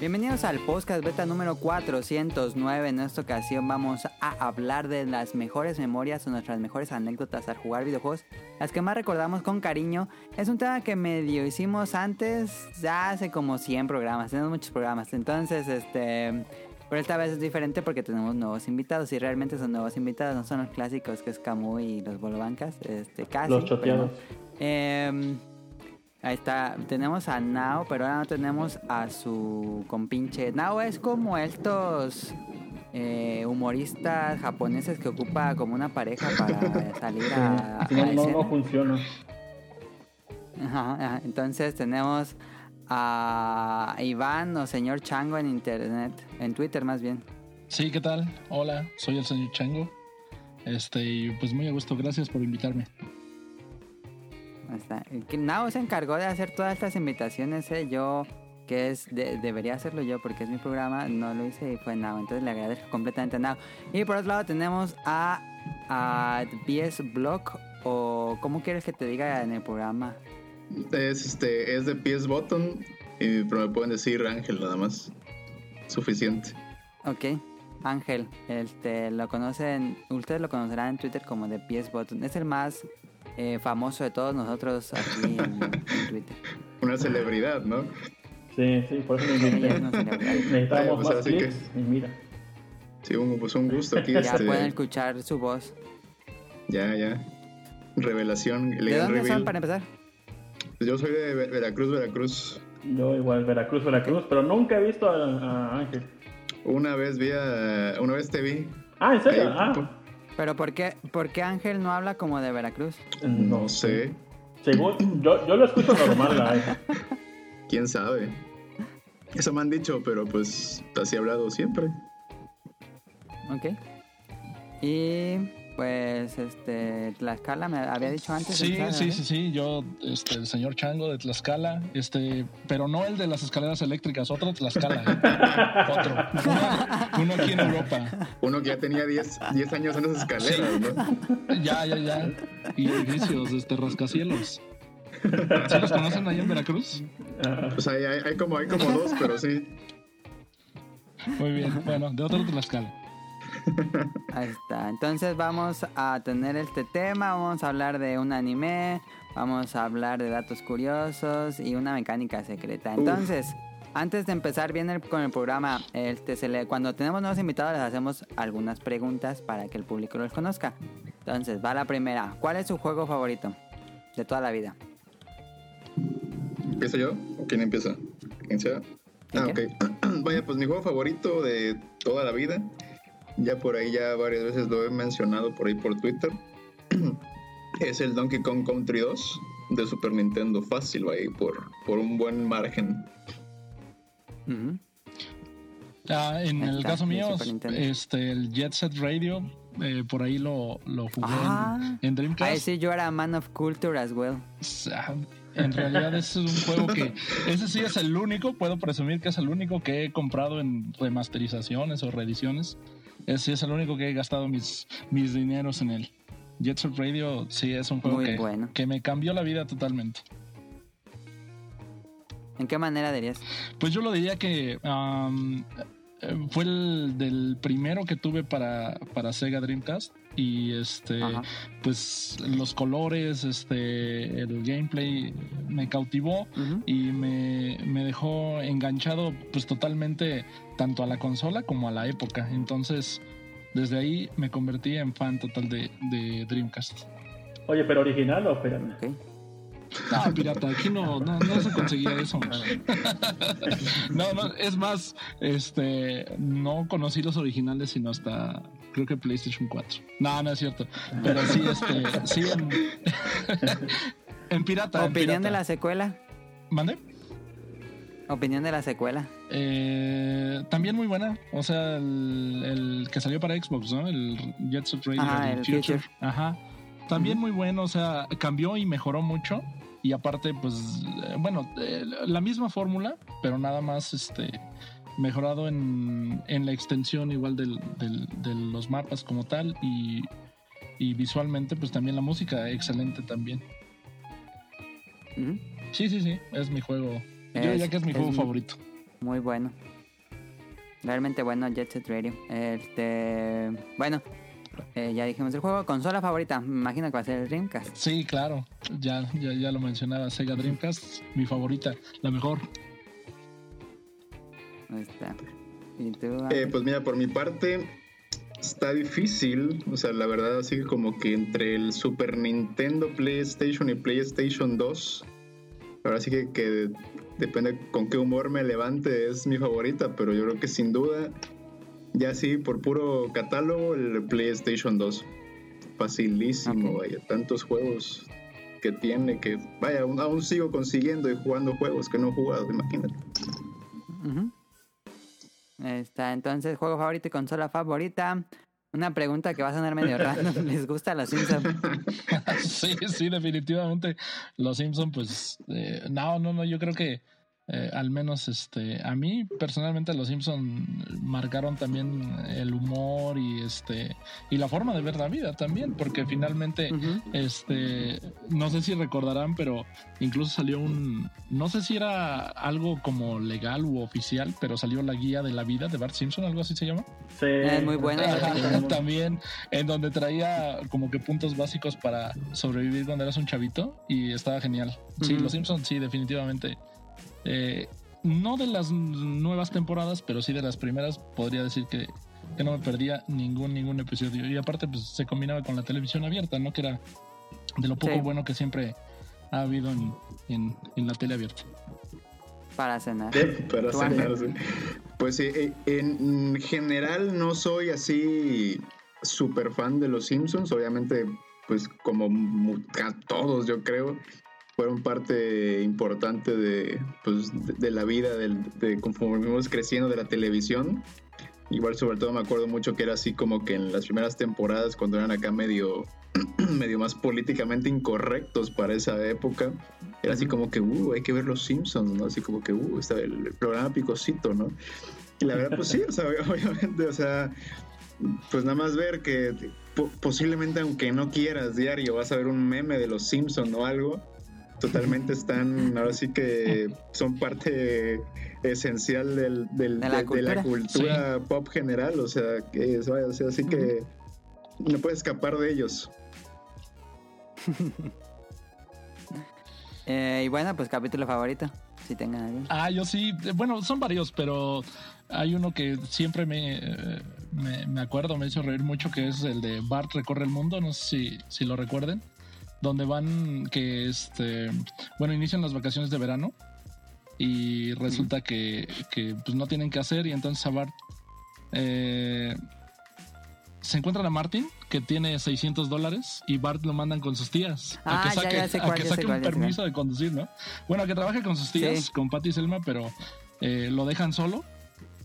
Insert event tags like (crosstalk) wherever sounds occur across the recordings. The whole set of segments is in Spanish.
Bienvenidos al podcast beta número 409. En esta ocasión vamos a hablar de las mejores memorias o nuestras mejores anécdotas al jugar videojuegos, las que más recordamos con cariño. Es un tema que medio hicimos antes, ya hace como 100 programas, tenemos muchos programas. Entonces, este, pero esta vez es diferente porque tenemos nuevos invitados y realmente son nuevos invitados, no son los clásicos que es Camu y los Bolobancas, este, casi. Los choteados. Eh, ahí está, tenemos a Nao, pero ahora no tenemos a su compinche. Nao es como estos eh, humoristas japoneses que ocupa como una pareja para (laughs) salir a, no, a no, no funciona. Ajá, ajá. Entonces tenemos a Iván o señor Chango en internet, en Twitter más bien. Sí, ¿qué tal? Hola, soy el señor Chango. Este, y pues muy a gusto, gracias por invitarme. Que Nao se encargó de hacer todas estas invitaciones, ¿eh? yo que es de- debería hacerlo yo porque es mi programa, no lo hice y fue Nao, entonces le agradezco completamente a Nao. Y por otro lado tenemos a, a Block o ¿cómo quieres que te diga en el programa? Es, este, es de PS Button, y- pero me pueden decir Ángel nada más. Suficiente. Ok, Ángel, este, lo conocen, ustedes lo conocerán en Twitter como de PS Button, es el más eh, famoso de todos nosotros aquí en, en Twitter. Una celebridad, ¿no? Sí, sí, por eso. Necesitábamos Pues más clics y mira. Sí, un, pues un gusto aquí. Ya este, pueden escuchar su voz. ya, ya. Revelación, ¿De dónde reveal. son para empezar? Yo soy de Ve- Veracruz, Veracruz. Yo igual, Veracruz, Veracruz, pero nunca he visto a, a Ángel. Una vez vi a, Una vez te vi. Ah, ¿en serio? Ahí, Ah, Pero ¿por qué, por qué Ángel no habla como de Veracruz? No sé. Según, yo, yo lo escucho normal, la Ángel. ¿Quién sabe? Eso me han dicho, pero pues así he hablado siempre. Ok. Y pues este Tlaxcala me había dicho antes. Sí, Tlaxcala, sí, sí, sí, yo, este, el señor Chango de Tlaxcala, este, pero no el de las escaleras eléctricas, otro Tlaxcala, ¿eh? (laughs) otro, uno, uno aquí en Europa. Uno que ya tenía 10 10 años en esas escaleras, ¿no? Ya, ya, ya. Y edificios, este, rascacielos. ¿Sí los conocen ahí en Veracruz? Pues hay, hay, hay como, hay como dos, pero sí. Muy bien, bueno, de otro Tlaxcala. Ahí está. Entonces vamos a tener este tema. Vamos a hablar de un anime. Vamos a hablar de datos curiosos y una mecánica secreta. Entonces, antes de empezar bien el- con el programa, este, se le- cuando tenemos nuevos invitados les hacemos algunas preguntas para que el público los conozca. Entonces, va la primera. ¿Cuál es su juego favorito de toda la vida? ¿Empiezo yo? ¿O quién empieza? ¿Quién sea? Ah, ok. (clears throat) Vaya, pues mi juego favorito de toda la vida. Ya por ahí ya varias veces lo he mencionado por ahí por Twitter. (clears throat) es el Donkey Kong Country 2 de Super Nintendo. Fácil, ahí por, por un buen margen. Ah, en el caso mío, este, el Jet Set Radio, eh, por ahí lo, lo jugué en- Ah. en, Dreamcast. Ahí sí yo era man of culture as well. Ah, En realidad ese es un juego que, ese sí es el único, puedo presumir que es el único que he comprado en remasterizaciones o reediciones. Ese sí es el único que he gastado mis, mis dineros en él. Jet Set Radio sí es un juego Muy que, bueno. que me cambió la vida totalmente. ¿En qué manera dirías? Pues yo lo diría que eh, fue el del primero que tuve para, para Sega Dreamcast y este Ajá. pues los colores, este el gameplay me cautivó y me, me dejó enganchado pues totalmente tanto a la consola como a la época. Entonces desde ahí me convertí en fan total de, de Dreamcast. Oye, pero original o espérame. No, pirata, aquí no, no, no se conseguía eso. (laughs) No, no, es más, este, no conocí los originales sino hasta, creo que PlayStation 4. No, no es cierto. Pero sí, este, sí en, (laughs) en pirata. en ¿Opinión de la secuela? ¿Mande? ¿Opinión de la secuela? Eh, también muy buena. O sea, el, el que salió para Xbox, ¿no? El Jet Set Radio Ajá, el el Future. Future. Ajá. También muy bueno. O sea, cambió y mejoró mucho. Y aparte, pues, eh, bueno, eh, la misma fórmula, pero nada más este mejorado en, en la extensión igual del, del- de los mapas como tal. Y, y visualmente, pues también la música, excelente también. Ujú. Sí, sí, sí. Es mi juego. Yo diría que es mi es juego favorito. Muy bueno. Realmente bueno Jet Set Radio. Este, bueno, eh, ya dijimos el juego. Consola favorita, me imagino que va a ser el Dreamcast. Sí, claro. Ya, ya, ya lo mencionaba. Sega Dreamcast, mi favorita, la mejor. Ahí está. ¿Y tú, Eh, pues mira, por mi parte, está difícil. O sea, la verdad, así como que entre el Super Nintendo, PlayStation y PlayStation 2. Ahora sí que, que depende con qué humor me levante, es mi favorita. Pero yo creo que sin duda, ya sí, por puro catálogo, el PlayStation 2. Facilísimo, vaya. Tantos juegos que tiene que, vaya, aún, aún sigo consiguiendo y jugando juegos que no he jugado, imagínate. Ujú. Está, entonces, juego favorito y consola favorita. Una pregunta que va a sonar medio random. (laughs) ¿Les gusta los Simpsons? (laughs) sí, sí, definitivamente. Los Simpson, pues, eh, no, no, no, yo creo que eh, al menos este, a mí personalmente los Simpson marcaron también el humor y este y la forma de ver la vida también, porque finalmente, este, no sé si recordarán, pero incluso salió un, no sé si era algo como legal u oficial, pero salió la guía de la vida de Bart Simpson, algo así se llama. Sí. Es muy Ajá. lo tengo. También en donde traía como que puntos básicos para sobrevivir cuando eras un chavito y estaba genial. Sí. Los Simpsons sí, definitivamente. Eh, no de las nuevas temporadas, pero sí de las primeras, podría decir que, que no me perdía ningún ningún episodio. Y aparte pues se combinaba con la televisión abierta, ¿no? Que era de lo poco Sí. bueno que siempre ha habido en, en, en la tele abierta. Para cenar. Para cenar, sí. Pues sí, eh, en general no soy así súper fan de los Simpsons. Obviamente, pues como a todos, yo creo, fueron parte importante de, pues, de, de la vida, del, de conforme fuimos creciendo de la televisión. Igual, sobre todo, me acuerdo mucho que era así como que en las primeras temporadas, cuando eran acá medio, (clears throat) medio más políticamente incorrectos para esa época, era así como que, uh, hay que ver los Simpsons, ¿no? Así como que, uh, está el, el programa picosito, ¿no? Y la verdad, pues sí, o sea, (laughs) obviamente, o sea, pues nada más ver que po- posiblemente aunque no quieras diario vas a ver un meme de los Simpsons o algo, totalmente están, ahora sí que son parte esencial del, del- De la de, de la cultura. pop general, o sea, que es, vaya, o sea, así que no puedes escapar de ellos. (laughs) Eh, y bueno, pues capítulo favorito. Si tengan algún. Ah, yo sí, eh, bueno, son varios, pero hay uno que siempre me, eh, me, me acuerdo, me hizo reír mucho, que es el de Bart recorre el mundo, no sé si, si lo recuerden, donde van que, este, bueno, inician las vacaciones de verano y resulta que, que pues, no tienen que hacer y entonces a Bart eh, se encuentran a Martin que tiene 600 dólares y Bart lo mandan con sus tías a Ah, que saque, ya a que saque cuál, un permiso de conducir, ¿no? Bueno, que trabaje con sus tías, Sí. con Patty y Selma, pero eh, lo dejan solo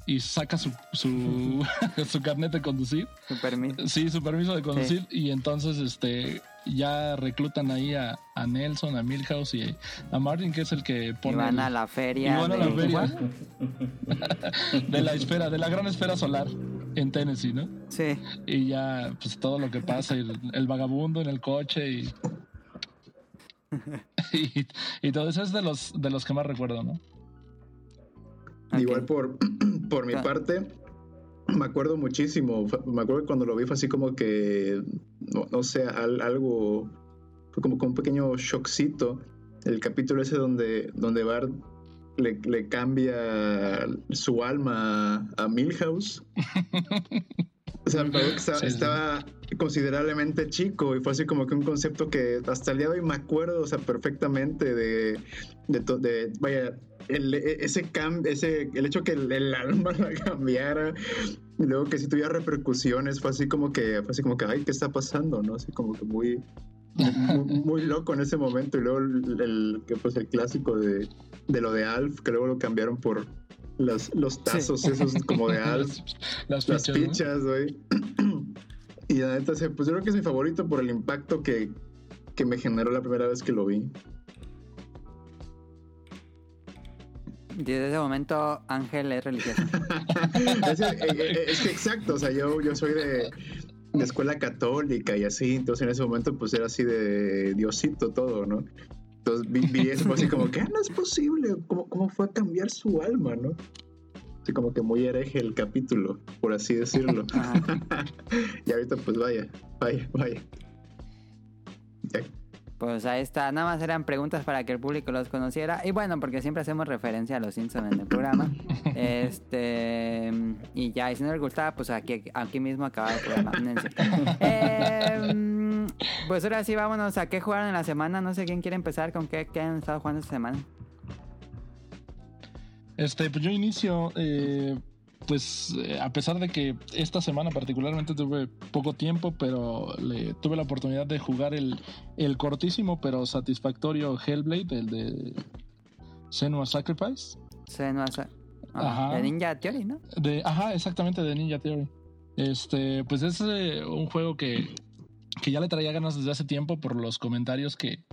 y saca su, su, (laughs) su carnet de conducir. Su permiso. Sí, su permiso de conducir. Y entonces este ya reclutan ahí a, a Nelson, a Milhouse y a Martin, que es el que Y pone van el- a la feria. y van a la de- feria (laughs) de la esfera, de la gran esfera solar en Tennessee, ¿no? Sí. Y ya, pues todo lo que pasa, el, el vagabundo en el coche y, (laughs) y, y todo eso es de los, de los que más recuerdo, ¿no? Igual por, (clears throat) por mi Ah. parte, me acuerdo muchísimo. Me acuerdo que cuando lo vi fue así como que, no, no sé, al- algo, fue como con un pequeño shockcito. El capítulo ese donde, donde Bart le, le cambia su alma a, Milhouse. O sea, me acuerdo que estaba, Sí, estaba considerablemente chico y fue así como que un concepto que hasta el día de hoy me acuerdo, o sea, perfectamente de, de, de- vaya, el, e- ese cambio, ese, el hecho que el, el alma la cambiara y luego que si tuviera repercusiones, fue así como que, fue así como que, ay, ¿qué está pasando? ¿No? Así como que muy, muy, muy loco en ese momento y luego el, que pues el clásico de, de lo de Alf, que luego lo cambiaron por los, los tazos esos como de Alf (laughs) las, las fichas, güey. y la neta, pues yo creo que es mi favorito por el impacto que, que me generó la primera vez que lo vi. Desde ese momento, Ángel es religioso. (laughs) es, eh, eh, es que exacto, o sea, yo, yo soy de, de escuela católica y así, entonces en ese momento pues era así de Diosito todo, ¿no? Entonces vi, vi eso así como que "Ah, no es posible, ¿Cómo, ¿cómo fue a cambiar su alma, no? Así como que muy hereje el capítulo, por así decirlo. (laughs) y ahorita pues vaya, vaya, vaya. Pues ahí está, nada más eran preguntas para que el público los conociera. Y bueno, porque siempre hacemos referencia a los Simpsons en el programa. (laughs) este y ya, y si no les gustaba, pues aquí, aquí mismo acaba el programa. eh, (laughs) pues ahora sí, vámonos a qué jugaron en la semana. No sé quién quiere empezar con qué, qué han estado jugando esta semana. Este, pues yo inicio. Eh, pues eh, a pesar de que esta semana particularmente tuve poco tiempo, pero le, tuve la oportunidad de jugar el, el cortísimo pero satisfactorio Hellblade, el de Senua Sacrifice. Senua Ajá. De Ninja Theory, ¿no? De, ajá, exactamente, de Ninja Theory. Este, pues es eh, un juego que, que ya le traía ganas desde hace tiempo por los comentarios que,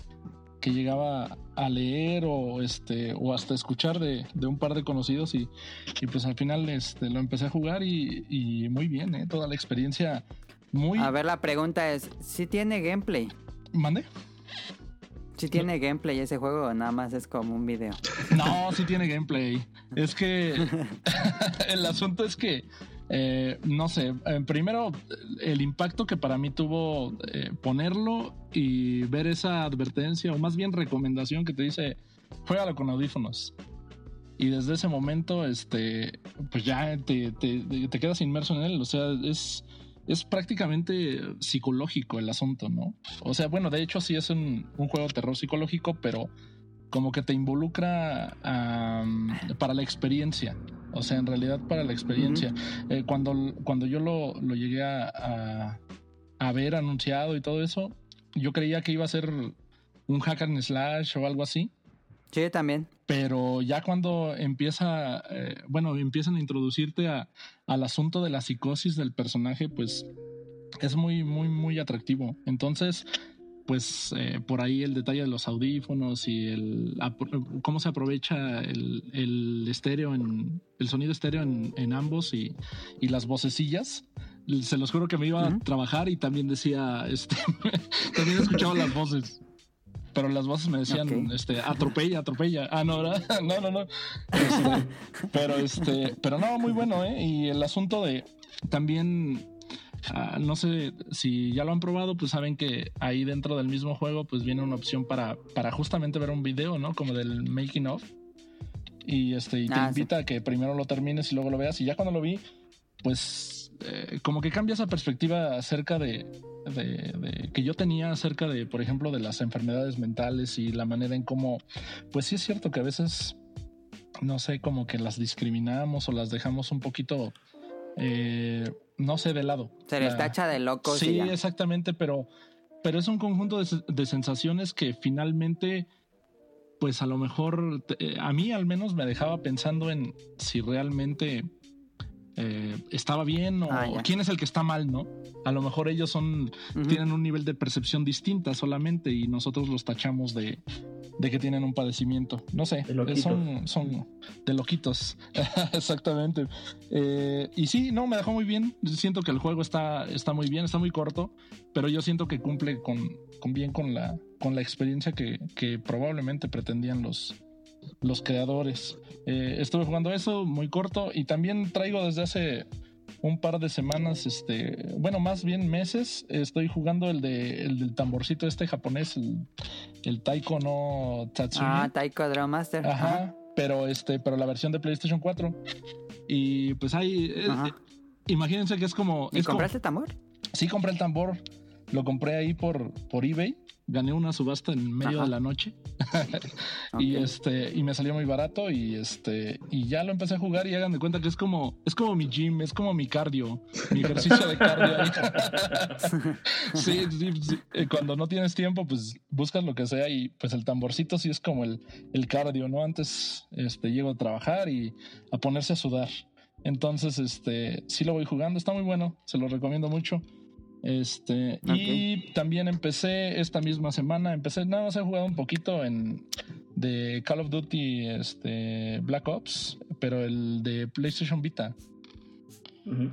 que llegaba a leer o este o hasta escuchar de, un par de conocidos y, pues al final este lo empecé a jugar y, muy bien ¿eh? toda la experiencia muy a ver la pregunta es si tiene gameplay mande si tiene gameplay ese juego o nada más es como un video no sí tiene gameplay. Es que (laughs) (laughs) el asunto es que eh, no sé, eh, primero el impacto que para mí tuvo eh, ponerlo y ver esa advertencia, o más bien recomendación que te dice, juégalo con audífonos. Y desde ese momento, este, pues ya te, quedas inmerso en él. O sea, es, es prácticamente psicológico el asunto, ¿no? O sea, bueno, de hecho sí es un, un juego de terror psicológico, pero como que te involucra para la experiencia. O sea, en realidad para la experiencia. Eh, cuando, cuando yo lo, lo llegué a, a, ver anunciado y todo eso, yo creía que iba a ser un hack and slash o algo así. Sí, también. Pero ya cuando empieza, eh, bueno, empiezan a introducirte a, al asunto de la psicosis del personaje, pues es muy, muy, muy atractivo. Entonces, pues eh, por ahí el detalle de los audífonos y el cómo se aprovecha el, el estéreo en el sonido estéreo en, ambos y, las vocecillas. Se los juro que me iba a trabajar y también decía este (laughs) también escuchaba las voces. Pero las voces me decían este atropella atropella ah no (laughs) no no no. Este, pero este pero no muy bueno eh y el asunto de también Ah, no sé si ya lo han probado, pues saben que ahí dentro del mismo juego pues viene una opción para, para justamente ver un video, ¿no? Como del making of. Y este y te ah, invita a que primero lo termines y luego lo veas. Y ya cuando lo vi, pues eh, como que cambia esa perspectiva acerca de, de, que yo tenía acerca de, por ejemplo, de las enfermedades mentales y la manera en cómo, pues sí es cierto que a veces, no sé, como que las discriminamos o las dejamos un poquito eh, no sé, de lado. Se les tacha de locos. Sí, exactamente, pero, pero es un conjunto de, sensaciones que finalmente, pues a lo mejor, eh, a mí al menos me dejaba pensando en si realmente eh, estaba bien o ah, quién es el que está mal, ¿no? A lo mejor ellos son, tienen un nivel de percepción distinta solamente y nosotros los tachamos de, de que tienen un padecimiento. No sé, son, son de loquitos. (laughs) Exactamente. Eh, y sí, no, me dejó muy bien. Siento que el juego está, está muy bien, está muy corto, pero yo siento que cumple con, con bien con la, con la experiencia que, que probablemente pretendían los, los creadores. Eh, estuve jugando eso muy corto y también traigo desde hace un par de semanas, este, bueno, más bien meses, estoy jugando el de el del tamborcito este japonés, el, Taiko no Tatsumi. Ah, Taiko Drum Master. Ajá, pero este, pero la versión de PlayStation 4. Y pues ahí, eh, eh, imagínense que es como. ¿Y compraste el tambor? Sí, compré el tambor. Lo compré ahí por, por eBay gané una subasta en medio de la noche. (laughs) Y este y me salió muy barato y este y ya lo empecé a jugar y hagan de cuenta que es como es como mi gym es como mi cardio mi ejercicio de cardio (laughs) sí, sí, eh, cuando no tienes tiempo pues buscas lo que sea y pues el tamborcito sí es como el, el cardio no antes este llego a trabajar y a ponerse a sudar. Entonces este sí lo voy jugando está muy bueno se lo recomiendo mucho este, y también empecé esta misma semana, empecé, nada más he jugado un poquito en de Call of Duty este, Black Ops, pero el de PlayStation Vita.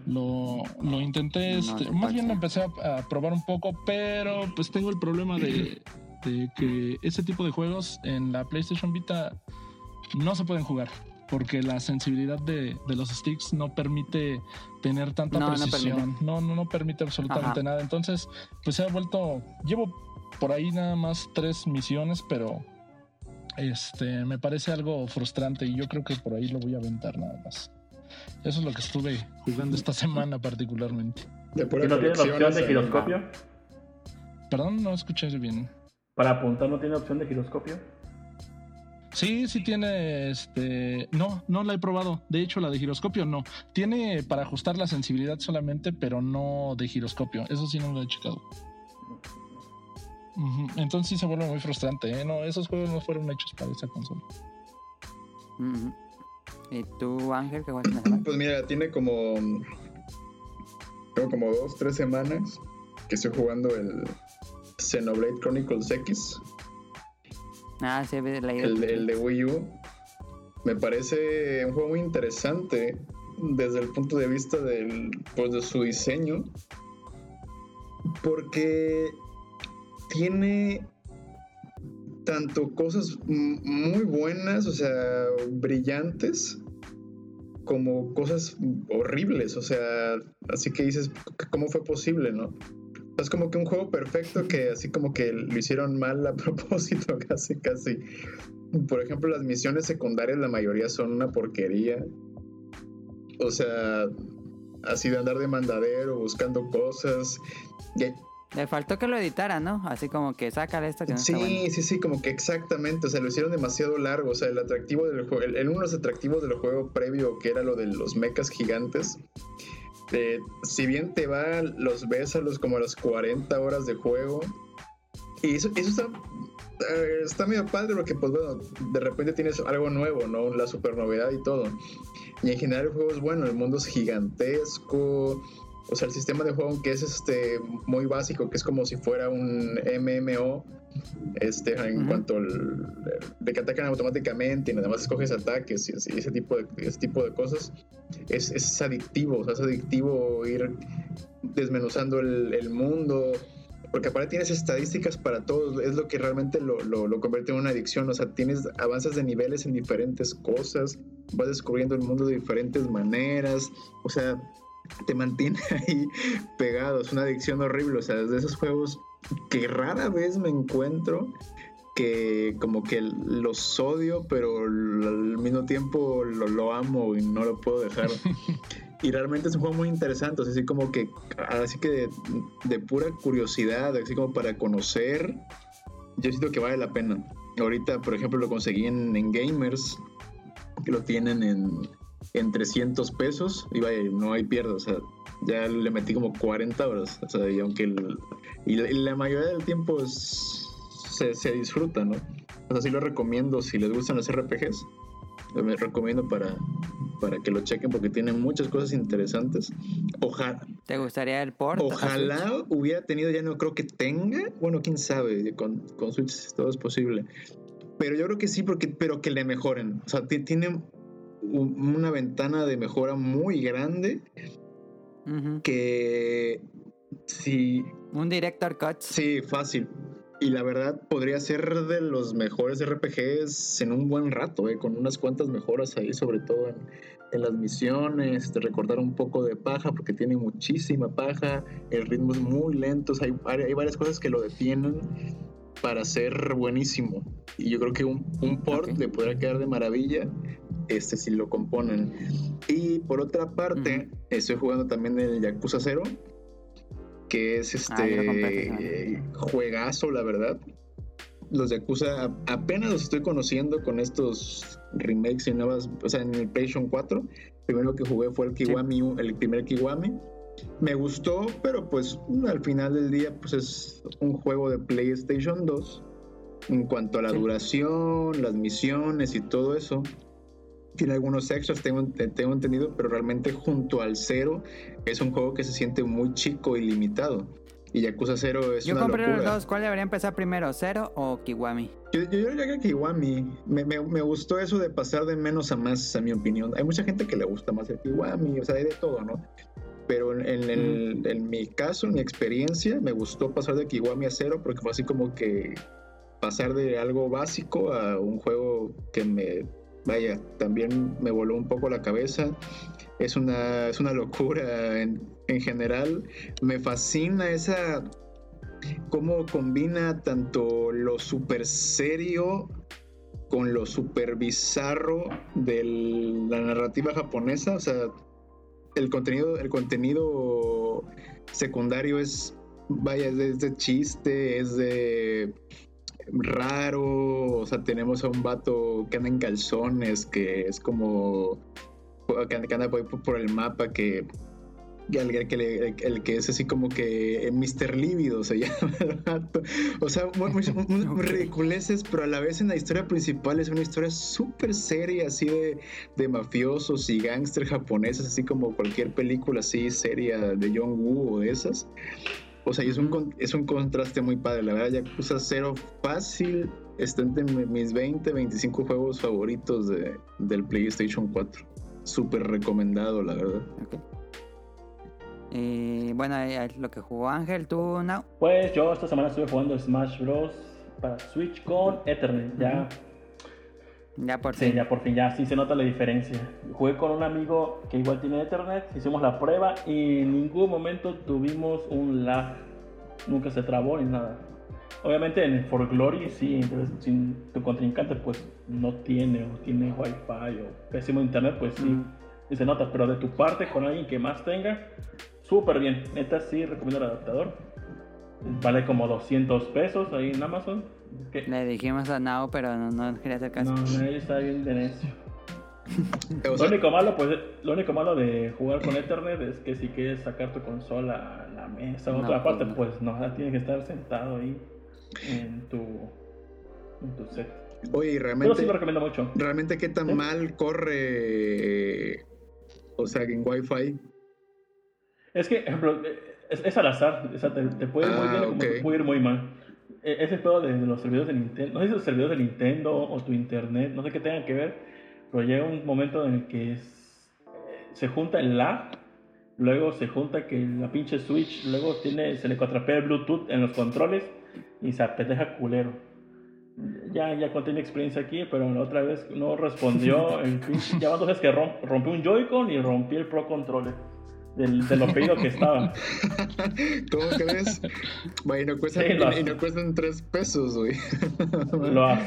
lo, lo, intenté, este, más bien lo empecé a, probar un poco, pero pues tengo el problema de, de, que ese tipo de juegos en la PlayStation Vita no se pueden jugar. Porque la sensibilidad de, de los sticks no permite tener tanta No, precisión. No, no, no, permite absolutamente Ajá. nada. Entonces, pues se ha vuelto. Llevo por ahí nada más tres misiones, pero este me parece algo frustrante y yo creo que por ahí lo voy a aventar nada más. Eso es lo que estuve jugando esta semana particularmente. ¿Y no tiene la opción de giroscopio? Perdón, no escuché bien. Para apuntar no tiene opción de giroscopio. Sí, sí tiene este. No, no la he probado. De hecho, la de giroscopio no. Tiene para ajustar la sensibilidad solamente, pero no de giroscopio. Eso sí no lo he checado. Entonces sí se vuelve muy frustrante. ¿eh? No, esos juegos no fueron hechos para esa consola. ¿Y tú, Ángel, qué semana? Pues mira, tiene como. Tengo como dos, tres semanas que estoy jugando el Xenoblade Chronicles X, Ah, sí, he leído. el, el de Wii U. Me parece un juego muy interesante desde el punto de vista del, pues, de su diseño, porque tiene tanto cosas muy buenas, o sea, brillantes, como cosas horribles, o sea, así que dices, ¿cómo fue posible, no? Es como que un juego perfecto que así como que lo hicieron mal a (laughs) propósito, casi, casi. Por ejemplo, las misiones secundarias, la mayoría son una porquería. O sea, así de andar de mandadero, buscando cosas. Le faltó que lo editara, ¿no? Así como que sácale esto que no está bueno. Sí, sí, sí, como que exactamente, o sea, lo hicieron demasiado largo, o sea, el atractivo del juego, el, el- uno de los atractivos del juego previo, que era lo de los mechas gigantes, eh, si bien te va, los ves a los como a las 40 horas de juego, y eso, eso está, eh, está medio padre porque, pues bueno, de repente tienes algo nuevo, ¿no? La super novedad y todo. Y en general el juego es bueno, el mundo es gigantesco, o sea, el sistema de juego que es este muy básico, que es como si fuera un MMO, este, en Ujú. cuanto al, de que atacan automáticamente y nada más escoges ataques y, ese tipo de ese tipo de cosas, es, es adictivo, o sea, es adictivo ir desmenuzando el, el mundo. Porque aparte tienes estadísticas para todos, es lo que realmente lo, lo, lo convierte en una adicción. O sea, tienes avanzas de niveles en diferentes cosas, vas descubriendo el mundo de diferentes maneras. O sea, te mantiene (laughs) ahí pegado. Es una adicción horrible. O sea, es de esos juegos que rara vez me encuentro que como que los odio, pero al mismo tiempo lo, lo amo y no lo puedo dejar. (laughs) y realmente es un juego muy interesante, o sea, así como que, así que de, de pura curiosidad, así como para conocer, yo siento que vale la pena. Ahorita, por ejemplo, lo conseguí en, en Gamers, que lo tienen en, en 300 pesos, y vaya, no hay pierde, o sea, ya le metí como 40 horas, o sea, y aunque el- y la, y la mayoría del tiempo es- se, se disfruta, ¿no? O sea, sí lo recomiendo, si les gustan los RPGs, me recomiendo para, para que lo chequen porque tiene muchas cosas interesantes. Ojalá, ¿Te gustaría el port? Ojalá hubiera tenido, ya no creo que tenga, bueno, quién sabe, con, con Switch todo es posible. Pero yo creo que sí, porque, pero que le mejoren. O sea, ti- tiene una ventana de mejora muy grande Ujú. que si, Un director cut. sí, fácil. Y la verdad podría ser de los mejores RPGs en un buen rato, eh, con unas cuantas mejoras ahí, sobre todo en, en las misiones, de recordar un poco de paja, porque tiene muchísima paja, el ritmo es muy lento, o sea, hay, vari- hay varias cosas que lo detienen para ser buenísimo. Y yo creo que un, un port le podría quedar de maravilla este, si lo componen. Y por otra parte, estoy jugando también el Yakuza 0, que es Ah, compré este juegazo, la verdad. Los Yakuza apenas los estoy conociendo con estos remakes y nuevas, o sea, en el PlayStation 4. Primero que jugué fue el Kiwami, el primer Kiwami. Me gustó, pero pues al final del día pues es un juego de PlayStation 2 en cuanto a la Sí. duración, las misiones y todo eso. Tiene algunos extras, tengo, tengo entendido, pero realmente junto al cero es un juego que se siente muy chico y limitado. Y Yakuza 0 es Yo una compré los locura. dos. ¿Cuál debería empezar primero? ¿Cero o Kiwami? Yo, yo, yo llegué a Kiwami. Me, me, me gustó eso de pasar de menos a más, a mi opinión. Hay mucha gente que le gusta más el Kiwami, o sea, hay de todo, ¿no? Pero en, en el- en mi caso, en mi experiencia, me gustó pasar de Kiwami a cero porque fue así como que pasar de algo básico a un juego que me vaya, también me voló un poco la cabeza. Es una, es una locura en, en general. Me fascina esa cómo combina tanto lo super serio con lo super bizarro de la narrativa japonesa. O sea, el contenido, el contenido secundario es, vaya, es de, chiste, es de raro. O sea, tenemos a un vato que anda en calzones, que es como que anda por el mapa, que el, que el, que es así como que Mr. Lívido se (laughs) llama O sea, muy, (laughs) ridiculeces, pero a la vez en la historia principal es una historia súper seria, así de, de mafiosos y gángsters japoneses, así como cualquier película así seria de John Woo o de esas. O sea, es un, es un contraste muy padre. La verdad, Yakuza Zero fácil está entre mis 20, 25 juegos favoritos de, del PlayStation 4. Súper recomendado, la verdad. Y bueno, lo que jugó Ángel, ¿tú, no? Pues yo esta semana estuve jugando Smash Bros. para Switch con Ethernet. Ya. Ya por fin. Sí, ya por fin, ya sí se nota la diferencia. Jugué con un amigo que igual tiene Ethernet, hicimos la prueba y en ningún momento tuvimos un lag. Nunca se trabó ni nada. Obviamente en For Glory sí, sin tu contrincante pues no tiene o tiene wifi o pésimo internet pues sí, y se nota, pero de tu parte con alguien que más tenga, súper bien. Neta, sí recomiendo el adaptador. Vale como 200 pesos ahí en Amazon. Le dijimos a Nao, pero no, quería hacer caso. No, no, está bien de necio. (laughs) lo único malo, pues, lo único malo de jugar con Ethernet es que si quieres sacar tu consola a la mesa o otra parte, pues, pues no, tienes que estar sentado ahí en tu, en tu set. Oye, realmente. sí lo recomiendo mucho. ¿Realmente qué tan mal corre? O sea, en Wi-Fi. Es que, ejemplo, es, al azar. O sea, te, puede ir muy bien como te puede ir muy mal. E, ese pedo de, los servidores de Nintendo, no sé si los servidores de Nintendo o tu internet, no sé qué tengan que ver, pero llega un momento en el que se junta el lag, luego se junta que la pinche Switch, luego tiene, se le cuatrapea el Bluetooth en los controles y se apeteja culero. Ya, ya contiene experiencia aquí, pero la otra vez no respondió. (laughs) El pinche, ya dos veces que rompió un Joy-Con y rompí el Pro Controller del, de lo pedido que estaba. (laughs) ¿Cómo crees? Bueno, no cuestan, y, no cuestan tres pesos, güey. (laughs) Lo,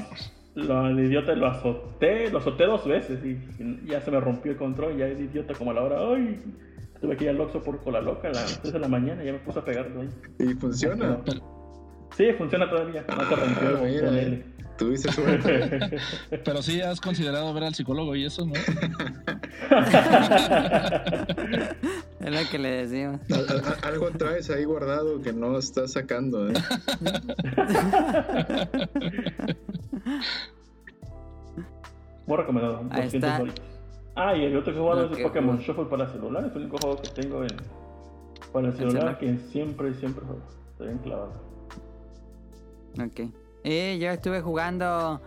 lo, el idiota lo azoté, lo azoté dos veces y, ya se me rompió el control. Ya es idiota como a la hora. ¡Ay! Tuve que ir al Oxxo por cola loca a las 3 de la mañana y ya me puse a pegarlo ahí. ¿Y funciona? Sí, funciona todavía. No se rompió. Ah, Tuviste (laughs) suerte. Pero sí has considerado ver al psicólogo y eso, ¿no? (laughs) es lo que le decimos. algo traes ahí guardado que no estás sacando, ¿eh? (laughs) Muy recomendado. Ahí está. Ah, y el otro que he jugado es el Pokémon Shuffle para celular. Es el único juego que tengo en, para el celular que siempre, siempre juego. Estoy bien clavado. Ok. Y yo estuve jugando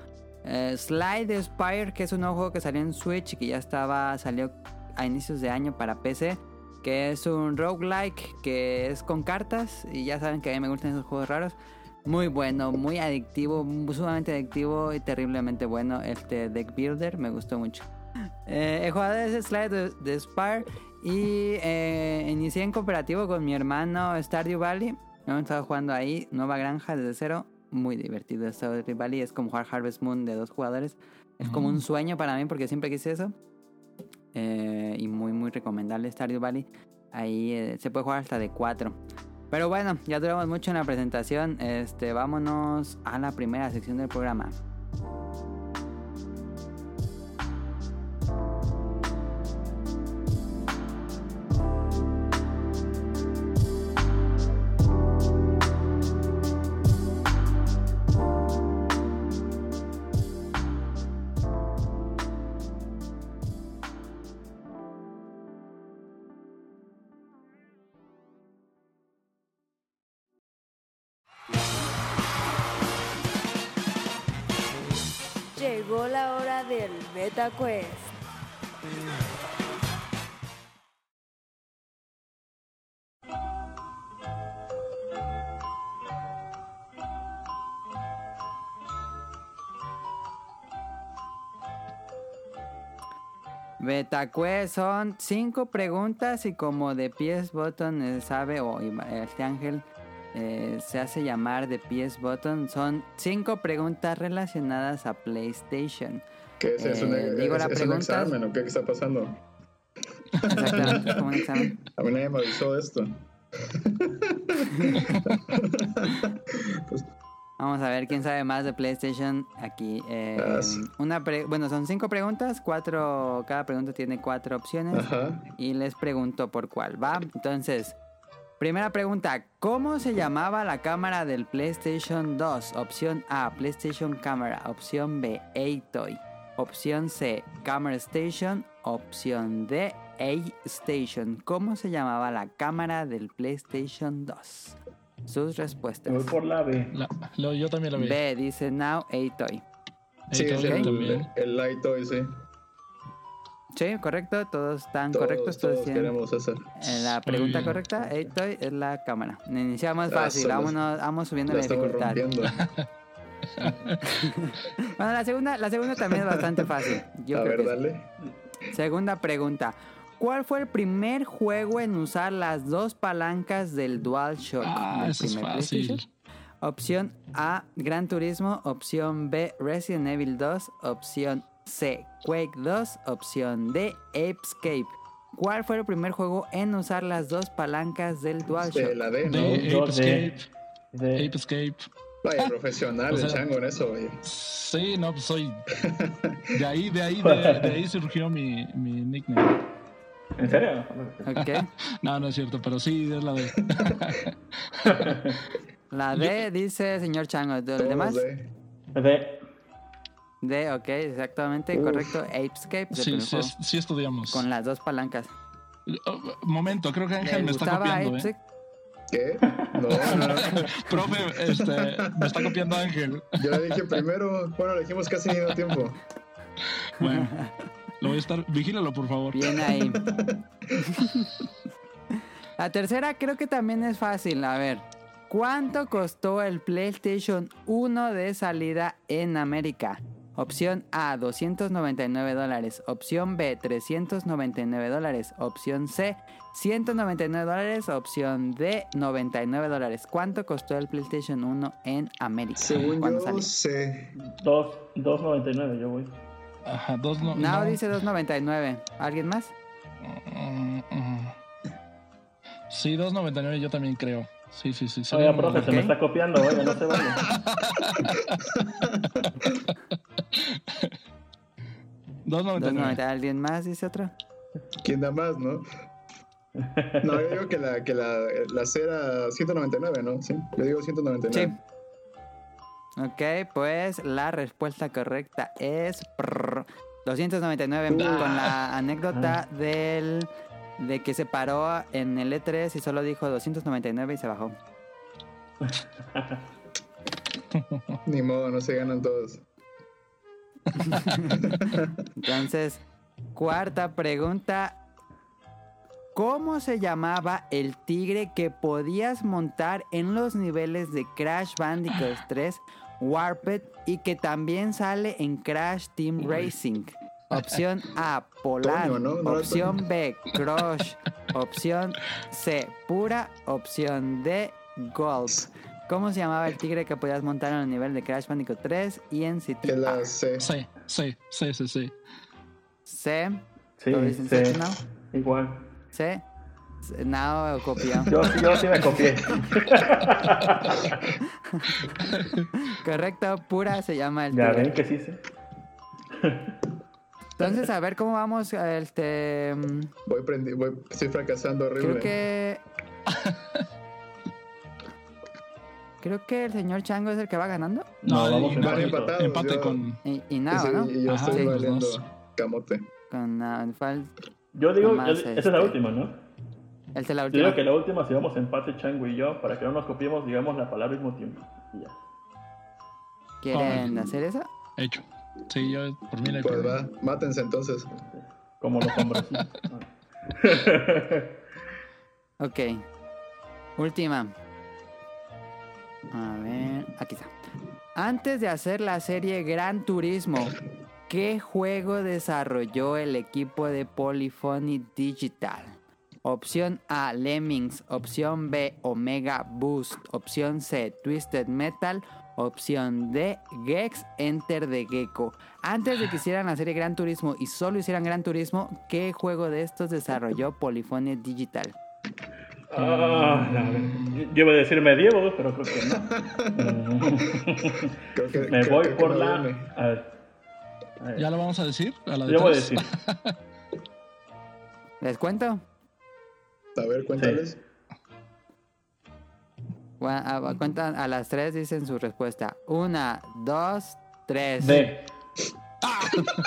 eh, Slide Spire, que es un nuevo juego que salió en Switch, que ya estaba, salió a inicios de año para PC, que es un roguelike que es con cartas, y ya saben que a mí me gustan esos juegos raros. Muy bueno, muy adictivo, sumamente adictivo y terriblemente bueno. Este Deck Builder me gustó mucho. Eh, he jugado ese Slide de, Spire y eh, inicié en cooperativo con mi hermano Stardew Valley. Hemos estado jugando ahí, Nueva Granja desde cero muy divertido Stardew Valley. Es como jugar Harvest Moon de dos jugadores. Es como un mm. sueño para mí porque siempre quise eso. Eh, y muy, muy recomendable Stardew Valley. Ahí eh, se puede jugar hasta de cuatro. Pero bueno, ya duramos mucho en la presentación. Este, vámonos a la primera sección del programa. Beta Quest. Betacue son cinco preguntas y como de PS Button sabe, o este ángel eh, se hace llamar de PS Button, son cinco preguntas relacionadas a PlayStation. ¿Qué es, eso? Eh, digo, la pregunta, un examen o qué está pasando? Exactamente, como un examen. (laughs) A mí nadie me avisó esto. pues, (laughs) Vamos a ver quién sabe más de PlayStation aquí. Eh, una bueno, son cinco preguntas, cuatro, cada pregunta tiene cuatro opciones y les pregunto por cuál va. Entonces, primera pregunta, ¿cómo se llamaba la cámara del PlayStation 2? Opción A, PlayStation Camera. Opción B, A-Toy. Opción C, Camera Station. Opción D, A-Station. ¿Cómo se llamaba la cámara del PlayStation 2? sus respuestas. Voy por la B. yo también la B. B dice now a toy. Sí, es el, el light toy, sí. Sí, correcto, todos están correctos. Todos, queremos hacer. La pregunta correcta, a toy es la cámara. Iniciamos fácil, vámonos, vamos subiendo la, dificultad. (laughs) bueno, la segunda, la segunda también es bastante fácil. Yo A ver, dale. Segunda pregunta. ¿Cuál fue el primer juego en usar las dos palancas del DualShock? Ah, eso es fácil. Opción A, Gran Turismo. Opción B, Resident Evil 2. Opción C, Quake 2. Opción D, Apescape. ¿Cuál fue el primer juego en usar las dos palancas del DualShock? De la D, ¿no? De Apescape. De... Apescape. Vaya profesional el chango en eso, güey. Sí, no, pues soy. (laughs) De ahí, de ahí, de, de ahí surgió mi, mi nickname. ¿En serio? (laughs) no, no es cierto, pero sí es la D. (laughs) la D dice señor Chango. ¿De ¿Los demás? D. D, ok, exactamente, correcto. Apescape. Sí, sí, sí, estudiamos. Con las dos palancas. Oh, momento, creo que Ángel me está copiando. ¿eh? ¿Qué? No, no. (laughs) Profe, este, me está copiando Ángel. Yo le dije primero, bueno, le dijimos casi mismo tiempo. Bueno. Lo voy a estar. Vigílalo, por favor. Bien ahí. (laughs) La tercera creo que también es fácil. A ver. ¿Cuánto costó el PlayStation 1 de salida en América? Opción A, 299 dólares. Opción B, 399 dólares. Opción C, 199 dólares. Opción D, 99 dólares. ¿Cuánto costó el PlayStation 1 en América? Según yo sé. 2.99 yo voy. Ajá, dos no, no. dice 2.99. ¿Alguien más? Sí, 2.99 yo también creo. Sí, sí, sí. Oiga, profe, se me está copiando, oiga, no se vaya. (laughs) ¿2.99? ¿Alguien más dice otro? ¿Quién da más, no? No, yo digo que la, que la, la cera 199, ¿no? Sí, yo digo 199. Sí. Ok, pues la respuesta correcta es 299 con la anécdota ah. del de que se paró en el E3 y solo dijo 299 y se bajó. Ni modo, no se ganan todos. Entonces, cuarta pregunta. ¿Cómo se llamaba el tigre que podías montar en los niveles de Crash Bandicoot 3 Warped y que también sale en Crash Team Racing. Opción A, Polar. opción B, Crush. opción C, Pura. Opción D, Gold. ¿Cómo se llamaba el tigre que podías montar en el nivel de Crash Bandicoot 3 y en City La C. C, C, C, C, C. C. Sí, C. Igual. C. No, copió. Yo, yo sí me copié. (laughs) Correcto, pura se llama el Ya ven que sí sé. Entonces, a ver cómo vamos. Este. Mm, voy, prendi voy estoy fracasando horrible. Creo que. Creo que el señor Chango es el que va ganando. No, vamos empate, empatados. Empate con. Y, y nada, ¿no? Y yo estoy valiendo camote. Con uh, fal... Yo digo, esa es la este, última, ¿no? El de la última. Yo digo que la última, si vamos empate Chango y yo, para que no nos copiemos, digamos la palabra al mismo tiempo. Y ya. ¿Quieren hacer eso? Hecho. Sí, yo por mí la Pues va, mátense entonces. Como los hombres. (laughs) ok. Última. A ver, aquí está. Antes de hacer la serie Gran Turismo, ¿Qué juego desarrolló el equipo de Polyphony Digital? Opción A, Lemmings. Opción B, Omega Boost. Opción C, Twisted Metal. Opción D, Gex Enter the Gecko. Antes de que hicieran la serie Gran Turismo y solo hicieran Gran Turismo, ¿qué juego de estos desarrolló Polyphony Digital? Ah, yo iba a decir medievo, pero creo que no. (laughs) Me voy por la. ¿Ya lo vamos a decir? A la yo voy a decir. (laughs) ¿Les cuento? A ver, cuéntales. a, cuentan, a las tres dicen su respuesta. Una, dos, tres. D.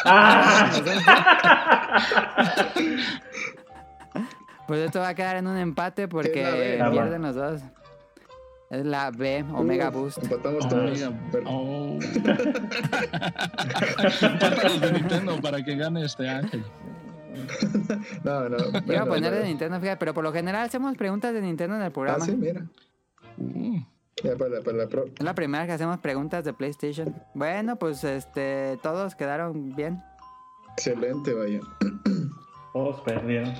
¡Ah! (laughs) pues esto va a quedar en un empate porque pierden los dos. Es la B, Omega Boost. Empatamos todos. Oh. de Nintendo para que gane este Ángel. no, no. Iba a poner de Nintendo, fíjate, pero por lo general hacemos preguntas de Nintendo en el programa. Ah, sí, mira. Mm. Ya para, para la pro. Es la primera que hacemos preguntas de PlayStation. Bueno, pues este todos quedaron bien. Excelente, vaya. Todos perdieron.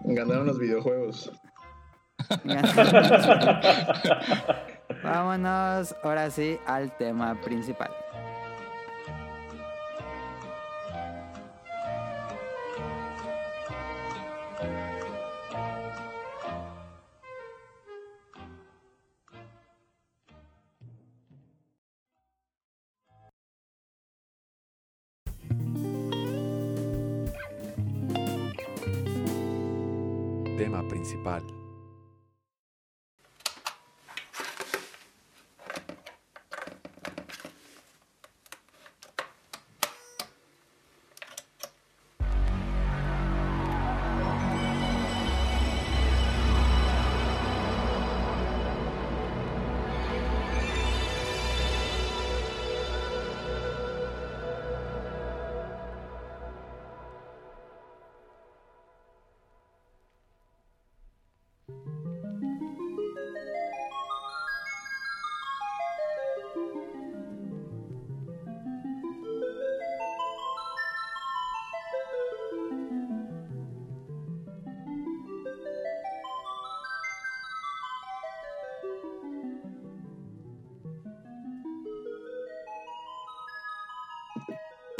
(laughs) Ganaron los videojuegos. (laughs) Vámonos ahora sí al tema principal.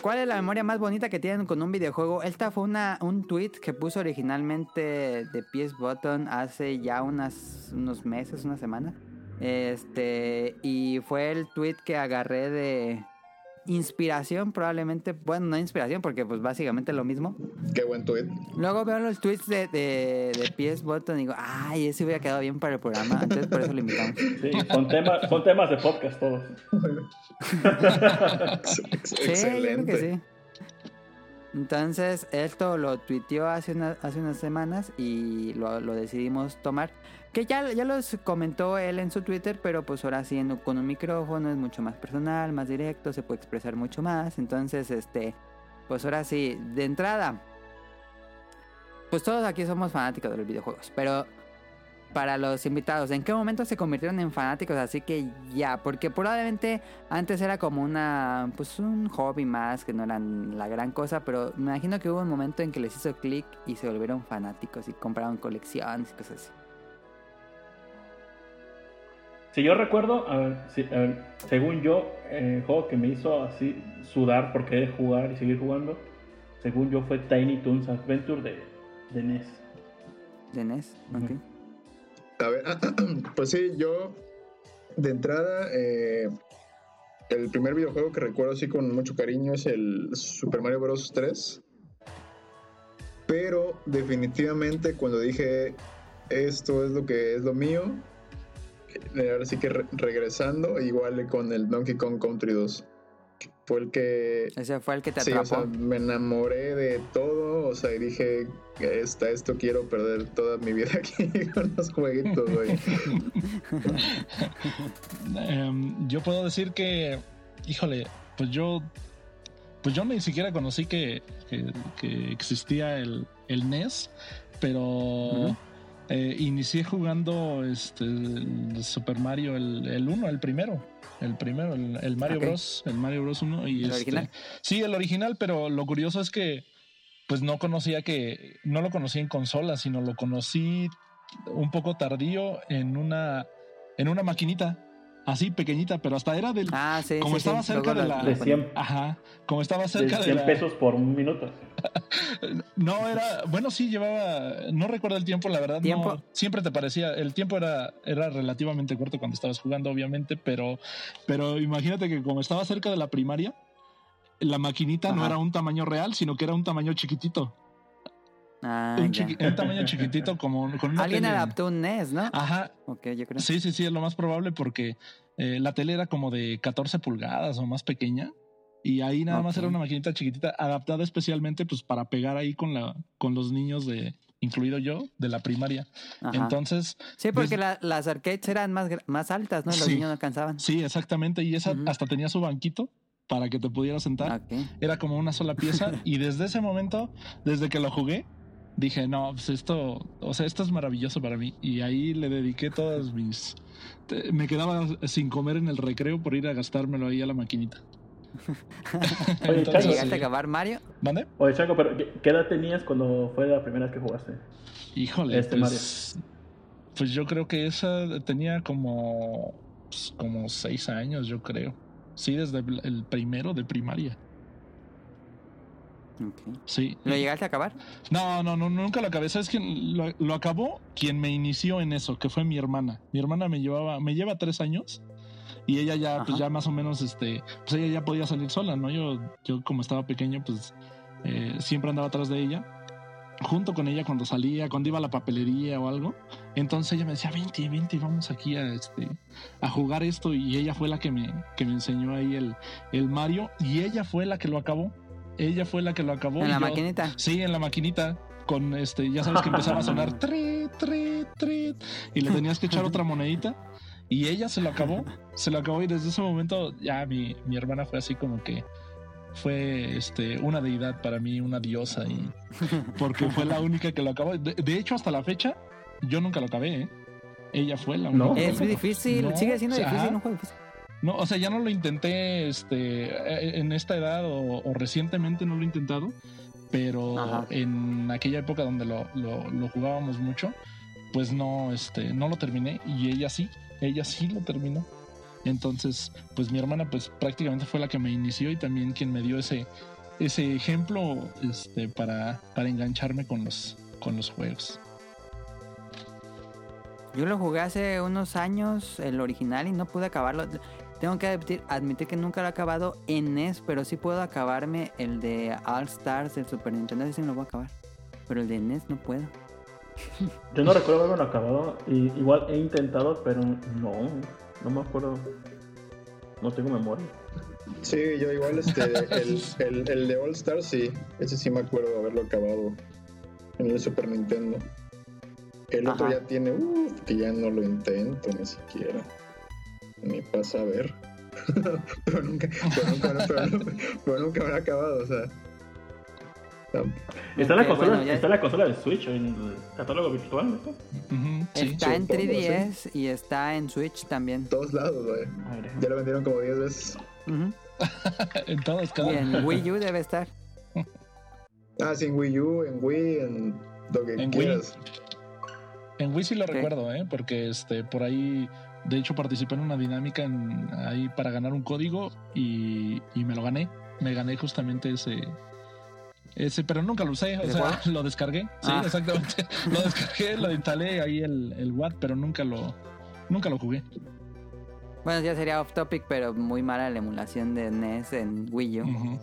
¿Cuál es la memoria más bonita que tienen con un videojuego? Esta fue una, un tweet que puso originalmente de PS Button hace ya unas, unos meses, una semana. Este, y fue el tweet que agarré de, inspiración probablemente, bueno, no inspiración porque pues básicamente lo mismo. Qué buen tweet. Luego veo los tweets de, de, de PS Button y digo, ay, ese hubiera quedado bien para el programa, entonces por eso lo invitamos. Sí, son, temas son temas de podcast todos. (laughs) sí, creo que sí. Entonces, esto lo tuiteó hace, hace unas semanas y lo, lo decidimos tomar. Que ya, ya los comentó él en su Twitter, pero pues ahora sí con un micrófono es mucho más personal, más directo, se puede expresar mucho más. Entonces, este, pues ahora sí, de entrada, pues todos aquí somos fanáticos de los videojuegos, pero para los invitados, ¿en qué momento se convirtieron en fanáticos? Así que ya, porque probablemente antes era como una, pues un hobby más, que no eran la gran cosa, pero me imagino que hubo un momento en que les hizo clic y se volvieron fanáticos y compraron colecciones y cosas así. Si yo recuerdo, a ver, según yo, el juego que me hizo así sudar porque de jugar y seguir jugando, según yo fue Tiny Toons Adventure de, de NES. De NES, ok. A ver, (clears throat) pues sí, yo de entrada, eh, el primer videojuego que recuerdo así con mucho cariño es el Super Mario Bros. 3. Pero definitivamente cuando dije esto es lo que es lo mío, eh, ahora sí que regresando, igual con el Donkey Kong Country 2. Fue el que. Ese fue el que te atrapó. Sí, o sea, me enamoré de todo. O sea, y dije, esta, esto quiero perder toda mi vida aquí (laughs) con los jueguitos, güey. Em, yo puedo decir que, híjole, pues yo. Pues yo ni siquiera conocí que, que, existía el, el NES, pero. Eh, inicié jugando este, Super Mario, el 1, el, primero. El primero, el, Mario Bros, el Mario Bros 1 y ¿El este, original? Sí, el original, pero lo curioso es que pues no conocía que no lo conocí en consola, sino lo conocí un poco tardío en una en una maquinita así pequeñita, pero hasta era del Ah, sí, como sí, estaba sí. cerca de la- la De 100, ajá, como estaba de cerca de, 100 la pesos por un minuto. No era, bueno, sí llevaba, no recuerdo el tiempo, la verdad, ¿Tiempo? no, siempre te parecía, el tiempo era, era relativamente corto cuando estabas jugando, obviamente, pero, pero imagínate que como estaba cerca de la primaria, la maquinita no era un tamaño real, sino que era un tamaño chiquitito, Ah, un, chiqui- un tamaño chiquitito como con una Alguien tele. adaptó un NES, ¿no? Ajá, Ok, yo creo. sí, sí, sí, es lo más probable porque eh, la tele era como de 14 pulgadas o más pequeña. Y ahí nada más era una maquinita chiquitita adaptada especialmente pues para pegar ahí con la con los niños de incluido yo de la primaria. Ajá. Entonces, sí, porque des- la- las arcades eran más, más altas, ¿no? Los Sí. niños no alcanzaban. sí, exactamente, y esa hasta tenía su banquito para que te pudieras sentar. Era como una sola pieza (laughs) y desde ese momento, desde que lo jugué, dije, "No, pues esto, o sea, esto es maravilloso para mí." Y ahí le dediqué todas mis me quedaba sin comer en el recreo por ir a gastármelo ahí a la maquinita. (laughs) Oye, Entonces, Chango, ¿Llegaste sí. a acabar Mario? ¿Mande? Oye, Chango, pero ¿qué, edad tenías cuando fue la primera vez que jugaste? Híjole, Este pues, pues yo creo que esa tenía como, pues, como seis años, yo creo. Sí, desde el primero de primaria. Sí. ¿Lo llegaste a acabar? No, no, no, nunca lo acabé. ¿Sabes quién lo, lo acabó? Quien me inició en eso, que fue mi hermana. Mi hermana me llevaba, me lleva tres años y ella ya, pues Ajá. ya más o menos, este, pues ella ya podía salir sola, ¿no? Yo, yo como estaba pequeño, pues eh, siempre andaba atrás de ella. Junto con ella cuando salía, cuando iba a la papelería o algo. Entonces ella me decía, vente, vente, vamos aquí a, este, a jugar esto. Y ella fue la que me, que me enseñó ahí el, el Mario. Y ella fue la que lo acabó. Ella fue la que lo acabó. ¿En la yo- maquinita? Sí, en la maquinita. Con este, ya sabes que empezaba a sonar (laughs) trit, trit, trit, y le tenías que echar otra monedita. Y ella se lo acabó, (laughs) se lo acabó. Y desde ese momento, ya mi, mi hermana fue así como que fue este, una deidad para mí, una diosa. Y, porque fue la única que lo acabó. De, de hecho, hasta la fecha, yo nunca lo acabé. ¿eh? Ella fue la única. No. Es acabó. difícil, No, sigue siendo o sea, difícil ajá. un juego difícil. No, o sea, ya no lo intenté este, eh, en esta edad o, o recientemente no lo he intentado, pero Ajá. en aquella época donde lo, lo- lo jugábamos mucho, pues no, este, no lo terminé y ella sí, ella sí lo terminó. Entonces, pues mi hermana pues prácticamente fue la que me inició y también quien me dio ese, ese ejemplo este, para, para engancharme con los, con los juegos. Yo lo jugué hace unos años, el original, y no pude acabarlo. Tengo que admitir, admitir que nunca lo he acabado en NES, pero sí puedo acabarme el de All Stars del Super Nintendo. Sí me lo voy a acabar. Pero el de NES no puedo. Yo no recuerdo haberlo acabado. Y igual he intentado, pero no, no me acuerdo. No tengo memoria. Sí, yo igual, este, el, el, el de All Stars, sí, ese sí me acuerdo de haberlo acabado en el Super Nintendo. El otro ya tiene, uff, que ya no lo intento ni siquiera. Ni pasa a ver. (laughs) pero nunca, pero nunca, pero, nunca- pero nunca me lo he acabado, o sea. Está, en la consola, bueno, ya- está en la consola de Switch, en el catálogo virtual, ¿no? Ujú, sí. está en supongo, 3DS y está en Switch también. todos lados, güey. Ya lo vendieron como 10 veces. Ujú. (laughs) en todos, cada Y en Wii U debe estar. (laughs) Ah, sí, en Wii U, en Wii, en lo que En Wii. quieras. En Wii sí lo recuerdo, ¿eh? Porque este, por ahí, de hecho, participé en una dinámica en, ahí para ganar un código y, y me lo gané. Me gané justamente ese. Ese, pero nunca lo usé, o ¿Ese sea, (laughs) lo descargué. Sí, Ah. exactamente. (laughs) lo descargué, lo instalé ahí el, el Watt, pero nunca lo, nunca lo jugué. Bueno, ya sería off topic, pero muy mala la emulación de NES en Wii U.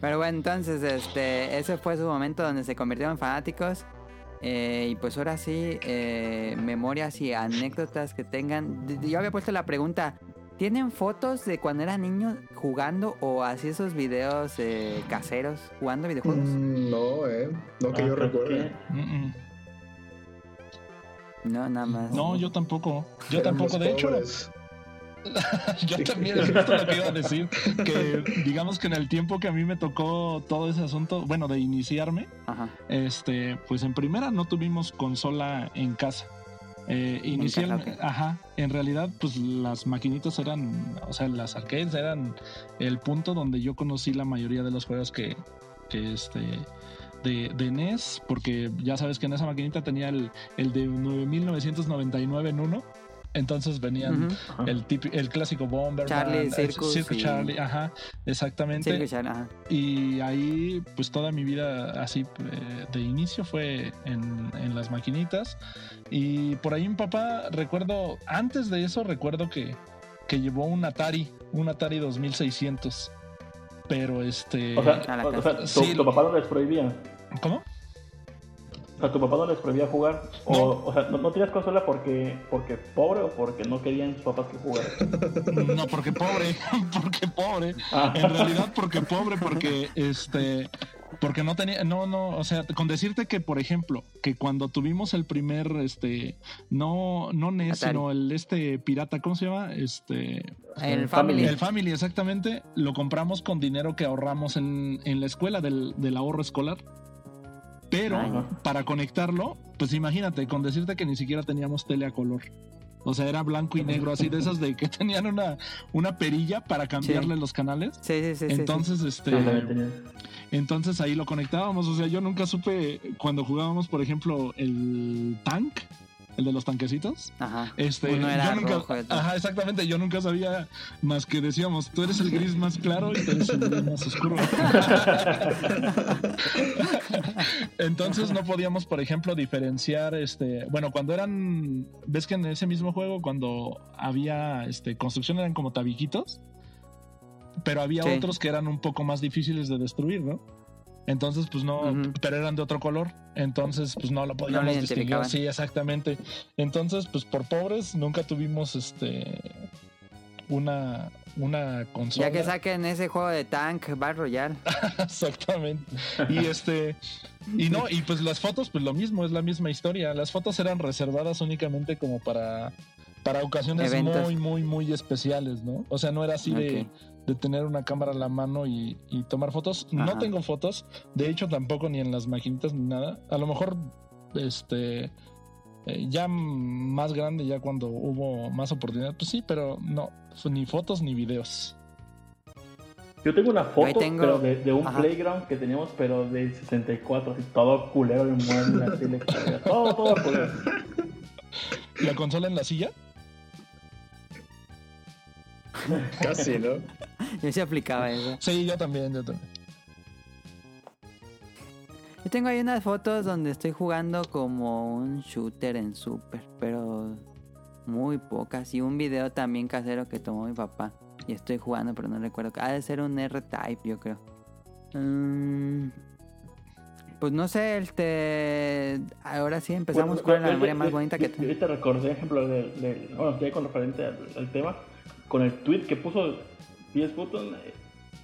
Pero bueno, entonces, este, ese fue su momento donde se convirtieron en fanáticos. Eh, y pues ahora sí, eh, memorias y anécdotas que tengan. Yo había puesto la pregunta, ¿tienen fotos de cuando eran niños jugando o así esos videos eh, caseros jugando videojuegos? Mm, no, eh. No que ah, yo recuerde. Mm, mm. No, nada más. No, yo tampoco. Yo Éramos tampoco. De hecho, (laughs) yo también es (laughs) justo lo que iba a decir. Que digamos que en el tiempo que a mí me tocó todo ese asunto, bueno, de iniciarme, Ajá. Este, pues en primera no tuvimos consola en casa. Eh, inicialmente, ajá, en realidad, pues las maquinitas eran, o sea, las arcades eran el punto donde yo conocí la mayoría de los juegos que, que este, de, de, NES, porque ya sabes que en esa maquinita tenía el, el de 9999 en uno. Entonces venían el, el clásico Bomber, Charlie, Circus, Charlie, ajá, exactamente. Y ahí, pues toda mi vida así eh, de inicio fue en, en, las maquinitas. Y por ahí mi papá, recuerdo, antes de eso, recuerdo que, que llevó un Atari, un Atari 2600. Pero este. O sea, o sea tu, tu, papá no les prohibía. ¿Cómo? O sea, tu papá no les prohibía jugar. O, no. o sea, no, no, tienes consola porque, porque pobre o porque no querían sus papás que jugaran. (laughs) No, porque pobre, (laughs) porque pobre. Ah. En realidad, porque pobre, porque este. Porque no tenía, no, no, o sea, con decirte que, por ejemplo, que cuando tuvimos el primer, este, no, no NES, Atari. sino el este pirata, ¿cómo se llama? Este. El Family. El Family, exactamente. Lo compramos con dinero que ahorramos en, en la escuela del, del ahorro escolar. Pero para conectarlo, pues imagínate, con decirte que ni siquiera teníamos tele a color. O sea, era blanco y negro, así de esas de que (laughs) tenían una, una perilla para cambiarle sí. los canales. Sí, sí, sí. Entonces, sí, este. Entonces ahí lo conectábamos. O sea, yo nunca supe cuando jugábamos, por ejemplo, el tank. El de los tanquecitos. Ajá. Este, Uno era yo nunca, rojo, ajá, exactamente. Yo nunca sabía más que decíamos, tú eres el gris más claro y tú eres el gris más oscuro. (laughs) Entonces no podíamos, por ejemplo, diferenciar, este, bueno, cuando eran, ves que en ese mismo juego, cuando había, este, construcción eran como tabiquitos, pero había sí. otros que eran un poco más difíciles de destruir, ¿no? Entonces, pues no, uh -huh. pero eran de otro color. Entonces, pues no lo podíamos no distinguir. Sí, exactamente. Entonces, pues por pobres, nunca tuvimos este una, una consola. Ya que saquen ese juego de Tank Battle Royale. (laughs) exactamente. Y este, y no, y pues las fotos, pues lo mismo, es la misma historia. Las fotos eran reservadas únicamente como para, para ocasiones Eventos. muy, muy, muy especiales, ¿no? O sea, no era así okay. de de tener una cámara a la mano y, y tomar fotos. Ajá. No tengo fotos, de hecho tampoco ni en las maquinitas ni nada. A lo mejor, este, eh, ya más grande, ya cuando hubo más oportunidad, pues sí, pero no, ni fotos ni videos. Yo tengo una foto, tengo... pero de, de un Ajá. playground que teníamos, pero de 64, así todo culero, el mueble, así, todo, todo culero. ¿La consola en la silla? (laughs) Casi, ¿no? yo se aplicaba eso. Sí, yo también, yo también. Yo tengo ahí unas fotos donde estoy jugando como un shooter en Super, pero muy pocas. Y un video también casero que tomó mi papá. Y estoy jugando, pero no recuerdo. Ha de ser un R-Type, yo creo. Um, pues no sé, este. Ahora sí empezamos bueno, con la memoria más bonita que tengo. Ahorita recordé, ejemplo, de, de, bueno, estoy con referente al, al tema con el tweet que puso PS Button,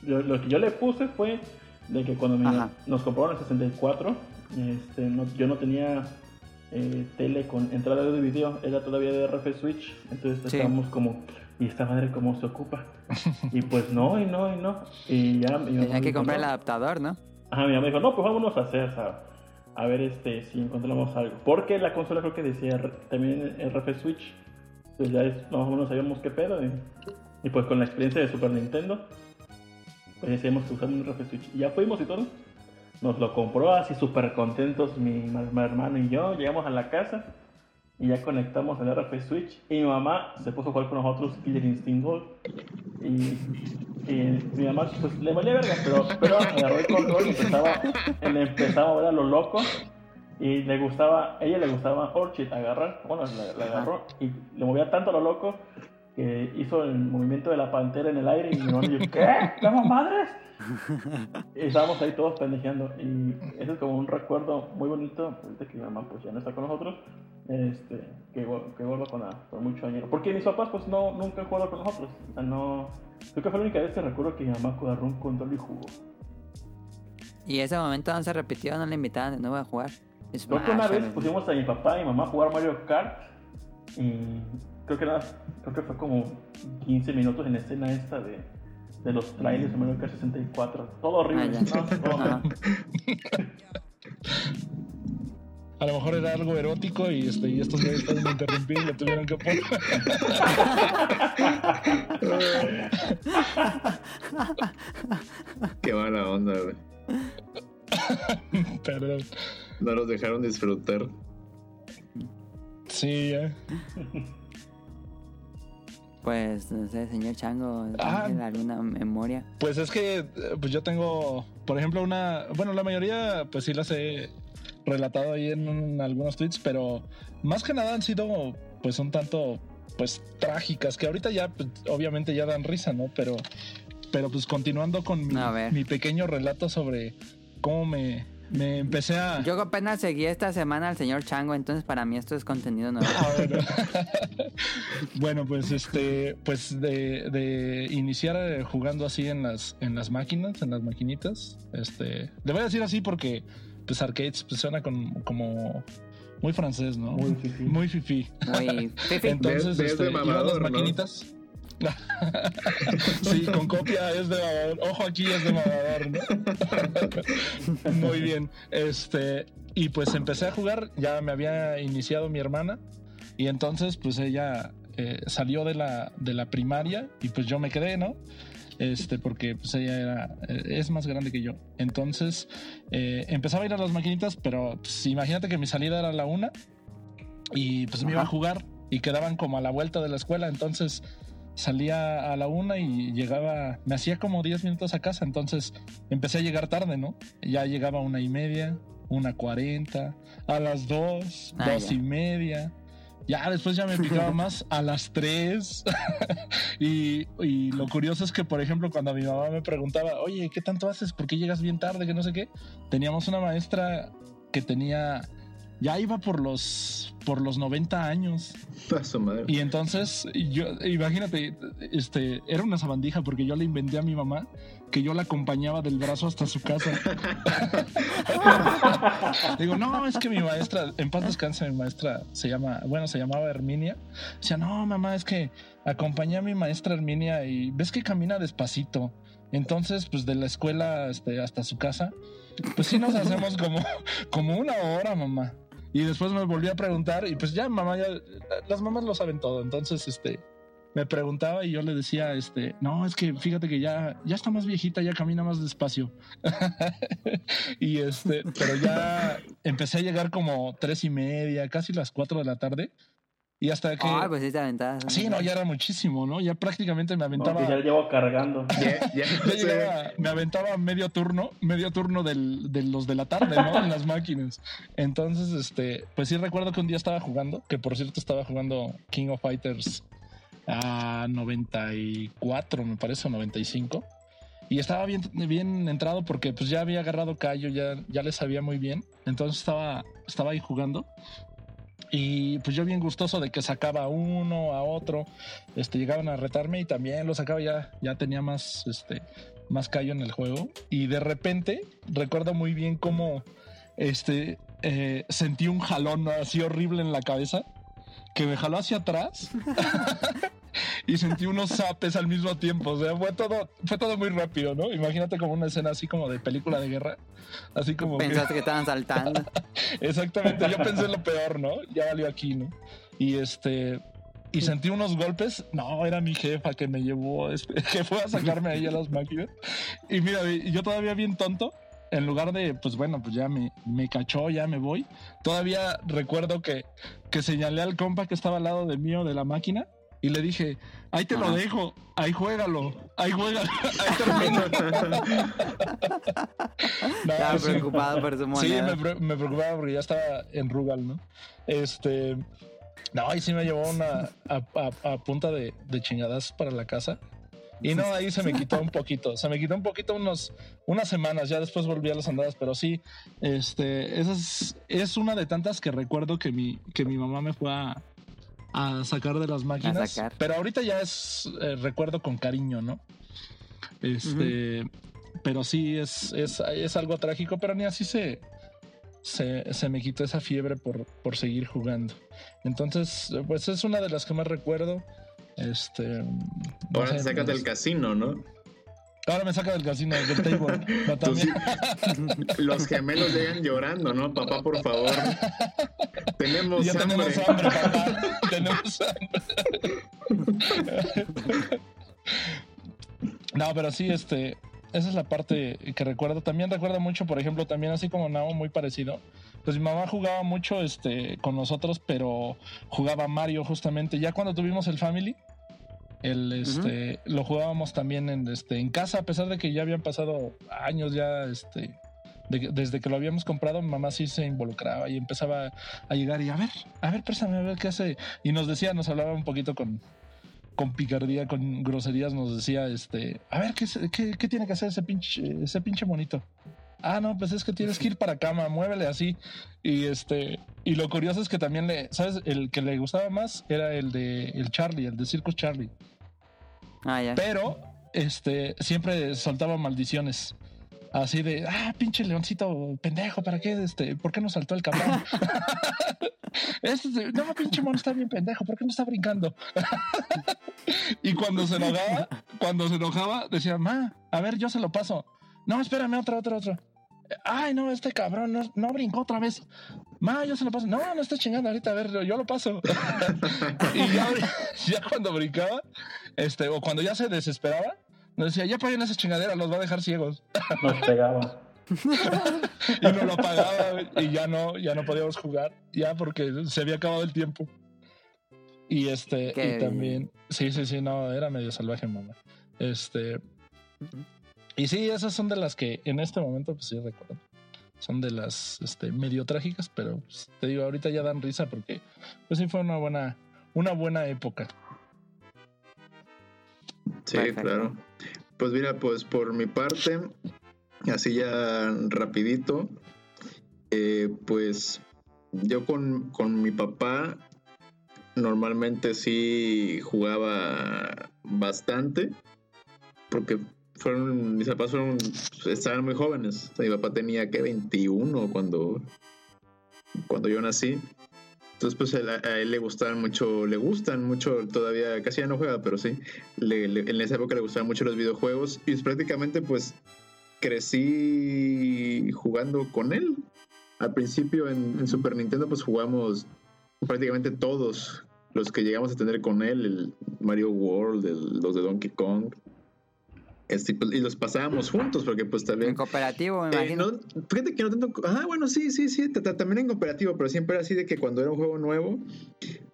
lo, lo, que yo le puse fue de que cuando me, nos compraron el 64, este, no, yo no tenía eh, tele con entrada de video, era todavía de RF Switch, entonces sí. estábamos como, ¿y esta madre cómo se ocupa? y pues no, y no, y no. Y ya, Tenía que comprar el adaptador, ¿no? Ajá, mi mamá me dijo, no, pues vámonos a hacer, a, a ver este, si encontramos algo. Porque la consola creo que decía también RF Switch pues ya es, más o menos sabíamos qué pedo. Y, pues con la experiencia de Super Nintendo, pues decidimos que usamos un RF Switch. Y ya fuimos y todo. Nos lo compró así súper contentos mi, hermano y yo. Llegamos a la casa y ya conectamos el RF Switch. Y mi mamá se puso a jugar con nosotros Killer Instinct Gold. Y, y, mi mamá pues le valía verga, pero, pero agarró el control y empezaba, empezaba a ver a lo loco y le gustaba, a ella le gustaba Orchid agarrar, bueno, la, la agarró y le movía tanto a lo loco que hizo el movimiento de la pantera en el aire y yo, ¿qué? ¿Estamos madres? y (laughs) estábamos ahí todos pendejeando y eso es como un recuerdo muy bonito, de que mi mamá pues ya no está con nosotros, este, que, que vuelva con, la, con mucho añero. Porque mis papás pues no, nunca han jugado con nosotros, o sea, no, creo que fue la única vez que recuerdo que mi mamá agarró un control y jugó. Y ese momento no se repitió, no le invitaban de nuevo a jugar. Creo que una vez pusimos a mi papá y mi mamá a jugar Mario Kart y creo que, era, creo que fue como 15 minutos en la escena esta de, de los trailers de Mario Kart 64. Todo horrible. Ah, ¿no? Todo A lo mejor era algo erótico y, este, y estos güeyes estaban interrumpiendo y lo tuvieron que poner. Qué mala onda, güey. (laughs) Perdón. No los dejaron disfrutar. Sí, ya. Pues, no sé, señor Chango, Ah. ¿tiene alguna memoria? Pues es que eh, pues yo tengo, por ejemplo, una. Bueno, la mayoría, pues sí las he relatado ahí en, un- algunos tweets, pero más que nada han sido, pues, un tanto, pues, trágicas, que ahorita ya, pues, obviamente ya dan risa, ¿no? Pero, pero pues, continuando con mi, mi pequeño relato sobre cómo me, me empecé a. Yo apenas seguí esta semana al señor Chango, entonces para mí esto es contenido nuevo. Ah, bueno. (laughs) bueno, pues este, pues de, de iniciar eh, jugando así en las, en las máquinas, en las maquinitas. Este, le voy a decir así porque, pues arcades, pues suena con- como muy francés, ¿no? Muy fifí. Muy fifí. Muy fifi. (laughs) Entonces, este, de iba a mamador, las ¿no? (laughs) sí, con copia es de mamador. Ojo aquí es de mamador, ¿no? (laughs) Muy bien. Este, y pues empecé a jugar, ya me había iniciado mi hermana. Y entonces, pues ella eh, salió de la, de la primaria y pues yo me quedé, ¿no? Este, porque pues ella era, eh, es más grande que yo. Entonces, eh, empezaba a ir a las maquinitas, pero pues, imagínate que mi salida era a la una y pues me iba a jugar y quedaban como a la vuelta de la escuela. Entonces, salía a la una y llegaba, me hacía como 10 minutos a casa, entonces empecé a llegar tarde, ¿no? Ya llegaba a una y media, una cuarenta, a las dos, Ah, dos ya. y media. Ya después ya me picaba (laughs) más a las tres. (laughs) y, y lo curioso es que, por ejemplo, cuando mi mamá me preguntaba, oye, ¿qué tanto haces? ¿Por qué llegas bien tarde? Que no sé qué. Teníamos una maestra que tenía, ya iba por los, por los 90 años. A su madre. Y entonces, yo, imagínate, este, era una sabandija porque yo le inventé a mi mamá que yo la acompañaba del brazo hasta su casa. (laughs) Digo, no, es que mi maestra, en paz descanse, mi maestra se llama, bueno, se llamaba Herminia. Decía, no, mamá, es que acompañé a mi maestra Herminia y ves que camina despacito. Entonces, pues de la escuela este, hasta su casa, pues sí nos hacemos como, como una hora, mamá. Y después me volví a preguntar y pues ya mamá, ya, las mamás lo saben todo. Entonces, este, me preguntaba y yo le decía, este, no, es que fíjate que ya, ya está más viejita, ya camina más despacio. (laughs) y este, pero ya empecé a llegar como tres y media, casi las cuatro de la tarde. Y hasta que... Ay, pues sí te aventabas. Sí, no, ya era muchísimo, ¿no? Ya prácticamente me aventaba... que ya llevo cargando. (laughs) Ya, ya, (laughs) llegaba, me aventaba medio turno, medio turno del- de los de la tarde, ¿no? En las máquinas. Entonces, este, pues sí recuerdo que un día estaba jugando, que por cierto estaba jugando King of Fighters a 94, me parece, o 95. Y estaba bien, bien entrado porque pues ya había agarrado callo, ya, ya le sabía muy bien. Entonces estaba, estaba ahí jugando. Y pues yo bien gustoso de que sacaba a uno, a otro, este, llegaban a retarme y también lo sacaba ya, ya tenía más, este, más callo en el juego. Y de repente recuerdo muy bien cómo, este, eh, sentí un jalón así horrible en la cabeza que me jaló hacia atrás (laughs) y sentí unos zapes al mismo tiempo. O sea, fue todo, fue todo muy rápido, ¿no? Imagínate como una escena así como de película de guerra. Así como que- Pensaste que estaban saltando. (laughs) Exactamente, yo pensé lo peor, ¿no? Ya valió aquí, ¿no? Y este. Y sentí unos golpes. No, era mi jefa que me llevó, (laughs) que fue a sacarme ahí a las máquinas. Y mira, yo todavía bien tonto. En lugar de, pues bueno, pues ya me, me cachó, ya me voy. Todavía recuerdo que, que señalé al compa que estaba al lado de mío de la máquina y le dije, ahí te lo dejo, ahí juégalo, ahí juégalo, (laughs) ahí (laughs) termina. No, Estaba sí. preocupado por su Sí, moneda. me, pre- me preocupaba porque ya estaba en Rugal, ¿no? Este. No, ahí sí me llevó una a, a- a punta de, de chingadas para la casa. Y no, ahí se me quitó un poquito. Se me quitó un poquito unos, unas semanas. Ya después volví a las andadas. Pero sí, este, esa es, es una de tantas que recuerdo que mi, que mi mamá me fue a, a sacar de las máquinas. sacar. Pero ahorita ya es eh, recuerdo con cariño, ¿no? Este. Pero sí es, es, es algo trágico, pero ni así se, se, se me quitó esa fiebre por, por seguir jugando. Entonces, pues es una de las que más recuerdo. Este. no Ahora sé, no del sé. casino, ¿no? Ahora me saca del casino, del table. (laughs) Los gemelos llegan llorando, ¿no? Papá, por favor. Tenemos ya hambre. tenemos hambre, papá. tenemos hambre. no, pero sí, este. Esa es la parte que recuerdo. También recuerdo mucho, por ejemplo, también así como Nao, muy parecido. Pues mi mamá jugaba mucho este, con nosotros, pero jugaba Mario justamente. Ya cuando tuvimos el Family, el, este, Lo jugábamos también en, este, en casa, a pesar de que ya habían pasado años ya, este, desde que lo habíamos comprado, mi mamá sí se involucraba y empezaba a llegar y a ver, a ver, préstame, a ver qué hace. Y nos decía, nos hablaba un poquito con, con picardía, con groserías, nos decía, este, a ver, ¿qué, qué, qué tiene que hacer ese pinche, ese pinche monito? Ah, no, pues es que tienes que ir para cama, muévele así. Y este, y lo curioso es que también le, ¿sabes? El que le gustaba más era el de el Charlie, el de Circus Charlie. Ah, ya. Pero, este, siempre soltaba maldiciones. Así de, ah, pinche leoncito pendejo, ¿para qué? Este, ¿por qué no saltó el cabrón? (laughs) este, no, pinche mono está bien pendejo, ¿por qué no está brincando? (laughs) y cuando se enojaba, cuando se enojaba, decía, ma, a ver, yo se lo paso. No, espérame, otra, otra, otra. Ay, no, este cabrón no, no brincó otra vez. Ma, yo se lo paso. No, no está chingando ahorita, a ver, yo lo paso. (laughs) y ya, ya, cuando brincaba, este, o cuando ya se desesperaba, nos decía, ya paguen esa chingadera, los va a dejar ciegos. (laughs) Nos pegaba. (laughs) y no lo pagaba y ya no, ya no podíamos jugar, ya porque se había acabado el tiempo. Y este, y también, sí, sí, sí, no, era medio salvaje, mamá. Este, y sí, esas son de las que en este momento, pues sí recuerdo. Son de las este, medio trágicas, pero pues, te digo, ahorita ya dan risa porque pues sí fue una buena, una buena época. Sí, claro. Pues mira, pues por mi parte, así ya rapidito, eh, pues yo con, con mi papá normalmente sí jugaba bastante, porque fueron, mis papás fueron, estaban muy jóvenes. mi papá tenía que 21 cuando, cuando yo nací. Entonces, pues a, él le gustaban mucho, le gustan mucho, todavía casi ya no juega, pero sí, en esa época le gustaban mucho los videojuegos y prácticamente pues crecí jugando con él. Al principio en, Super Nintendo pues jugamos prácticamente todos los que llegamos a tener con él, el Mario World, los de Donkey Kong, este, pues, y los pasábamos juntos, porque pues también... En cooperativo, me eh, imagino. fíjate que no tanto... Ah, bueno, sí, sí, sí, también en cooperativo, pero siempre era así de que cuando era un juego nuevo,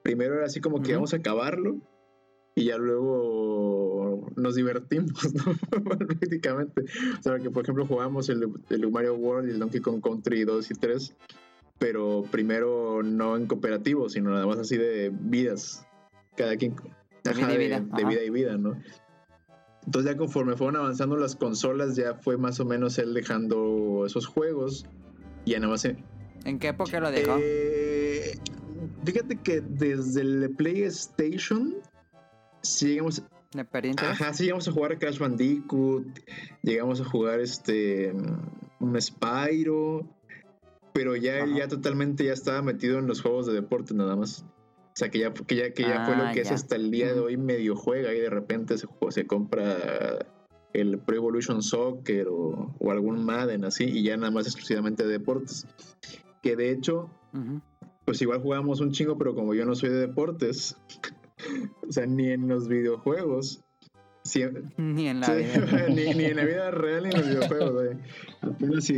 primero era así como que íbamos a acabarlo y ya luego nos divertimos, (laughs) ¿no? Prácticamente. O sea, que por ejemplo jugamos el, el Mario World y el Donkey Kong Country 2 y 3, pero primero no en cooperativo, sino nada más así de vidas. Cada quien... de, vida. de vida y vida, ¿no? Entonces ya conforme fueron avanzando las consolas, ya fue más o menos él dejando esos juegos. Y ya nada más... ¿En qué época lo dejó? Eh, fíjate que desde el PlayStation llegamos... Ajá, sí llegamos a jugar Crash Bandicoot, llegamos a jugar este un Spyro, pero ya ya totalmente ya estaba metido en los juegos de deporte nada más. O sea, que ya, que ya, que ya fue lo ah, que es hasta el día de hoy medio juega y de repente se, se compra el Pro Evolution Soccer o, algún Madden así y ya nada más exclusivamente de deportes. Que de hecho, pues igual jugamos un chingo, pero como yo no soy de deportes, (laughs) o sea, ni en los videojuegos. (laughs) ni en la vida. (laughs) ni, en la vida real ni en los videojuegos. Apenas si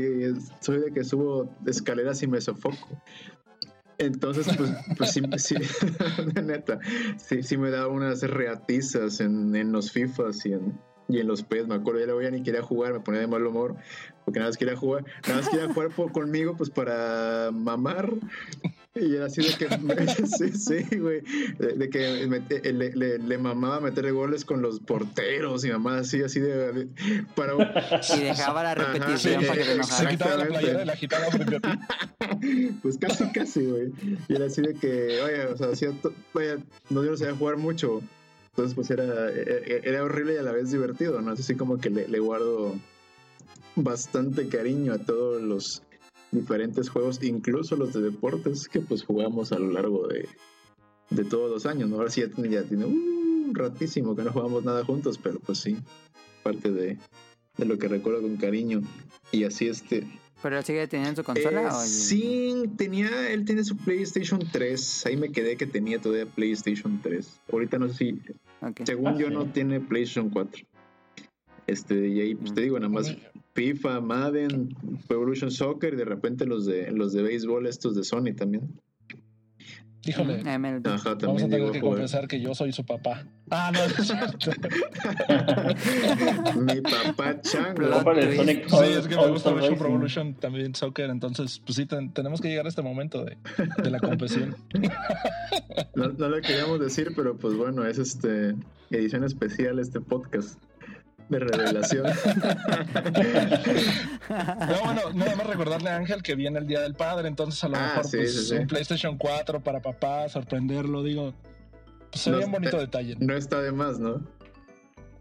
soy de que subo escaleras y me sofoco. Entonces, pues, pues sí, sí (laughs) neta, sí, me daba unas reatizas en, en los FIFAs y en, y en los PES, me acuerdo, ya luego ya ni quería jugar, me ponía de mal humor, porque nada más quería jugar, nada más quería jugar conmigo, pues para mamar, y era así de que, (laughs) sí, sí, güey, de, que eh, le, le, mamaba meter goles con los porteros y mamá así, así de, para... Y dejaba la (laughs) repetición para que te. Se quitaba la playera y la agitaba frente a ti. (laughs) Pues casi, casi, güey. Y era así de que, oye, o sea, hacía, vaya, no yo no sabía jugar mucho, entonces, pues era, e, e, era horrible y a la vez divertido, ¿no? Así como que le, guardo bastante cariño a todos los diferentes juegos, incluso los de deportes que pues jugamos a lo largo de, de todos los años, ¿no? Ahora sí ya tiene, ya tiene un ratísimo que no jugamos nada juntos, pero pues sí, parte de, de lo que recuerdo con cariño. Y así este... ¿Pero él sigue teniendo su consola? Eh, sí, tenía, él tiene su PlayStation 3. Ahí me quedé que tenía todavía PlayStation 3. Ahorita no sé si... Según ah, yo no tiene PlayStation 4. Este, y ahí pues, te digo, nada más FIFA, Madden, Evolution Soccer y de repente los de los de béisbol estos de Sony también. Híjole, vamos a tener que confesar que yo soy su papá. Ah, no, (laughs) Mi papá Chango. Sí, es que me gusta mucho Pro Evolution también Soccer, entonces pues sí, tenemos que llegar a este momento de, de la confesión. (laughs) No, no, lo queríamos decir, pero pues bueno, es este edición especial este podcast de revelación. (laughs) no, bueno, nada más recordarle a Ángel que viene el Día del Padre, entonces a lo ah, mejor pues, un PlayStation 4 para papá, sorprenderlo, digo. Pues sería un bonito detalle. No está de más, ¿no?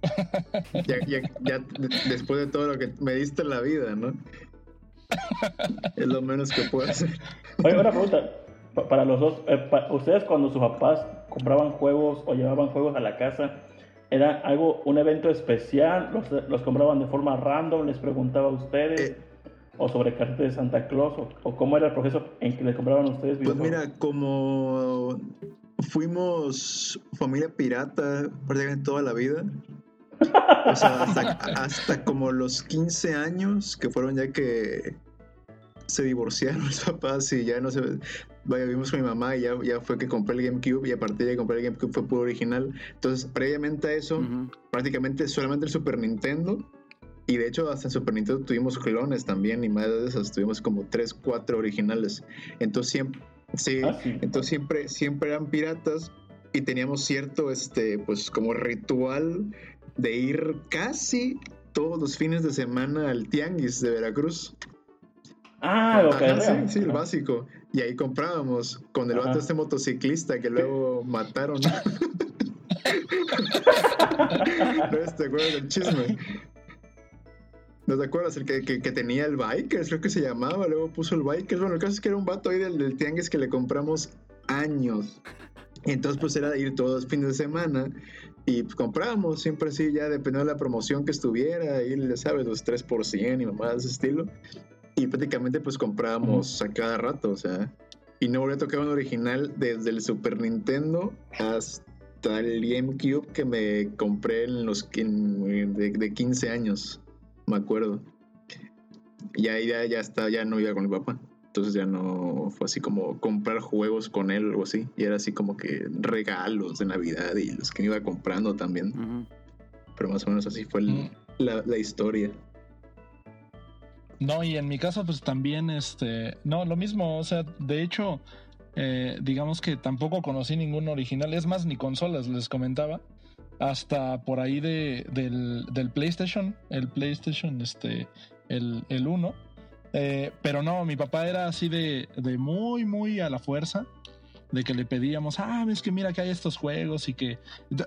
(laughs) ya, ya, ya, después de todo lo que me diste en la vida, ¿no? es lo menos que puedo hacer. Oye, una pregunta. Para los dos, eh, ¿ustedes cuando sus papás compraban juegos o llevaban juegos a la casa, era algo, un evento especial, los, los compraban de forma random, les preguntaba a ustedes, eh. o sobre cartas de Santa Claus, o, cómo era el proceso en que les compraban a ustedes Pues mira, como fuimos familia pirata prácticamente toda la vida, o sea, hasta, (laughs) hasta como los 15 años, que fueron ya que se divorciaron los papás y ya no se vaya, vimos con mi mamá y ya, ya fue que compré el GameCube y a partir de comprar el GameCube fue puro original. Entonces, previamente a eso, prácticamente solamente el Super Nintendo. Y de hecho, hasta en Super Nintendo tuvimos clones también y más de esas, tuvimos como 3, 4 originales. Entonces siempre, sí, ah, entonces siempre, siempre eran piratas y teníamos cierto, este, pues como ritual de ir casi todos los fines de semana al Tianguis de Veracruz. Ah, lo que sí, sí, el básico. Y ahí comprábamos con el vato este motociclista que luego mataron. (laughs) no te acuerdas del chisme. ¿No te acuerdas? El que, que, tenía el Bikers, creo que se llamaba, luego puso el Bikers. Bueno, el caso es que era un vato ahí del, del tianguis que le compramos años. Y entonces pues era ir todos los fines de semana y pues, comprábamos siempre así, ya dependiendo de la promoción que estuviera, y ya sabes, los 3 por 100 y mamá de ese estilo. Y prácticamente pues comprábamos a cada rato, o sea. Y no volví a tocar un original desde el Super Nintendo hasta el GameCube que me compré en los de, de 15 años, me acuerdo. Y ahí ya, ya está, ya no iba con mi papá. Entonces ya no fue así como comprar juegos con él o algo así. Y era así como que regalos de Navidad y los que me iba comprando también. Pero más o menos así fue la, la historia. No, y en mi caso, pues también, este, no, lo mismo, o sea, de hecho, eh, digamos que tampoco conocí ningún original, es más, ni consolas, les comentaba, hasta por ahí de, del, del PlayStation, el PlayStation, este, el, el 1, eh, pero no, mi papá era así de, de muy, muy a la fuerza, de que le pedíamos, ah, ves que mira que hay estos juegos y que,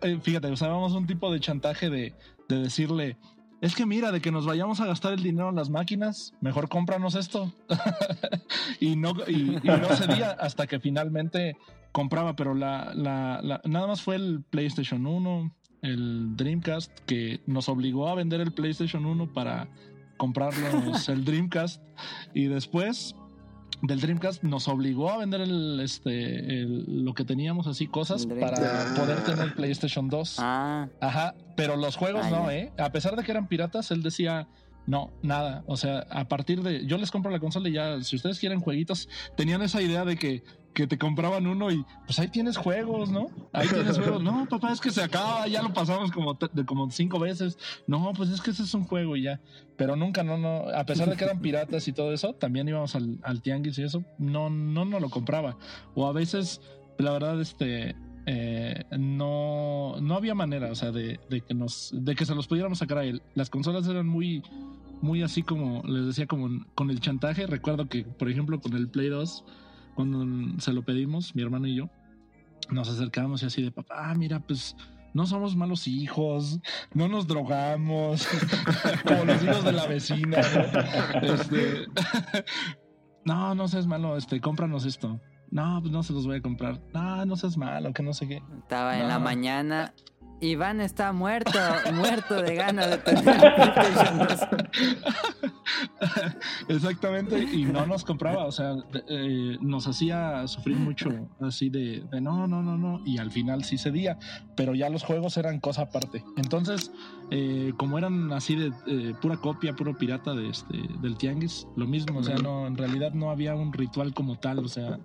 eh, fíjate, usábamos un tipo de chantaje de, de decirle, es que mira, de que nos vayamos a gastar el dinero en las máquinas, mejor cómpranos esto. (laughs) y, no, y, no cedía hasta que finalmente compraba, pero la, la, nada más fue el PlayStation 1, el Dreamcast, que nos obligó a vender el PlayStation 1 para comprarnos (laughs) el Dreamcast. Y después del Dreamcast nos obligó a vender el, este, lo que teníamos así, cosas para poder tener PlayStation 2. Ah. Ajá, pero los juegos no, ¿eh? A pesar de que eran piratas, él decía, no, nada. O sea, a partir de. Yo les compro la consola y ya, si ustedes quieren jueguitos, tenían esa idea de que, que te compraban uno y pues ahí tienes juegos, ¿no? Ahí tienes juegos. No, papá, es que se acaba, ya lo pasamos como, como cinco veces. No, pues es que ese es un juego y ya. Pero nunca, no, no. A pesar de que eran piratas y todo eso, también íbamos al, al tianguis y eso, no, no, no lo compraba. O a veces, la verdad, este. Eh, no, no había manera, o sea, de, de, que nos, de que se los pudiéramos sacar a él. Las consolas eran muy, muy así como, les decía, como con el chantaje. Recuerdo que, por ejemplo, con el Play 2, cuando se lo pedimos, mi hermano y yo, nos acercamos y así de papá, ah, mira, pues no somos malos hijos, no nos drogamos, (laughs) como los hijos de la vecina. ¿no? Este, (laughs) no, no seas malo, este, cómpranos esto. No, pues no se los voy a comprar. No, no seas malo, que no sé qué. Estaba en la mañana Iván está muerto, muerto de ganas de tener (laughs) PlayStation 2. (laughs) Exactamente, y no nos compraba, o sea, eh, nos hacía sufrir mucho, así de, no, no, no, no, y al final sí cedía, pero ya los juegos eran cosa aparte. Entonces, eh, como eran así de eh, pura copia, puro pirata de este, del Tianguis, lo mismo, o sea, no, en realidad no había un ritual como tal, o sea,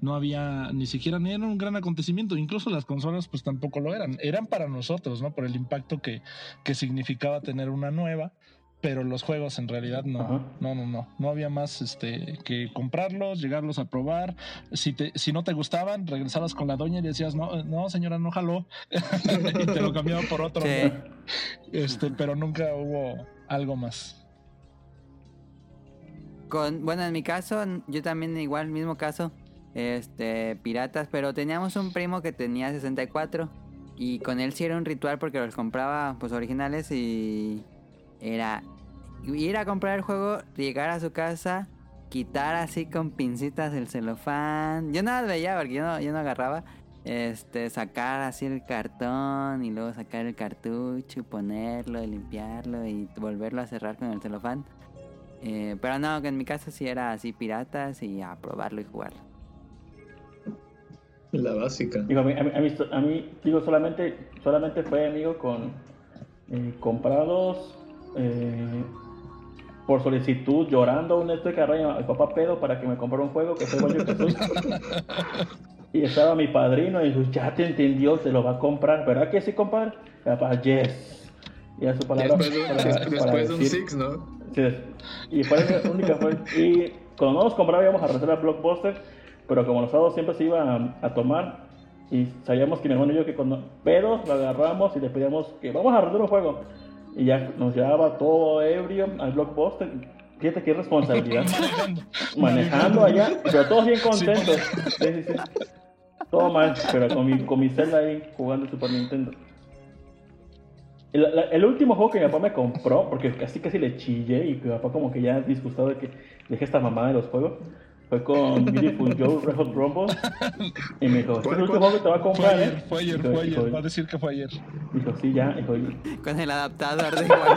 no había ni siquiera, ni era un gran acontecimiento, incluso las consolas pues tampoco lo eran, eran para nosotros nosotros, ¿no? Por el impacto que, que significaba tener una nueva pero los juegos en realidad no, no, no, no, no había más este que comprarlos, llegarlos a probar. Si te, si no te gustaban, regresabas con la doña y decías no, no señora, no jaló (laughs) y te lo cambiaba por otro. Este, pero nunca hubo algo más. Con, bueno, en mi caso, yo también igual mismo caso, este, piratas, pero teníamos un primo que tenía 64 y con él sí era un ritual porque los compraba pues originales y era ir a comprar el juego, llegar a su casa, quitar así con pincitas el celofán. Yo nada veía porque yo no, yo no agarraba. Este, sacar así el cartón y luego sacar el cartucho, y ponerlo, y limpiarlo y volverlo a cerrar con el celofán. Eh, pero no, que en mi casa sí era así piratas y a probarlo y jugarlo. La básica. Digo, a mí, a mí, digo, solamente, solamente fue, amigo, con eh, comprados eh, por solicitud, llorando un este carraño al papá pedo para que me comprara un juego que fue Banjo Jesús. y estaba mi padrino y dijo, ya te entendió, se lo va a comprar. ¿Verdad que sí, compadre? Papá, yes. Y a su palabra. Después, de un Six, ¿no? Sí, y fue la única fue. Y cuando no nos compraba íbamos a rentar a Blockbuster pero como los sábados siempre se iba a, tomar y sabíamos que mi hermano y yo que cuando pedos lo agarramos y le pedíamos que vamos a rentar un juego y ya nos llevaba todo ebrio al blockbuster fíjate qué responsabilidad. (laughs) Manejando, allá pero todos bien contentos. Todo mal pero con mi, con mi celda ahí jugando Super Nintendo. El, el, último juego que mi papá me compró, porque casi casi le chillé y mi papá como que ya disgustado de que dejé esta mamada de los juegos, fue con (laughs) Beautiful Joe Red Hot Rumble. Y me dijo, este es el último juego que te va a comprar, fue ayer, ¿eh? Fue ayer, fue ayer. Va a decir que fue ayer. Dijo, sí, ya. Dijo, con el adaptador de igual.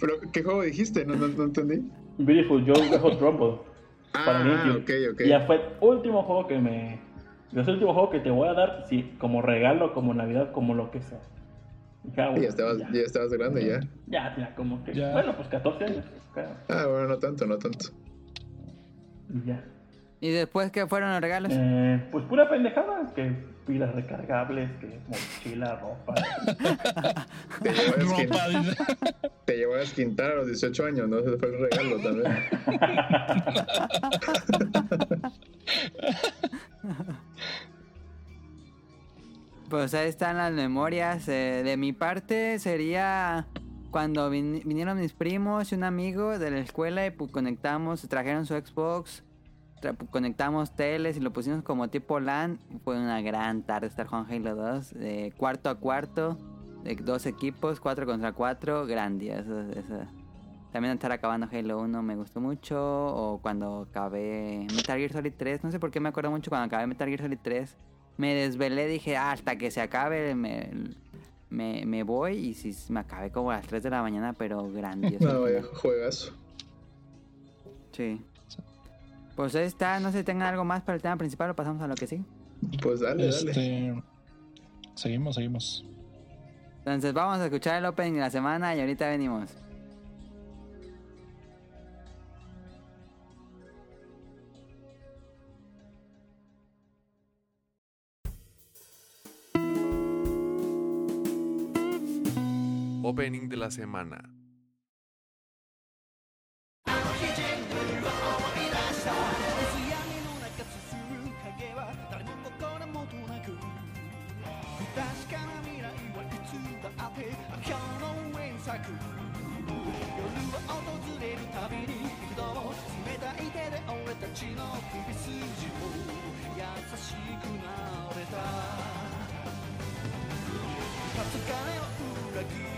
Pero, ¿qué juego dijiste? No, no, no entendí. Beautiful Joe Red Hot Rumble. Ah, para ok, ok. Y ya fue el último juego que me... Es el último juego que te voy a dar, sí, como regalo, como Navidad, como lo que sea. Ya, estabas, ya. estabas grande ya. Ya, ya, como que. Bueno, pues 14 años. Ah, bueno, no tanto, no tanto. Ya. ¿Y después qué fueron los regalos? Eh, pues pura pendejada, que pilas recargables, que mochila, ropa. (laughs) te, llevó a (laughs) te llevó a esquintar a los 18 años, ¿no? Ese fue el regalo también. (laughs) Pues ahí están las memorias. Eh, de mi parte sería cuando vinieron mis primos y un amigo de la escuela y pues, conectamos, trajeron su Xbox, conectamos teles y lo pusimos como tipo LAN. Fue una gran tarde estar con Halo 2, de cuarto a cuarto, de dos equipos, cuatro contra cuatro, grandioso. También estar acabando Halo 1 me gustó mucho, o cuando acabé Metal Gear Solid 3, no sé por qué me acuerdo mucho cuando acabé Metal Gear Solid 3 me desvelé, dije, ah, hasta que se acabe me, me, voy. Y si me acabé como a las 3 de la mañana, pero grandioso. No, (laughs) vaya, juegas. Sí. Pues ahí está, no sé si tengan algo más para el tema principal o pasamos a lo que sí. Pues dale, este... dale. Seguimos, seguimos. Entonces vamos a escuchar el opening de la semana y ahorita venimos. Opening de la semana. 思い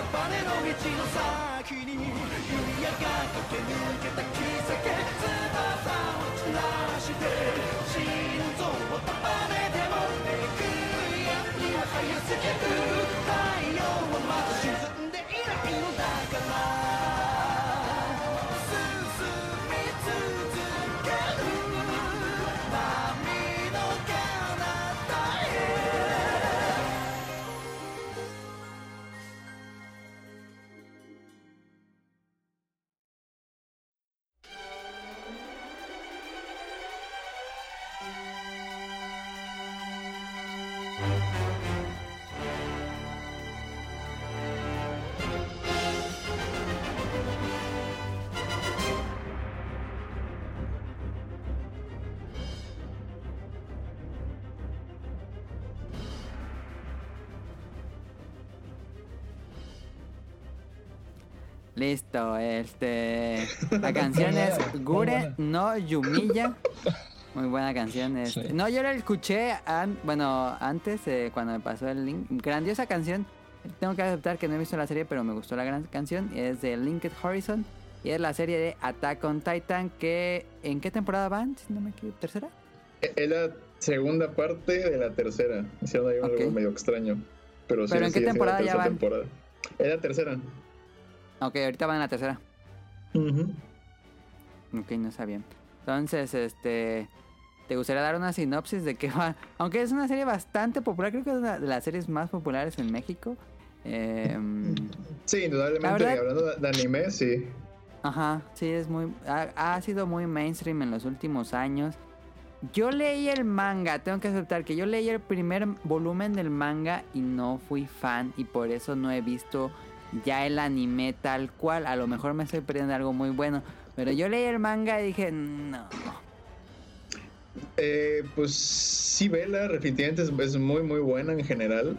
バネの道の先に弓矢が駆け抜けた奇跡翼を散らして心臓を束ねてもめくり闇は早すぎる太陽はまだ Listo, este. (laughs) La canción es Gure no Yumiya. Muy buena canción. Este. Sí. No, yo la escuché, an- bueno, antes, eh, cuando me pasó el link. Grandiosa canción. Tengo que aceptar que no he visto la serie, pero me gustó la gran canción. Es de Linked Horizon. Y es la serie de Attack on Titan. que ¿En qué temporada van? Si no me equivoco, ¿tercera? Es la segunda parte de la tercera. Hicieron ahí algo Ok. medio extraño. Pero, sí, ¿Pero en qué sí, la temporada ya tercera van? temporada. Es la tercera. Ok, ahorita van en la tercera. Ujú. Ok, no sabía. Entonces, este. ¿Te gustaría dar una sinopsis de qué va? (laughs) Aunque es una serie bastante popular, creo que es una de las series más populares en México. Eh, Sí, indudablemente. Verdad- Hablando de, de anime, sí. ajá, sí, es muy. Ha, ha sido muy mainstream en los últimos años. Yo leí el manga, tengo que aceptar que yo leí el primer volumen del manga y no fui fan, y por eso no he visto ya el anime tal cual. A lo mejor me estoy perdiendo algo muy bueno. Pero yo leí el manga y dije, no. Eh, pues sí, Vela, definitivamente es, es muy, muy buena en general.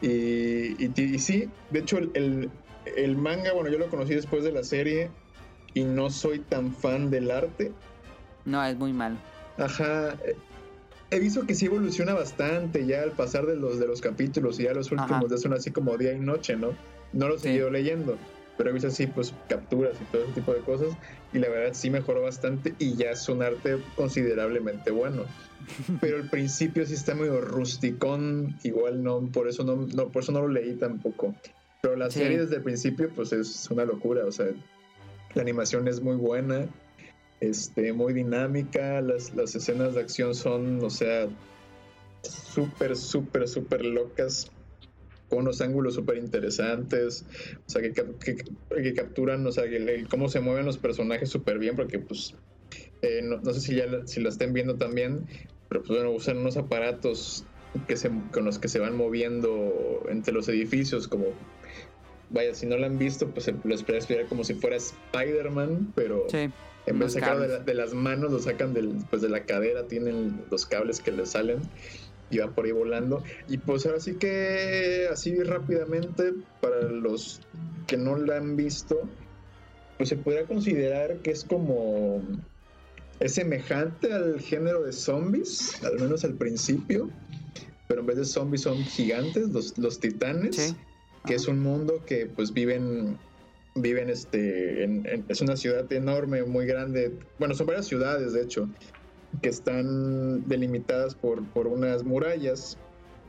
Y, y, y sí, de hecho, el, el, el manga, bueno, yo lo conocí después de la serie y no soy tan fan del arte. No, es muy malo. Ajá. eh, He visto que sí evoluciona bastante ya al pasar de los, de los capítulos y ya los últimos Ajá. ya son así como día y noche, ¿no? No lo he Sí. leyendo, pero he visto así pues capturas y todo ese tipo de cosas y la verdad sí mejoró bastante y ya es un arte considerablemente bueno. (laughs) Pero al principio sí está medio rusticón, igual no, por eso no, no, por eso no lo leí tampoco. Pero la Sí. serie desde el principio pues es una locura, o sea, la animación es muy buena, este, muy dinámica, las, las escenas de acción son, o sea, súper, súper, súper locas, con unos ángulos súper interesantes, o sea, que, que- que capturan, o sea, que el- cómo se mueven los personajes súper bien, porque pues, eh, no, no sé si ya la, si la estén viendo también, pero pues bueno, usan unos aparatos que se, con los que se van moviendo entre los edificios, como vaya, si no la han visto, pues les puede explicar como si fuera Spider-Man, pero Sí. en vez de sacarlo de, cables. la- de las manos, lo sacan del, pues de la cadera, tienen los cables que les salen y van por ahí volando. Y pues ahora sí que, así rápidamente, para los que no la han visto, pues se podría considerar que es como. Es semejante al género de zombies, al menos al principio, pero en vez de zombies son gigantes, los, los titanes Sí. que es un mundo que pues viven viven este en- en- es una ciudad enorme muy grande bueno son varias ciudades de hecho que están delimitadas por, por unas murallas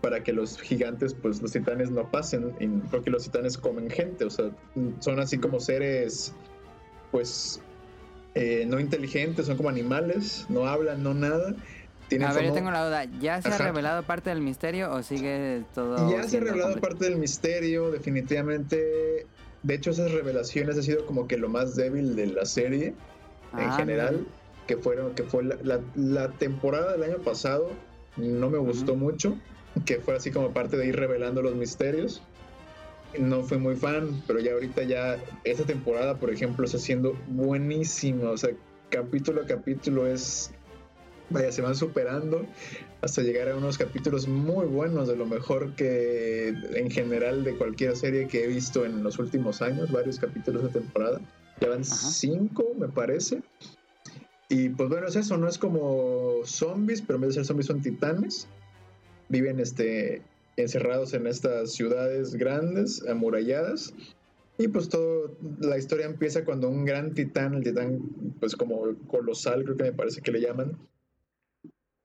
para que los gigantes pues los titanes no pasen y- porque los titanes comen gente o sea son así como seres pues eh, no inteligentes son como animales no hablan no nada tienen A ver, yo tengo la duda. ¿Ya se ha revelado parte del misterio o sigue todo.? Ya se ha revelado parte del misterio, definitivamente. De hecho, esas revelaciones ha sido como que lo más débil de la serie en Ah, general, que fueron, que fue la, la- la temporada del año pasado, no me gustó mucho, que fue así como parte de ir revelando los misterios. No fui muy fan, pero ya ahorita ya esta temporada, por ejemplo, está siendo buenísima. O sea, capítulo a capítulo es vaya, se van superando hasta llegar a unos capítulos muy buenos, de lo mejor que en general de cualquier serie que he visto en los últimos años, varios capítulos de temporada. Ya van cinco, me parece. Y pues bueno, es eso, no es como zombies, pero en vez de ser zombies son titanes. Viven este, encerrados en estas ciudades grandes, amuralladas. Y pues todo, la historia empieza cuando un gran titán, el titán pues como colosal creo que me parece que le llaman,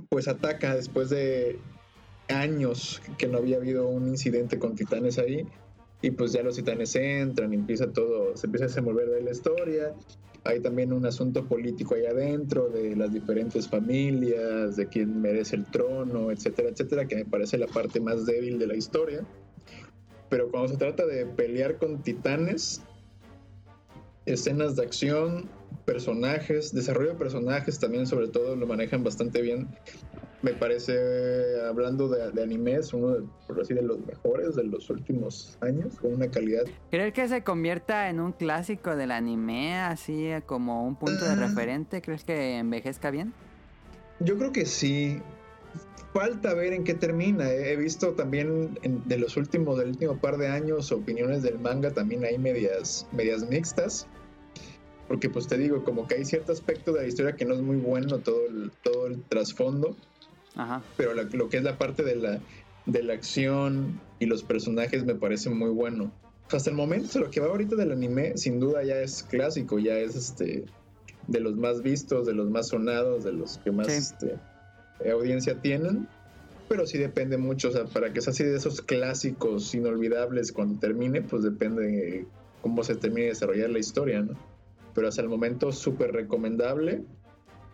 pues ataca después de años que no había habido un incidente con titanes ahí. Y pues ya los titanes entran y empieza todo, se empieza a desenvolver de la historia. Hay también un asunto político ahí adentro de las diferentes familias, de quién merece el trono, etcétera, etcétera, que me parece la parte más débil de la historia. Pero cuando se trata de pelear con titanes, escenas de acción, personajes, desarrollo de personajes también sobre todo lo manejan bastante bien. Me parece, hablando de, de animes, uno de, por así de los mejores de los últimos años, con una calidad. ¿Crees que se convierta en un clásico del anime, así como un punto de Ah. referente? ¿Crees que envejezca bien? Yo creo que sí. Falta ver en qué termina. He visto también en- de los últimos, del último par de años, opiniones del manga también hay medias, medias mixtas. Porque pues te digo, como que hay cierto aspecto de la historia que no es muy bueno, todo el, todo el trasfondo. Ajá. pero la- lo que es la parte de la, de la acción y los personajes me parece muy bueno. Hasta el momento, lo que va ahorita del anime, sin duda ya es clásico, ya es este de los más vistos, de los más sonados, de los que más Sí. este, audiencia tienen. Pero sí depende mucho, o sea, para que sea así de esos clásicos inolvidables cuando termine, pues depende de cómo se termine de desarrollar la historia, ¿no? Pero hasta el momento súper recomendable.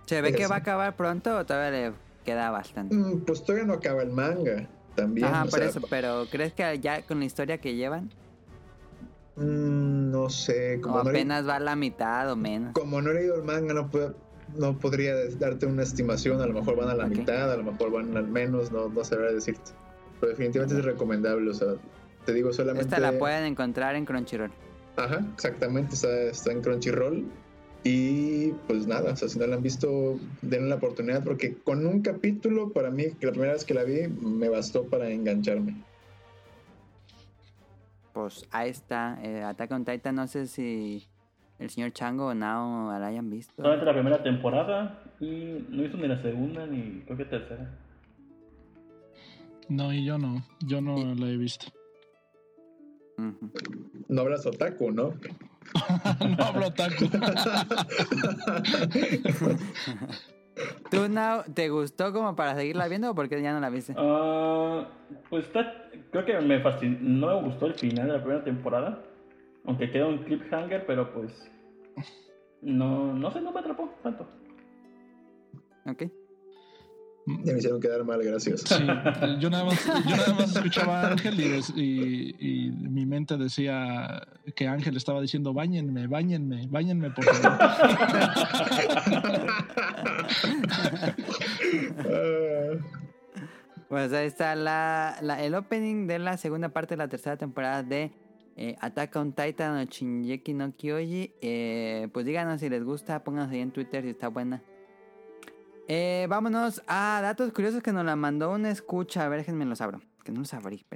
¿Se ve que Eso. va a acabar pronto o todavía le queda bastante? Mm, Pues todavía no acaba el manga también. Ajá, por sea, eso, pero ¿crees que ya con la historia que llevan? Mm, no sé, ¿O he, apenas va a la mitad o menos? como no he leído el manga, no, puedo- no podría darte una estimación. A lo mejor van a la mitad, a lo mejor van al menos, no, no sabré decirte. Pero definitivamente es recomendable, o sea, te digo solamente. Esta la pueden encontrar en Crunchyroll. Ajá, exactamente, está, está en Crunchyroll. Y pues nada, o sea, si no la han visto, denle la oportunidad, porque con un capítulo, para mí, que la primera vez que la vi, me bastó para engancharme. Pues ahí está, eh, Attack on Titan, no sé si el señor Chango o Nao la hayan visto. Solamente la primera temporada y no hizo ni la segunda ni creo que tercera. No, y yo no. Yo no la he visto. No hablas otaku, ¿no? (laughs) no hablo taco. (laughs) ¿Tú, Nao, te gustó como para seguirla viendo o por qué ya no la viste? Ah, pues está, creo que me fascinó, no me gustó el final de la primera temporada, aunque queda un cliffhanger, pero pues no, no sé, no me atrapó tanto. Ok. Ya me hicieron quedar mal, gracias. Sí, (laughs) yo nada más, yo nada más escuchaba a Ángel y, des- y- y mi mente decía que Ángel estaba diciendo bañenme, bañenme, bañenme por favor. (laughs) Pues ahí está la, la- el opening de la segunda parte de la tercera temporada de eh, Attack on Titan o Shinjeki no Kyoji. Eh, pues díganos si les gusta, pónganos ahí en Twitter si está buena. Eh, vámonos a datos curiosos que nos la mandó una escucha. A ver, déjenme los abro. Que no los abrí.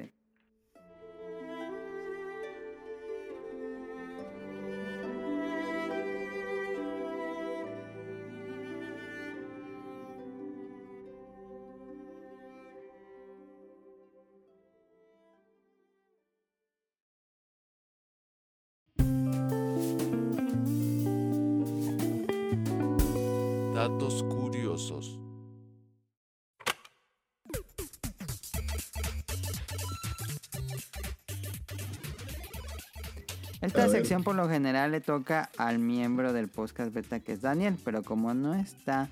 Datos Esta sección por lo general le toca al miembro del podcast beta que es Daniel, pero como no está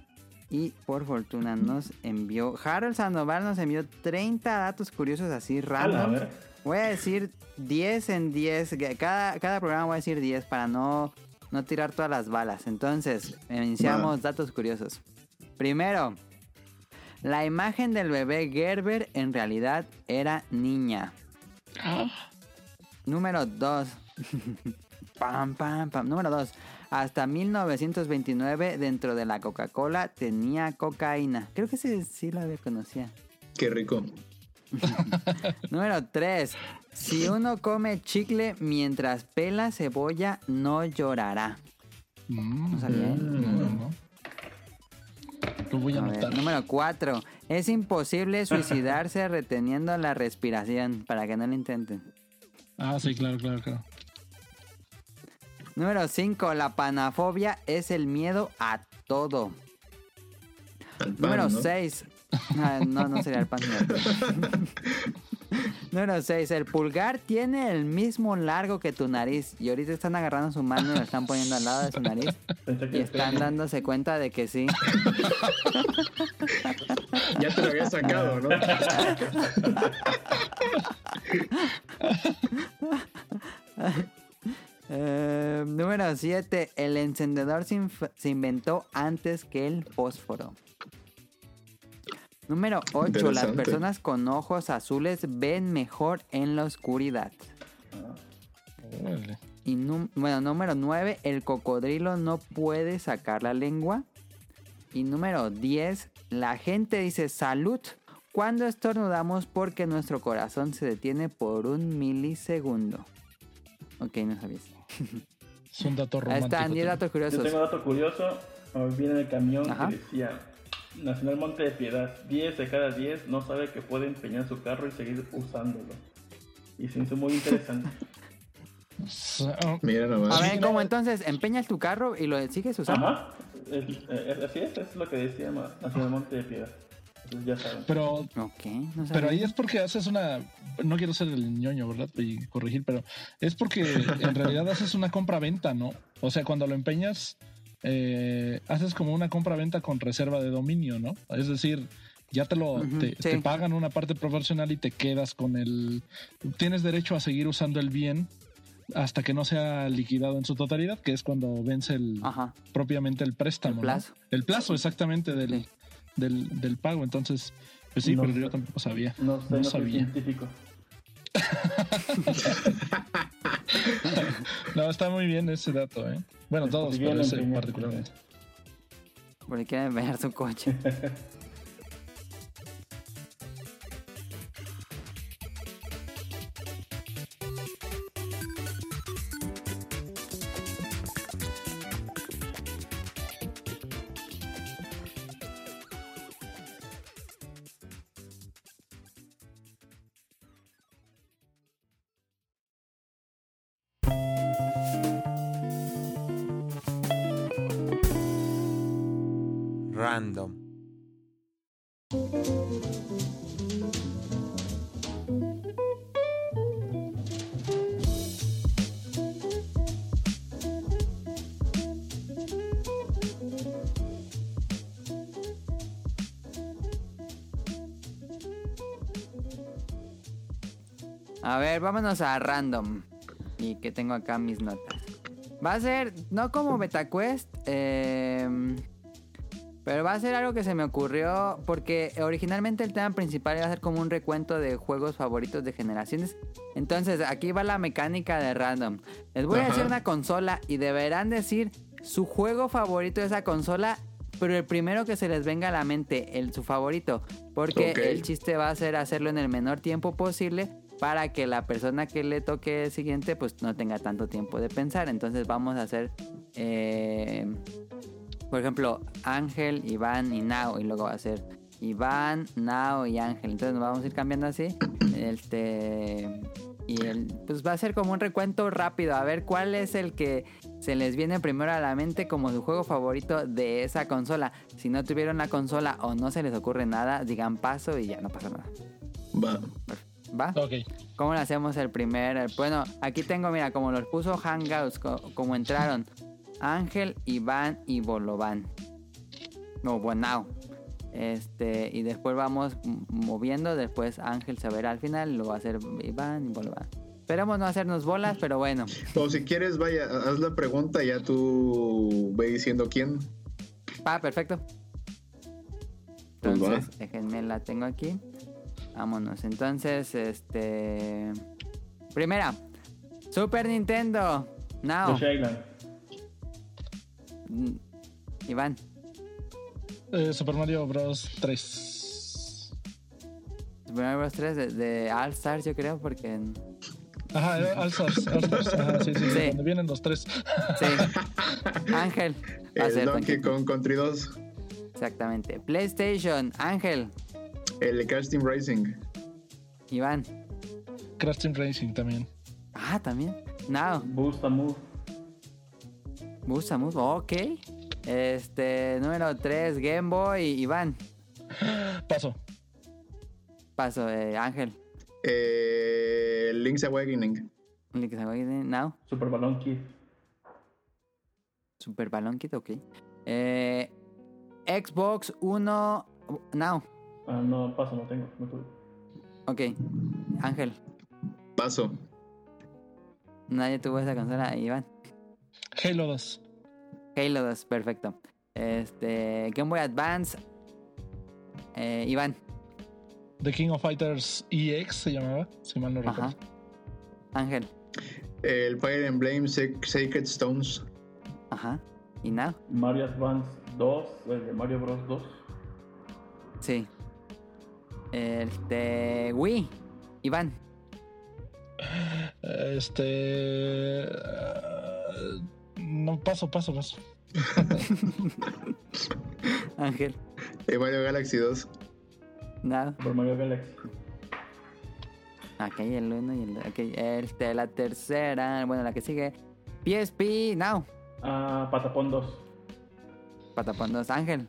y por fortuna nos envió, Harold Sandoval nos envió 30 datos curiosos así a random. Voy a decir 10 en 10, que cada, cada programa voy a decir 10 para no, no tirar todas las balas. Entonces, iniciamos datos curiosos. Primero, la imagen del bebé Gerber en realidad era niña. Número 2. Pam, pam, pam. Número 2. Hasta 1929 dentro de la Coca-Cola tenía cocaína. Creo que sí, sí la conocía. qué rico. (laughs) Número 3. Si uno come chicle mientras pela cebolla, no llorará. Mm, No sabía, ¿eh? no, no. Lo voy a A ver, anotar. número 4. Es imposible suicidarse reteniendo la respiración para que no lo intenten. Ah, sí, claro, claro, claro. Número 5. La panafobia es el miedo a todo. Pan, Número ¿no? 6. no, no sería el pan. (laughs) Número 6. El pulgar tiene el mismo largo que tu nariz. Y ahorita están agarrando su mano y lo están poniendo al lado de su nariz. Y están dándose cuenta de que sí. (laughs) Ya te lo había sacado, ¿no? (laughs) Eh, número 7. El encendedor se, inventó antes que el fósforo. Número 8. Las personas con ojos azules ven mejor en la oscuridad. Y bueno, número 9. El cocodrilo no puede sacar la lengua. Y número 10. La gente dice salud cuando estornudamos porque nuestro corazón se detiene por un milisegundo. Ok, no sabías. Es un dato Ahí romántico. están 10 también. datos Yo curiosos. tengo un dato curioso. Me vi en el camión Ajá. que decía: Nacional Monte de Piedad, 10 de cada 10 no sabe que puede empeñar su carro y seguir usándolo. Y se hizo muy interesante. (laughs) So- Mira nomás. A ver, ¿cómo entonces empeñas tu carro y lo sigues usando? Ajá, es- es- así es, es lo que decía Nacional Monte de Piedad. Entonces ya saben. Pero, no pero ahí es porque haces una. No quiero ser el ñoño, ¿verdad? Y corregir, pero es porque en realidad haces una compra-venta, ¿no? O sea, cuando lo empeñas, eh, haces como una compra-venta con reserva de dominio, ¿no? Es decir, ya te lo te, sí. te pagan una parte proporcional y te quedas con el. Tienes derecho a seguir usando el bien hasta que no sea liquidado en su totalidad, que es cuando vence el Ajá. propiamente el préstamo. El ¿no? plazo. El plazo, exactamente, del, Sí. Del, del pago. Entonces, pues sí, No pero sé. yo tampoco sabía. No sé, No no, soy sabía. científico. (laughs) No, está muy bien ese dato, ¿eh? Bueno, todos, pero bien ese particularmente. Porque quieren ver su coche. (laughs) Random. A ver, vámonos a random. Y que tengo acá mis notas. Va a ser, no como BetaQuest, eh, pero va a ser algo que se me ocurrió porque originalmente el tema principal iba a ser como un recuento de juegos favoritos de generaciones. Entonces, aquí va la mecánica de random. Les voy a decir una consola y deberán decir su juego favorito de esa consola, pero el primero que se les venga a la mente, el su favorito, porque el chiste va a ser hacerlo en el menor tiempo posible para que la persona que le toque el siguiente pues no tenga tanto tiempo de pensar. Entonces vamos a hacer, eh, por ejemplo, Ángel, Iván y Nao y luego va a ser Iván, Nao y Ángel. Entonces nos vamos a ir cambiando así. (clears throat) Este y el, pues va a ser como un recuento rápido a ver cuál es el que se les viene primero a la mente como su juego favorito de esa consola. Si no tuvieron la consola o no se les ocurre nada, digan paso y ya no pasa nada. Va. ¿Va? Ok. ¿Cómo le hacemos el primer? el- bueno, aquí tengo, mira, como los puso Hangouts, co- como entraron Ángel, Iván y Bolovan. No, Bonao. Este, y después vamos moviendo, después Ángel se verá al final, luego va a ser Iván y Bolovan. Esperemos no hacernos bolas, pero bueno. (laughs) O si quieres, vaya, haz la pregunta y ya tú ve diciendo quién. Va, perfecto. Pues. Entonces, déjenme la tengo aquí. Vámonos. Entonces, este. Primera. Super Nintendo. Now. Island. Mm, Iván. Eh, Super Mario Bros. 3. Super Mario Bros. 3 de, de All Stars, yo creo, porque. Ajá, All Stars, All Stars. Ajá, sí, sí, sí. Donde vienen los tres. Sí. (laughs) Ángel. Va a El ser Donkey. Kong Country 2. Exactamente. PlayStation, Ángel, El Crash Team Racing. Iván. Crash Team Racing también. Ah, también. Now, Boost a Move. Busa Move, ok. Este, número 3, Game Boy, Iván. Paso. Paso, eh, Ángel. Eh, Link's Awakening. Link's Awakening, Now. Super Balloon Kid. Super Balloon Kid, ok. Eh, Xbox 1, Now. Ah, no, paso, no tengo. No tuve. Ok. Ángel. Paso. Nadie tuvo esa consola, Iván. Halo 2. Halo 2, perfecto. Este, Game Boy Advance, eh, Iván. The King of Fighters EX se llamaba, si mal no recuerdo. Ajá. Ángel. El Fire Emblem Sac- Sacred Stones. Ajá. ¿Y Now? Mario Advance 2, el de Mario Bros 2. Sí. Este, Wii, Iván. Este. eh, no, paso, paso, paso. (laughs) Ángel. El Mario Galaxy 2. Now. Super Mario Galaxy. Acá hay el uno y el ok, Este, la tercera, bueno, la que sigue. PSP, Now. Ah, Patapón 2. Patapón 2, Ángel.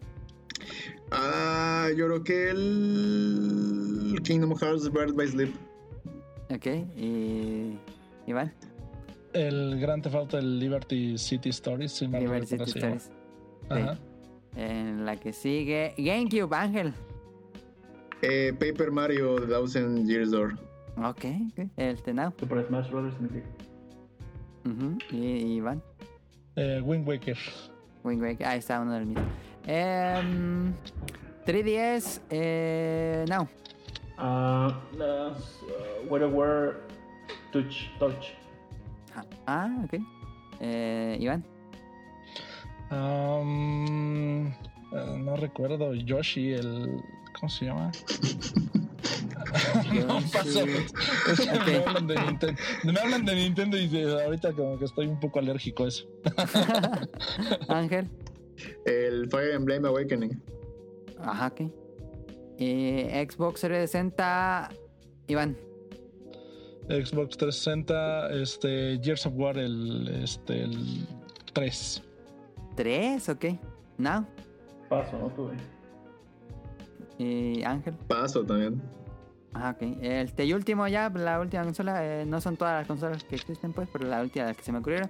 Ah, yo creo que el Kingdom Hearts Birth by Sleep. Ok, y. Iván. El Gran Theft del Liberty City Stories, si se llama. Stories. Ajá. En la que sigue. GameCube, Ángel. Eh, Paper Mario The Thousand Years Door. Ok. Este, Now. Super Smash Bros. Melee. Ujú, Y, y Iván. Eh, Wind Waker. Wing Waker. Ahí está uno del mismo. Em, 3DS, eh, Now. Ah, las uh, WarioWare Touch. Touch. Ah, ok. Eh, Iván. Um, eh, no recuerdo. Yoshi, el. ¿Cómo se llama? (laughs) No, paso. Es que me, hablan de Nintendo, me hablan de Nintendo y de- ahorita como que estoy un poco alérgico a eso. (laughs) Ángel. El Fire Emblem Awakening. Ajá, ok. Y Xbox 360, Iván. Xbox 360, este, Gears of War, el, este, el 3. 3, ok. Now. Paso, no tuve. Y Ángel. Paso también. Ajá, ok. Este, y último ya, la última consola. eh, no son todas las consolas que existen, pues, pero la última las que se me ocurrieron.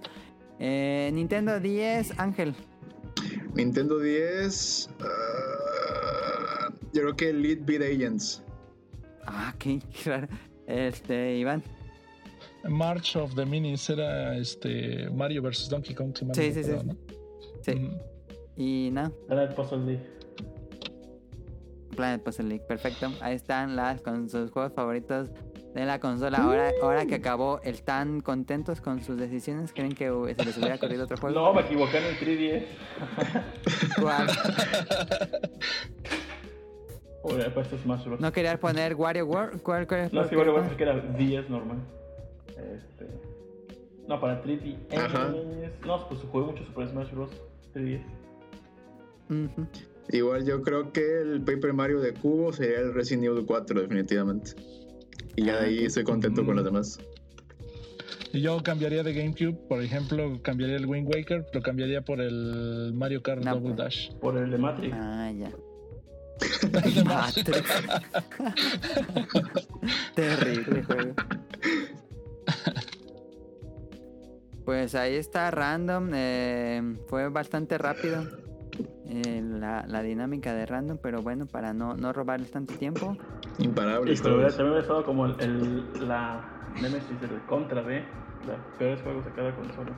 Eh, Nintendo 10, Ángel. Nintendo 10. ah, yo creo que Lead Beat Agents. Ah, ok, (laughs) qué raro. Este, Iván. March of the Minis era este, Mario vs. Donkey Kong. si Sí, no sí, sí. Sí. Mm. Y no, Planet Puzzle League. Planet Puzzle League, perfecto. Ahí están las con sus juegos favoritos de la consola. Ahora, ahora que acabó, ¿están contentos con sus decisiones? ¿Creen que se les hubiera corrido otro juego? No, me equivoqué en el 3DS. (laughs) ¿Cuál? (laughs) Hubiera puesto Smash Bros. ¿No querías poner WarioWare? ¿Cuál querías No, es que bueno, es que era 10 normal. Este. No, para 3DS. Ajá. No, pues jugué mucho Super Smash Bros. 3DS. Ujú. Igual yo creo que el Paper Mario de Cubo sería el Resident Evil 4, definitivamente. Y ya de ahí estoy contento con los demás. Y yo cambiaría de GameCube, por ejemplo, cambiaría el Wind Waker, lo cambiaría por el Mario Kart No, Double pues. Dash. Por el de Matrix. Ah, ya. Matrix. (laughs) Terrible juego. Pues ahí está random. eh, fue bastante rápido eh, la, la dinámica de random, pero bueno, para no, no robarles tanto tiempo. Imparables Y pero también hubiera estado como el, el- la Nemesis del contra de los peores juegos de cada consola.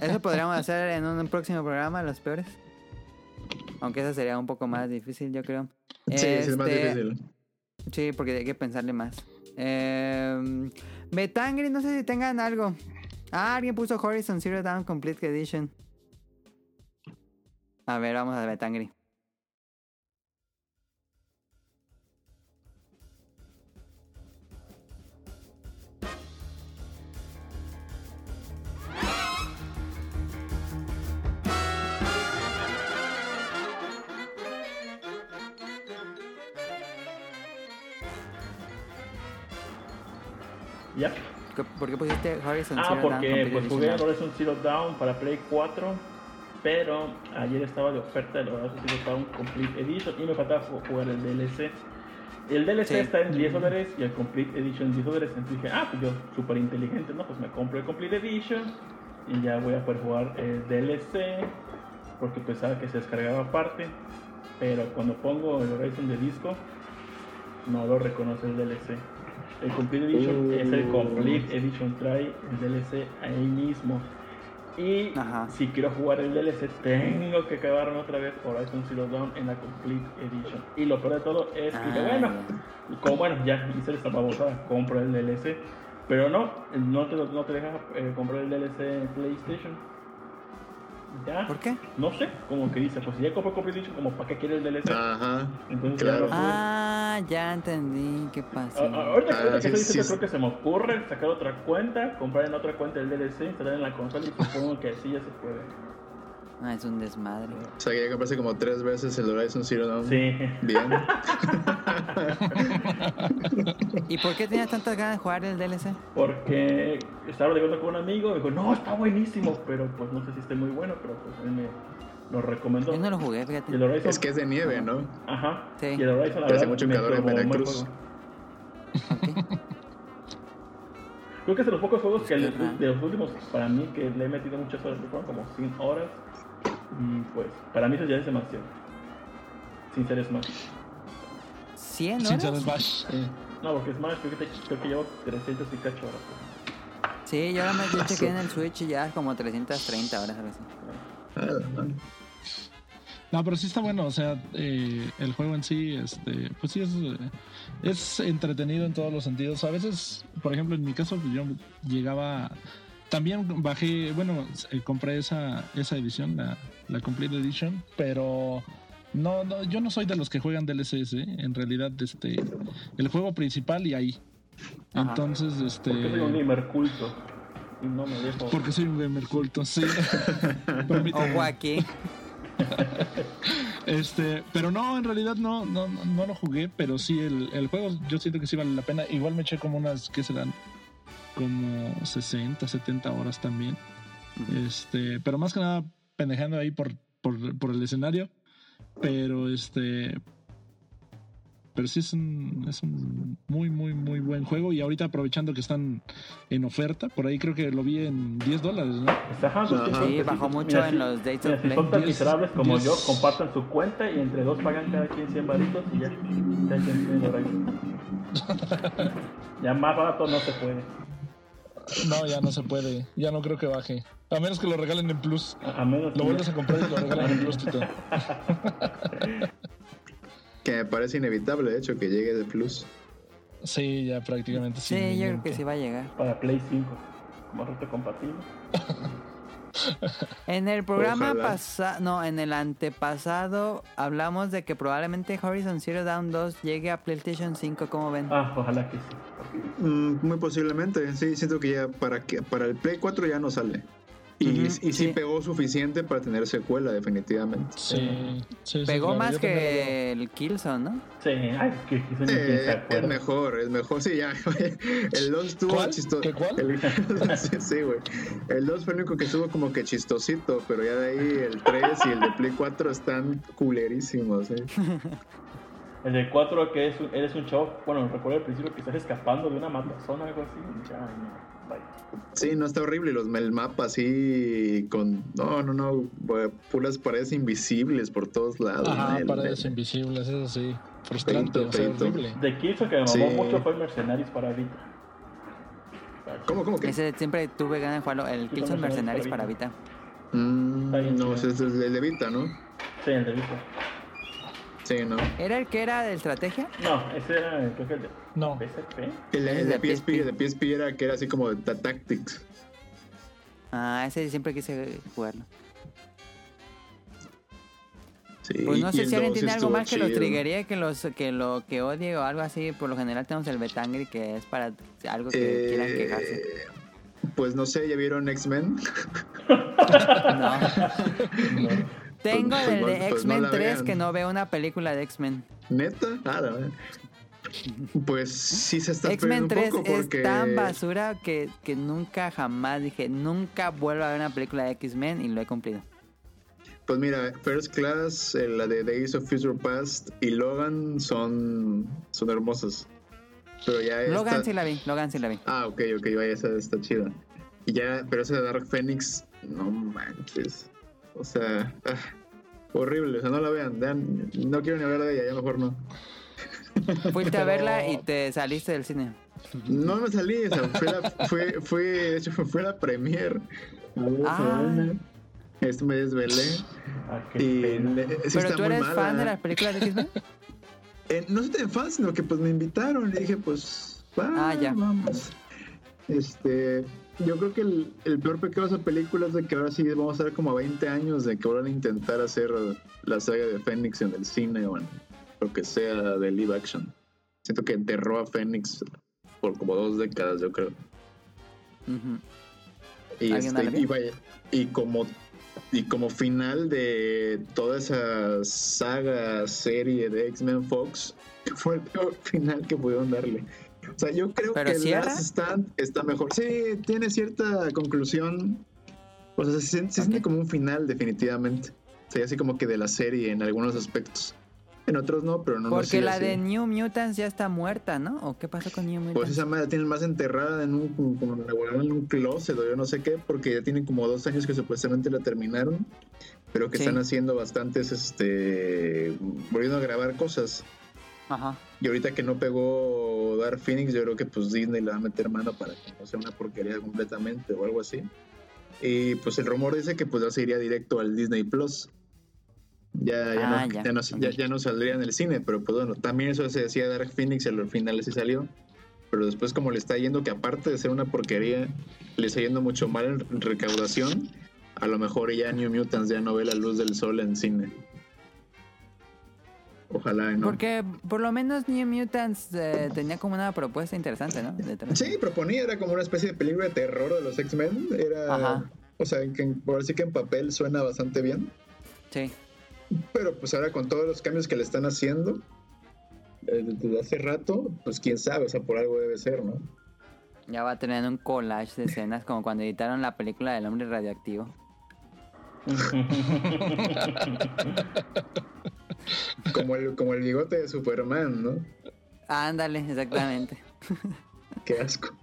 Eso podríamos hacer en un próximo programa, los peores. Aunque eso sería un poco más difícil, yo creo. Sí, sí, es más Este, difícil. Sí, porque hay que pensarle más. Eh, Betangri, no sé si tengan algo. Ah, alguien puso Horizon Zero Dawn Complete Edition. A ver, vamos a Betangri. ¿Por qué pusiste Horizon Ah, Zero Dawn porque Complete pues jugué Horizon Zero Dawn para Play 4, pero ayer estaba de oferta el Horizon Zero Dawn Complete Edition y me faltaba ju- jugar el DLC. El DLC Sí. está en 10 dólares y el Complete Edition en 10 dólares. Entonces dije, ah, pues yo, súper inteligente, ¿no? Pues me compro el Complete Edition y ya voy a poder jugar el DLC porque pensaba que se descargaba aparte. Pero cuando pongo el Horizon de disco, no lo reconoce el DLC. El Complete Edition Uh. es el Complete Edition, trae el DLC ahí mismo. Y Ajá. si quiero jugar el DLC, tengo que acabarme otra vez Horizon Zero Dawn en la Complete Edition. Y lo peor de todo es que, Ah, bueno, como bueno, ya hice esta babosada, compro el DLC. Pero no, no te, no te deja eh, comprar el DLC en PlayStation. Ya, ¿Por qué? no sé, como que dice, pues si ya compré Complete Edition, como para qué quiere el DLC. Ajá. Entonces claro. ya. Ah, ya entendí qué A- pasó. a- Ahorita, Ah, que sí, estoy diciendo, sí, creo que se me ocurre sacar otra cuenta, comprar en otra cuenta el DLC, instalar en la consola y supongo que así ya se puede. Ah, es un desmadre. O sea, que ya compraste como tres veces el Horizon Zero Dawn. Sí. Bien. ¿Y por qué tenías tantas ganas de jugar el DLC? Porque estaba hablando con un amigo y dijo, no, está buenísimo, pero pues no sé si esté muy bueno, pero pues él me lo recomendó. Yo no lo jugué, Y el fíjate. Horizon, es que es de nieve, ¿no? Ajá. Sí. Y el Horizon, la Hace verdad, mucho me calor en Veracruz. Creo que es de los pocos juegos que el- de los últimos, para mí, que le he metido muchas horas, que fueron como 100 horas. Y pues, para mí eso ya es demasiado. Sin ser Smash. 100 Sin ser horas. Smash. No, porque Smash creo que, te- creo que llevo 300 y cacho horas. Sí, yo ahora me yo chequé en el Switch y ya como 330 horas, algo así. Ah, No, pero sí está bueno, o sea, eh, el juego en sí, este, pues sí es, es entretenido en todos los sentidos. A veces, por ejemplo, en mi caso, pues yo llegaba, también bajé, bueno, eh, compré esa, esa edición, la, la Complete Edition, pero no, no, yo no soy de los que juegan DLCs, ¿eh? en realidad, este, el juego principal y ahí. Ajá. Entonces, este, Porque soy un gamer culto. Y no me dejo. porque soy un gamer culto, sí. (laughs) Permíteme. Ojo aquí. (laughs) Este, pero no, en realidad no, no, no, no lo jugué, pero sí el, el juego yo siento que sí vale la pena. Igual me eché como unas, ¿qué serán? Como 60, 70 horas también. Este, pero más que nada pendejando ahí por, por, por el escenario. Pero este. Pero sí es un, es un muy, muy, muy buen juego. Y ahorita aprovechando que están en oferta, por ahí creo que lo vi en 10 dólares, ¿no? Está ajá, pues, Ajá. Sí, bajó mucho en los Days mira, of si Play. son tan Diez- miserables como diez- yo, compartan su cuenta y entre dos pagan cada quien 100 varitos y ya. Horizon. (laughs) ya más barato no se puede. No, ya no se puede. Ya no creo que baje. A menos que lo regalen en Plus. A, a menos Lo que- vuelves a comprar y lo regalan en Plus, Tito. (laughs) Que me parece inevitable, de hecho, que llegue de Plus. Sí, ya prácticamente Sí, yo creo que sí va a llegar. para Play 5. Como reto compatible. (laughs) En el programa pasado, no, en el antepasado hablamos de que probablemente Horizon Zero Dawn 2 llegue a PlayStation 5, ¿cómo ven? Ah, ojalá que sí. Mm, muy posiblemente, sí, siento que ya para que para el Play 4 ya no sale. Y, Ujú, y sí, sí. pegó suficiente para tener secuela, definitivamente. Sí, sí, sí, Pegó claro. más que el Killzone, ¿no? Sí, ay, que se Eh, es mejor, es mejor, sí, ya. (laughs) El 2 estuvo chistoso. ¿Qué cuál? El, (laughs) sí, sí, güey. El 2 fue el único que estuvo como que chistosito, pero ya de ahí el 3 y el de Play 4 están culerísimos, ¿eh? (laughs) El de 4 que es un- eres un chavo, bueno, recuerdo al principio que estás escapando de una matazón o algo así. ya, ay, no, Sí, no está horrible. Los, el mapa así con. No, no, no. Puras paredes invisibles por todos lados. Ajá, El- paredes invisibles, eso sí. Frustrante, Feito, o sea, feito. horrible. De Killzone que me mamó Sí. mucho fue Mercenarios para Vita. ¿Cómo, cómo que? Ese siempre tuve ganas de jugarlo, el Killzone Mercenaries para Vita. Mm, no, ese es el de Vita, ¿no? Sí, el de Vita. Sí, no. ¿Era el que era de estrategia? No, ese era, creo que el de No. PSP. El, Es el de PSP, PSP. el de PSP era que era así como de Tactics. Ah, ese siempre quise jugarlo. Sí, Pues no sé el si alguien 2 tiene algo más que los triggería, que los que lo que odie o algo así. Por lo general tenemos el Betangri que es para algo que Eh, quieran quejarse. Pues no sé, ¿ya vieron X-Men? (laughs) No. (laughs) Tengo Pues el de pues X-Men la 3 vean. que no veo una película de X-Men. ¿Neta? Ah, la. Pues sí se está X-Men perdiendo un 3 poco porque... es tan basura que, que nunca jamás dije, nunca vuelvo a ver una película de X-Men y lo he cumplido. Pues mira, First Class, eh, la de Days of Future Past y Logan son, son hermosas. Pero ya Logan esta- sí la vi, Logan sí la vi. Ah, ok, ok, vaya, esa está chida. Y ya, pero esa de Dark Phoenix, no manches. O sea, ah, horrible, o sea, no la vean, vean, no quiero ni hablar de ella, ya mejor no. (laughs) Fuiste a verla y te saliste del cine. No me salí, o sea, fue, la, fue, fue, de hecho, fue, la premier. Ah. Esto me desvelé. Ah, Y le- sí ¿Pero está tú muy eres mala. fan de las películas de X-Men? (laughs) Eh, no soy tan fan, sino que pues me invitaron y dije, pues, va, Ah, ya. vamos. Este, yo creo que el, el peor pecado de esa película es de que ahora sí vamos a estar como a 20 años de que van a intentar hacer la saga de Fénix en el cine o en lo que sea de live action. Siento que enterró a Fénix por como dos décadas, yo creo. Y, ¿Alguien este, vaya, y como y como final de toda esa saga serie de X-Men Fox, fue el peor final que pudieron darle. O sea, yo creo ¿Pero que cierra? Last Stand está mejor. Sí, tiene cierta conclusión. O sea, se, siente- se siente Ok. como un final, definitivamente. O sea, así como que de la serie en algunos aspectos. En otros no, pero no no Porque la así. de New Mutants ya está muerta, ¿no? ¿O qué pasó con New Mutants? Pues esa madre la tienen más enterrada en un, como, como en un closet o yo no sé qué, porque ya tienen como dos años que supuestamente la terminaron, pero que Sí. están haciendo bastantes, este, volviendo a grabar cosas. Ajá. Y ahorita que no pegó Dark Phoenix, yo creo que pues Disney le va a meter mano para que no sea una porquería completamente o algo así. Y pues el rumor dice que pues ya se iría directo al Disney Plus. Ya, ya, Ah, no, ya, ya, no, ya- saldría en el cine, pero pues bueno, también eso se decía de Dark Phoenix al final sí salió. Pero después como le está yendo, que aparte de ser una porquería, le está yendo mucho mal en recaudación, a lo mejor ya New Mutants ya no ve la luz del sol en cine. Ojalá, ¿no? Porque por lo menos New Mutants eh, tenía como una propuesta interesante, ¿no? Detrás. Sí, proponía, era como una especie de película de terror de los X-Men. Era, Ajá. o sea, que por así que en papel suena bastante bien. Sí. Pero pues ahora con todos los cambios que le están haciendo eh, desde hace rato, pues quién sabe, o sea, por algo debe ser, ¿no? Ya va a tener un collage de escenas como cuando editaron la película del hombre radioactivo. (laughs) Como el, como el bigote de Superman, ¿no? Ándale, exactamente. (laughs) Qué asco.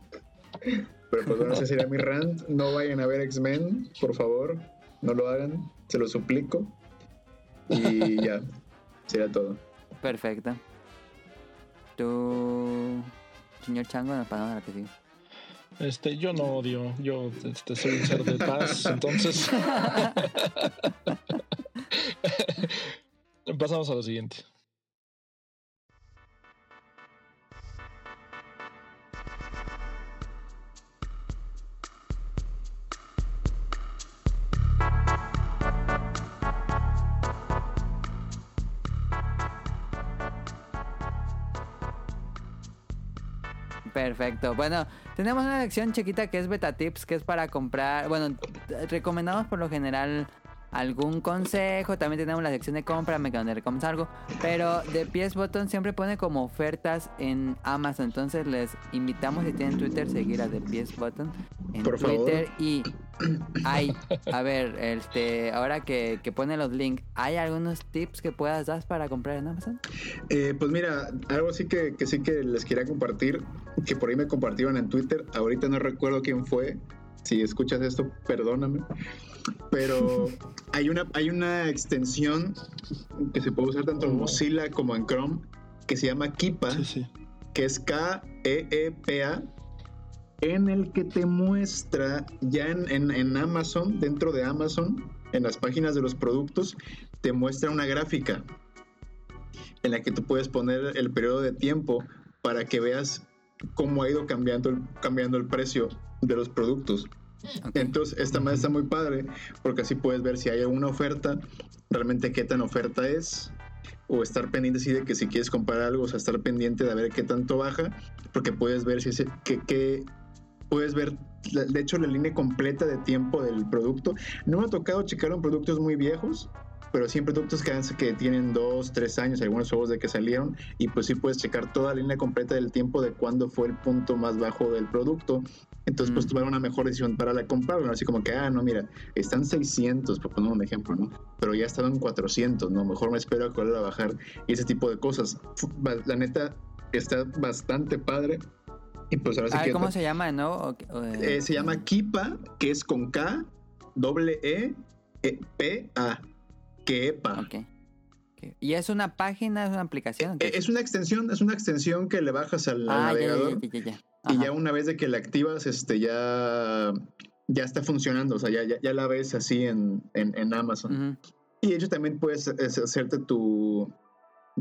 Pero pues bueno, ese sería mi rant. No vayan a ver X-Men, por favor. No lo hagan, se lo suplico. Y (laughs) ya, sería todo. Perfecto. Tú, señor Chango, nos pasamos a la que sigue. Este, yo no odio, yo este, soy un ser de paz, (laughs) entonces. Pasamos a lo siguiente. Perfecto. Bueno, tenemos una sección chiquita que es Beta Tips, que es para comprar. Bueno, recomendamos por lo general algún consejo. También tenemos la sección de cómprame, que donde recomendamos algo. Pero de PS Button siempre pone como ofertas en Amazon. Entonces les invitamos, si tienen Twitter, seguir a The PS Button en Por favor. Twitter. Y hay, a ver, este, ahora que, que pone los links, ¿hay algunos tips que puedas dar para comprar en Amazon? Eh, pues mira, algo sí que, que sí que les quería compartir, que por ahí me compartieron en Twitter, ahorita no recuerdo quién fue, si escuchas esto, perdóname, pero (laughs) hay una, hay una extensión que se puede usar tanto en Mozilla como en Chrome, que se llama Kipa, Sí, sí. que es K-E-E-P-A, en el que te muestra ya en, en- en Amazon, dentro de Amazon, en las páginas de los productos, te muestra una gráfica en la que tú puedes poner el periodo de tiempo para que veas cómo ha ido cambiando el, cambiando el precio de los productos. Ok. Entonces, esta madre está muy padre porque así puedes ver si hay alguna oferta, realmente qué tan oferta es, o estar pendiente así de que si quieres comprar algo, o sea, estar pendiente de ver qué tanto baja, porque puedes ver si ese, que, que- puedes ver, de hecho, la línea completa de tiempo del producto. No me ha tocado checar en productos muy viejos, pero siempre productos que, que tienen dos, tres años, algunos juegos de que salieron, y pues sí puedes checar toda la línea completa del tiempo de cuándo fue el punto más bajo del producto. Entonces, pues tomar una mejor decisión para la comprarlo, así como que, ah, no, mira, están 600, por poner un ejemplo, ¿no? Pero ya estaban 400, ¿no? Mejor me espero a que a bajar y ese tipo de cosas. La neta, está bastante padre. Y pues ahora sí que ¿Cómo se llama, no? Eh, se llama Kipa, que es con K, doble E, e P, A. Kepa. Ok. ¿Y es una página, es una aplicación? Eh, es una extensión, es una extensión que le bajas al, ah, navegador. y ya una vez de que la activas, este ya, ya está funcionando. O sea, ya, ya, la ves así en, en, Amazon. Y de hecho también puedes hacerte tu,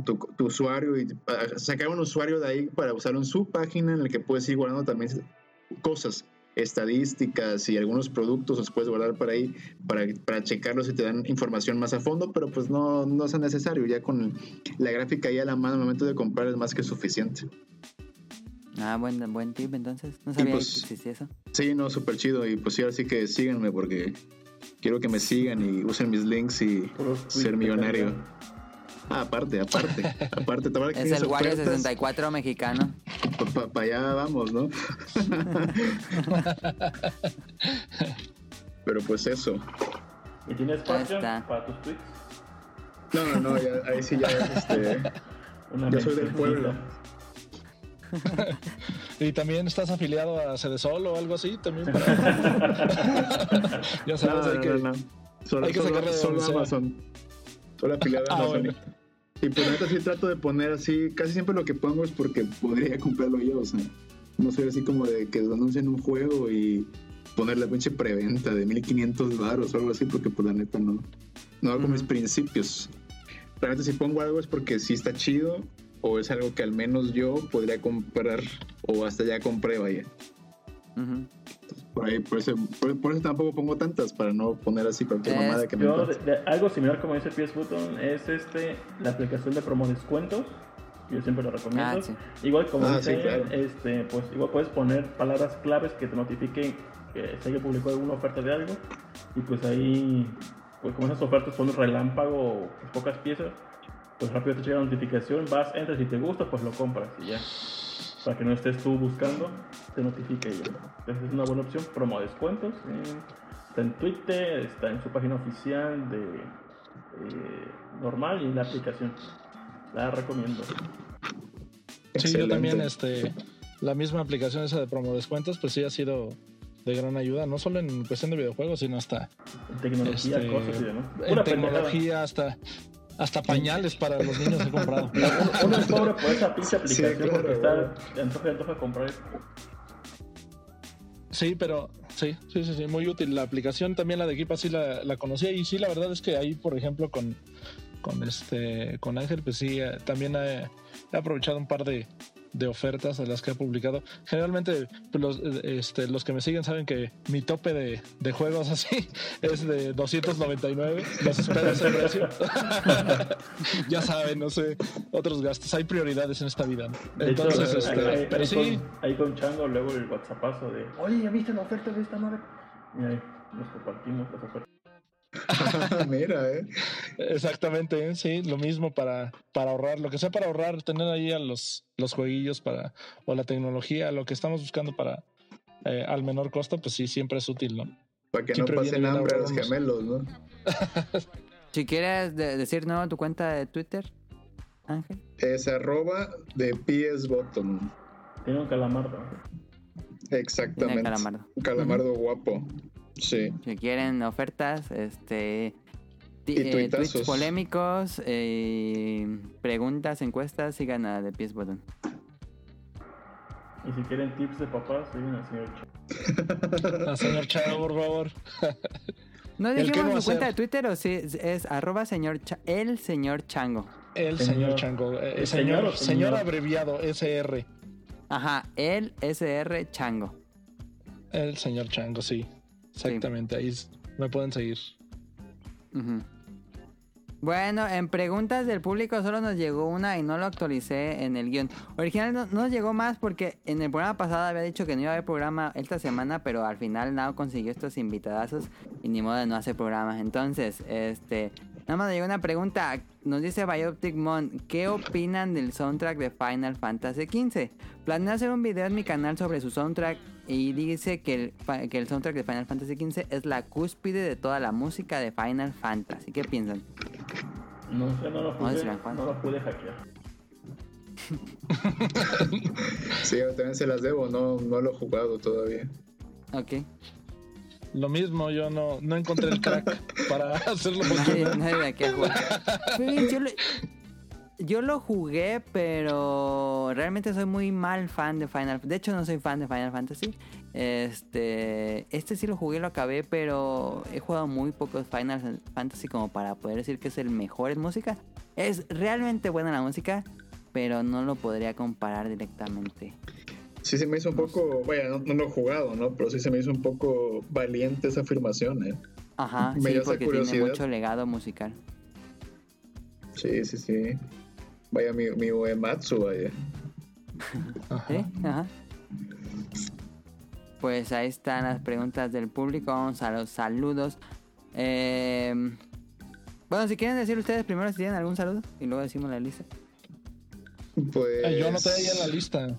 tu, usuario y ah, sacar un usuario de ahí para usar en su página en la que puedes ir guardando también cosas, estadísticas y algunos productos los puedes guardar por ahí para, para checarlos si te dan información más a fondo, pero pues no, no es necesario, ya con la gráfica ahí a la mano al momento de comprar es más que suficiente. Ah, buen, buen tip entonces. No sabía pues, que existía eso. Sí, no, súper chido. Y pues sí, así que síganme porque quiero que me sigan y usen mis links y ser millonario. Ah, (laughs) aparte, aparte, aparte. es el Wario 64 mexicano. Para allá vamos, ¿no? (laughs) Pero pues eso. ¿Y tienes Patreon para tus tweets? No, no, no, ahí sí ya este. (laughs) yo soy del pueblo. y también estás afiliado a Cedesol o algo así también ya sabes hay que, Solo, hay que sacarle solo, solo Amazon solo afiliado a ah, Amazon y pues ahorita sí trato de poner así, casi siempre lo que pongo es porque podría comprarlo yo, o sea, no soy así como de que anuncien un juego y poner la pinche preventa de 1500 baros o algo así, porque por pues, la neta no, no hago mis principios. Pero si pongo algo es porque sí está chido o es algo que al menos yo podría comprar o hasta ya compré, vaya por ahí, por eso, tampoco pongo tantas, para no poner así cualquier mamada que me Algo similar como dice PS Button es este la aplicación de promo descuentos. Yo siempre lo recomiendo. Ah, igual como ah, dice, este, pues igual puedes poner palabras claves que te notifiquen que se haya publicado alguna oferta de algo. Y pues ahí, pues como esas ofertas son relámpago o pocas piezas, pues rápido te llega la notificación, vas, entras y te gusta, pues lo compras y ya para que no estés tú buscando, te notifique ella. Entonces es una buena opción, promo descuentos. está en Twitter, está en su página oficial de eh, normal y en la aplicación. La recomiendo. Sí, yo también, este, la misma aplicación esa de promo descuentos, pues sí ha sido de gran ayuda, no solo en cuestión de videojuegos, sino hasta en tecnología, este, cosas y demás. En tecnología, hasta hasta pañales para los niños he comprado. (laughs) Uno es pobre por esa pinche aplicación porque está antoja, antoja comprar Sí, pero sí, sí, sí, sí, muy útil. La aplicación también la de Equipa sí la, la conocía y sí, la verdad es que ahí, por ejemplo, con, con este con Ángel, pues sí, eh, también he aprovechado un par de, de ofertas de las que ha publicado. Generalmente pues, los, este, los que me siguen saben que mi tope de, de juegos (laughs) así es de 299. Los espero ese precio. (laughs) ya saben, no sé, otros gastos. Hay prioridades en esta vida. Entonces, este, pero sí. Con, ahí con Chango luego el WhatsAppazo de, oye, ¿ya viste la oferta de esta madre? Y ahí nos compartimos las ofertas. (laughs) Mira, ¿eh? Exactamente, ¿eh? sí, lo mismo para, para ahorrar, lo que sea para ahorrar, tener ahí a los, los jueguillos para, o la tecnología, lo que estamos buscando para eh, al menor costo, pues sí, siempre es útil, ¿no? Para que no pasen hambre a los gemelos, ¿no? (laughs) si quieres decir no tu cuenta de Twitter, Ángel. Es arroba de PS Bottom. Tiene un calamardo. Exactamente. Un calamardo guapo. Sí. Si quieren ofertas, este. Eh, tweets polémicos, eh, preguntas, encuestas, sigan a The Pies Button. Y si quieren tips de papás, sigan al señor Chavo. al señor Chavo, por favor. (laughs) ¿No dijimos su cuenta de Twitter o si es arroba señor el señor Chango? El señor, Chango. Eh, señor, señor, abreviado, SR. Ajá, el SR Chango. El señor Chango, sí. Exactamente, ahí me pueden seguir. Bueno, en preguntas del público solo nos llegó una y no lo actualicé en el guion. Original no, nos llegó más porque en el programa pasado había dicho que no iba a haber programa esta semana, pero al final Nao consiguió estos invitadazos y ni modo de no hacer programas. Entonces, este, Nada más llegó una pregunta. Nos dice Bioptic Mon, ¿qué opinan del soundtrack de Final Fantasy XV? Planeo hacer un video en mi canal sobre su soundtrack y dice que el, fa- que el soundtrack de Final Fantasy XV es la cúspide de toda la música de Final Fantasy. ¿Qué piensan? No sé, no lo No, pude, Juan. no lo pude hackear. (laughs) Sí, yo también se las debo, no, no lo he jugado todavía. Ok. Lo mismo, yo no, no encontré el crack (laughs) para hacerlo Nadie, posible. nadie de aquí yo, lo, yo lo jugué, pero realmente soy muy mal fan de Final De hecho, no soy fan de Final Fantasy. Este, este sí lo jugué, lo acabé, pero he jugado muy pocos Final Fantasy como para poder decir que es el mejor en música. Es realmente buena la música, pero no lo podría comparar directamente. Sí se me hizo un poco, vaya, no, no lo he jugado, ¿no? Pero sí se me hizo un poco valiente esa afirmación, ¿eh? Ajá, Me sí, dio esa porque tiene curiosidad. mucho legado musical. Sí, sí, sí. Vaya, mi, mi Uematsu, vaya. (laughs) ¿Sí? Ajá. Pues ahí están las preguntas del público. Vamos a los saludos. Eh, bueno, si quieren decir ustedes primero si tienen algún saludo y luego decimos la lista. Pues... Eh, yo anoté ahí en la lista.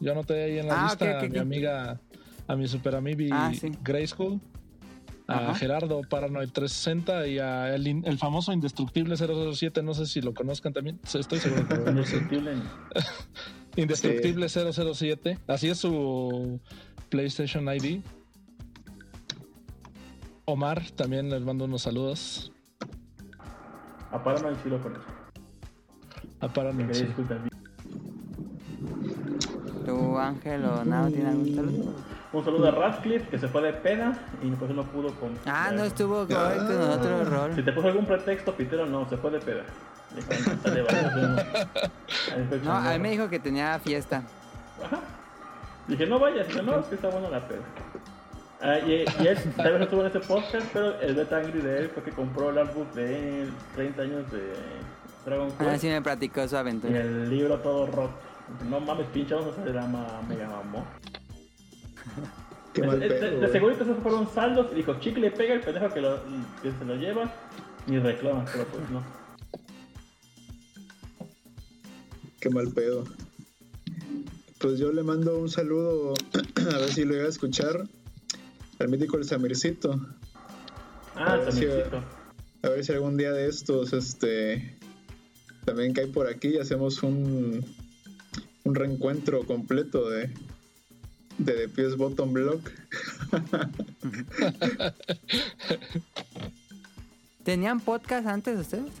Yo anoté ahí en la Ah, lista a mi amiga, a mi super amibi Ah, sí. Grayskull, a Ajá. Gerardo Paranoid 360 y a el, el famoso Indestructible 007. No sé si lo conozcan también. Estoy seguro que lo conocen. Indestructible. (laughs) Indestructible 007. Así es su PlayStation ID. Omar, también les mando unos saludos. A Paranoid sí lo conozco. A Paranoid, sí. ¿Tú, Ángel o Nao, tienen algún saludo? Un saludo a Radcliffe, que se fue de pena y pues no pudo con. Ah, no estuvo correcto con nosotros, Si Rol. te puso algún pretexto, Pitero, no, se fue de peda. (laughs) "No, a mí me dijo que tenía fiesta. Ajá. Dije, no vayas, Dice, no, es que está buena la peda. Ah, y, y él tal vez no estuvo en ese podcast, pero el beta angry de él fue que compró el artbook de 30 años de Dragon Ahora Quest sí me platicó su y aventura. el libro todo roto. No mames, pinche, vamos a hacer la ma- mega mamó. Qué De, mal de- pedo, de güey. segurito esos fueron saldos y dijo, chicle pega el pendejo que, lo, que se lo lleva y reclama, pero pues no. Qué mal pedo. Pues yo le mando un saludo, (clears throat) a ver si lo iba a escuchar, al mítico El Samircito. Ah, Sí, Samircito. A ver si algún día de estos, este, también cae por aquí y hacemos un, un reencuentro completo de, de The PS Bottom Block. (laughs) ¿Tenían podcast antes ustedes?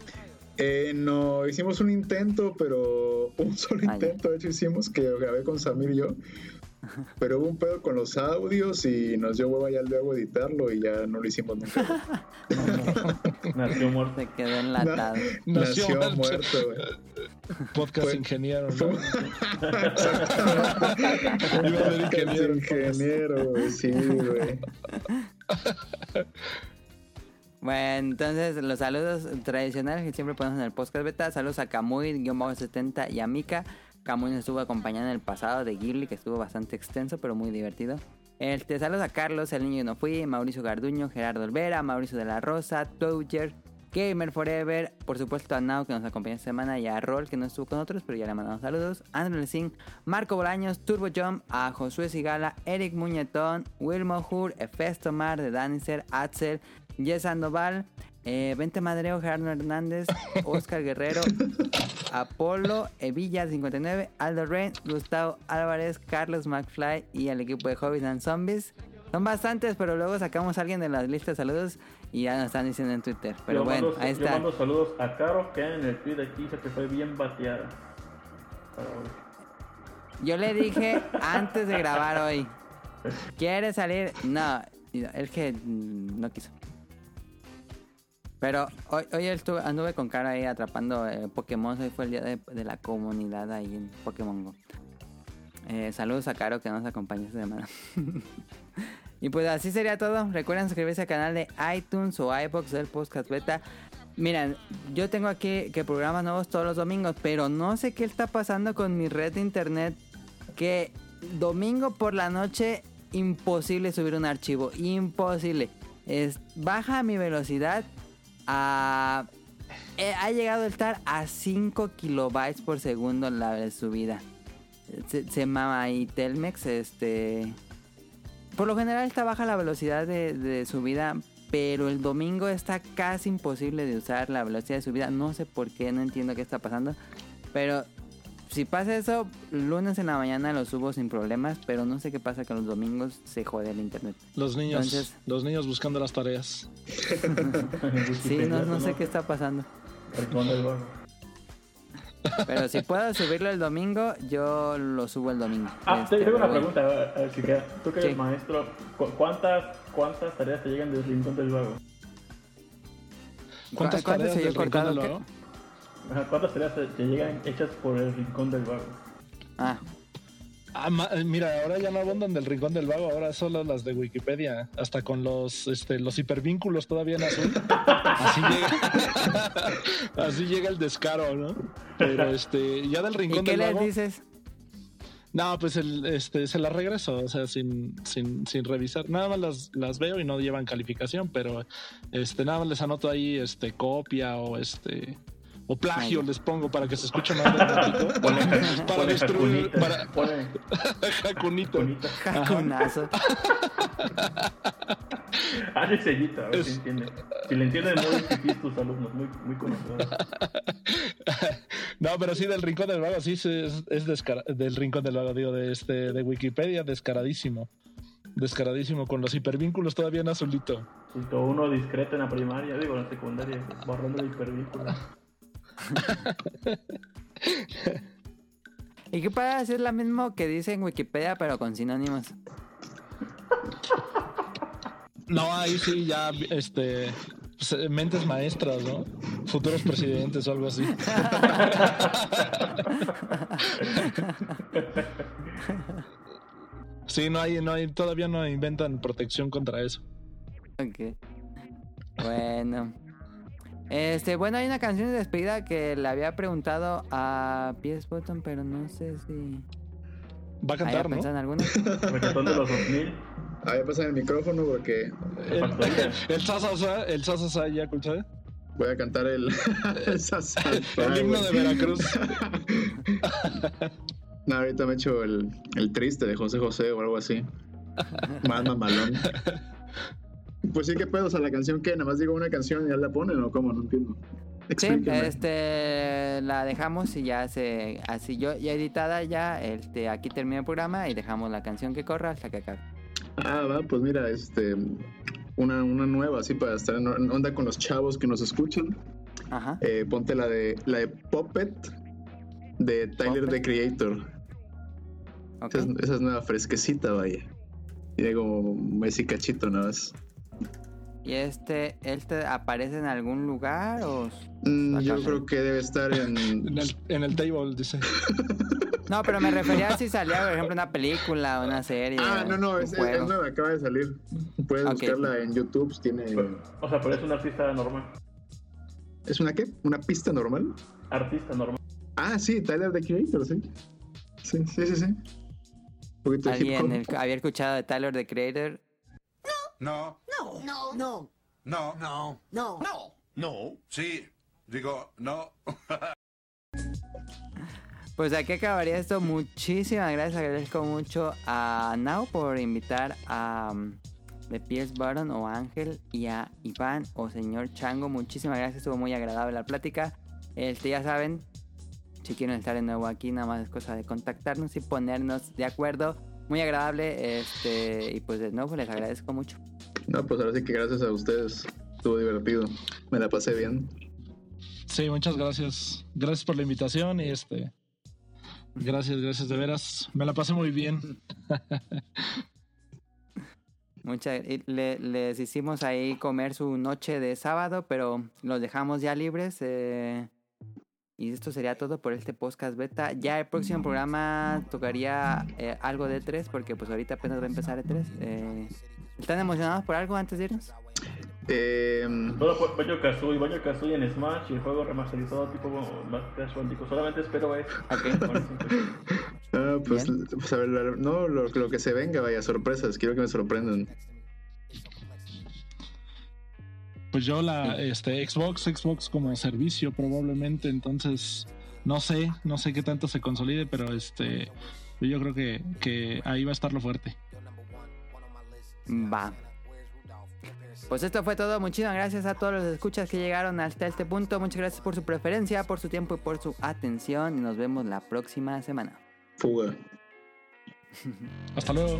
Eh, no, hicimos un intento, pero un solo Ah, intento, de hecho hicimos que grabé con Samir y yo. Pero hubo un pedo con los audios y nos dio hueva ya luego editarlo y ya no lo hicimos nunca. (laughs) (laughs) Nació muerto. Se quedó enlatado. Nació Nació muerto. güey. Podcast Fue- ingeniero, ¿no? Fue- (laughs) Iba a ser ingeniero. ingeniero, güey, sí, güey. Bueno, entonces los saludos tradicionales que siempre ponemos en el podcast beta. Saludos a Kamui-70 y a Mika. Kamui nos estuvo acompañando en el pasado de Ghibli, que estuvo bastante extenso, pero muy divertido. Este, saludos a Carlos, el niño que no fui, Mauricio Garduño, Gerardo Olvera, Mauricio de la Rosa, Toucher, Gamer Forever, por supuesto a Nao que nos acompañó esta semana y a Rol que no estuvo con nosotros, pero ya le mandamos saludos. Andrew Singh, Marco Bolaños, Turbo Jump, a Josué Sigala, Eric Muñetón, Wilmo Hur, Efesto Mar de Daniser, Axel, Jess Sandoval, eh, Vente Madreo, Gerardo Hernández, Oscar Guerrero, (laughs) Apolo, Evilla 59, Aldo Rain, Gustavo Álvarez, Carlos McFly y el equipo de Hobbies and Zombies. Son bastantes, pero luego sacamos a alguien de las listas de saludos y ya nos están diciendo en Twitter. Pero yo bueno, mando, ahí Yo está. mando saludos a Caro, que en el tweet aquí dice que fue bien bateada. Yo le dije antes de grabar hoy, (laughs) ¿quiere salir? No, él que no quiso. Pero hoy, hoy estuve, anduve con cara ahí atrapando eh, Pokémon. Hoy fue el día de, la comunidad ahí en Pokémon Go. Eh, saludos a Caro que nos acompañó esta semana. (laughs) y pues así sería todo. Recuerden suscribirse al canal de iTunes o iBox del Podcast Beta. Miren, yo tengo aquí que programas nuevos todos los domingos, pero no sé qué está pasando con mi red de internet. Que domingo por la noche, imposible subir un archivo. Imposible. Es, baja mi velocidad eh, ha llegado a estar a 5 kilobytes por segundo la subida. Se, se mama ahí Telmex, este... Por lo general está baja la velocidad de, de subida, pero el domingo está casi imposible de usar la velocidad de subida. No sé por qué, no entiendo qué está pasando. Pero si pasa eso, lunes en la mañana lo subo sin problemas, pero no sé qué pasa que los domingos se jode el internet. Los niños, Entonces- los niños buscando las tareas. (laughs) Sí, no, no sé qué está pasando. Pero si puedo subirlo el domingo, yo lo subo el domingo. Ah, Este, te- tengo una bueno. pregunta, a ver si queda. Tú que eres Sí. maestro, ¿cu- ¿cuántas, ¿cuántas tareas te llegan del Rincón del Vago? ¿Cuántas ¿Cuánto tareas se del rincón del vago? Ajá, ¿Cuántas tareas te, te llegan hechas por el Rincón del Vago? Ah, Ah, ma- eh, mira, ahora ya no abundan del rincón del vago, ahora solo las de Wikipedia, hasta con los este, los hipervínculos todavía en azul. (laughs) Así llega, (laughs) así llega el descaro, ¿no? Pero este, ya del ¿y rincón qué del les vago. dices? No, pues el, este, se las regreso, o sea, sin, sin, sin revisar. Nada más las, las veo y no llevan calificación, pero este, nada más les anoto ahí este, copia o este. O plagio les pongo para que se escuche más dramático. (laughs) Para destruir, para (laughs) jacunito. Jacunazo. (laughs) Hazle sellito, a ver si entiende. Si le entienden muy pipis tus alumnos, muy, muy conocedores. No, pero sí del rincón del vago, sí sí, es, es descara- del rincón del vago, digo, de este, de Wikipedia, descaradísimo. Descaradísimo, con los hipervínculos todavía en azulito. Y todo uno discreto en la primaria, digo, en la secundaria, borrando el hipervínculo. (laughs) ¿Y qué pasa si es lo mismo que dice en Wikipedia, pero con sinónimos? No, ahí sí ya, este, mentes maestras, ¿no? Futuros presidentes o algo así. (laughs) Sí, no hay, no hay, todavía no inventan protección contra eso. Ok. Bueno. Este, bueno, hay una canción de despedida que le había preguntado a PS Button, pero no sé si. Va a ¿Había cantar, ¿no? en alguna? (laughs) Reggaetón de los 2000, Ah, voy a pasar el micrófono porque El, Sasasa, (laughs) el Sasasa ya, ¿escuchaste? voy a cantar el, (laughs) el El himno de. Veracruz. No, ahorita me echo el, el triste de José José o algo así. Más mamalón. Pues sí, ¿qué pedo? O sea, la canción que nada más digo una canción y ya la ponen o cómo, no entiendo. Sí, Explíquenme. este, la dejamos y ya se, así yo ya editada ya, este, aquí termina el programa y dejamos la canción que corra hasta que acabe. Ah, va, pues mira, este. Una, una nueva, así para estar en onda con los chavos que nos escuchan. Ajá. Eh, ponte la de la de Puppet de Tyler Puppet. the Creator. ok. Esa, es, esa es nueva fresquecita, vaya. Tiene como un mes y cachito nada más. ¿Y este, este aparece en algún lugar o...? Mm, yo creo que debe estar en. (laughs) En el, en el table, dice. No, pero me refería a si salía, por ejemplo, una película, una serie. Ah, no, no, es, es- juego. es nueva, acaba de salir. Puedes buscarla en YouTube. Tiene. O sea, pero es un artista normal. ¿Es una qué? ¿Una pista normal? Artista normal. Ah, sí, Tyler the Creator, sí. Sí, sí, sí, sí. Un poquito de hip Alguien hop. el- había escuchado de Tyler the Creator. No, No. No. No. no, No. No. no, no. Sí, digo, no. (laughs) Pues aquí acabaría esto. Muchísimas gracias. Agradezco mucho a Now por invitar a um, The Pierce Baron o Ángel y a Iván o señor Chango. Muchísimas gracias. Estuvo muy agradable la plática. Este, ya saben, si quieren estar de nuevo aquí, nada más es cosa de contactarnos y ponernos de acuerdo. Muy agradable. Este, y pues de nuevo les agradezco mucho. No, pues ahora sí que gracias a ustedes. Estuvo divertido. Me la pasé bien. Sí, muchas gracias. Gracias por la invitación y este. Gracias, gracias de veras. Me la pasé muy bien. (laughs) Muchas, le- les hicimos ahí comer su noche de sábado, pero los dejamos ya libres. eh, y esto sería todo por este podcast beta. Ya el próximo programa tocaría eh, algo de E3, porque pues ahorita apenas va a empezar E3. Eh, ¿Están emocionados por algo antes de irnos? Eh, Todo fue Banjo Kazooie, Banjo Kazooie en Smash y el juego remasterizado tipo más Crash Bandicoot. Solamente espero eso. Ok. (laughs) Con eso. (laughs) ah, pues, pues, a ver, la- no, lo, lo que se venga, vaya, sorpresas. Quiero que me sorprendan. pues yo la este Xbox, Xbox como servicio probablemente, entonces no sé, no sé qué tanto se consolide, pero este yo creo que, que ahí va a estar lo fuerte. Va. Pues esto fue todo. Muchísimas gracias a todos los escuchas que llegaron hasta este punto. Muchas gracias por su preferencia, por su tiempo y por su atención. Y nos vemos la próxima semana. Fuga. Hasta luego.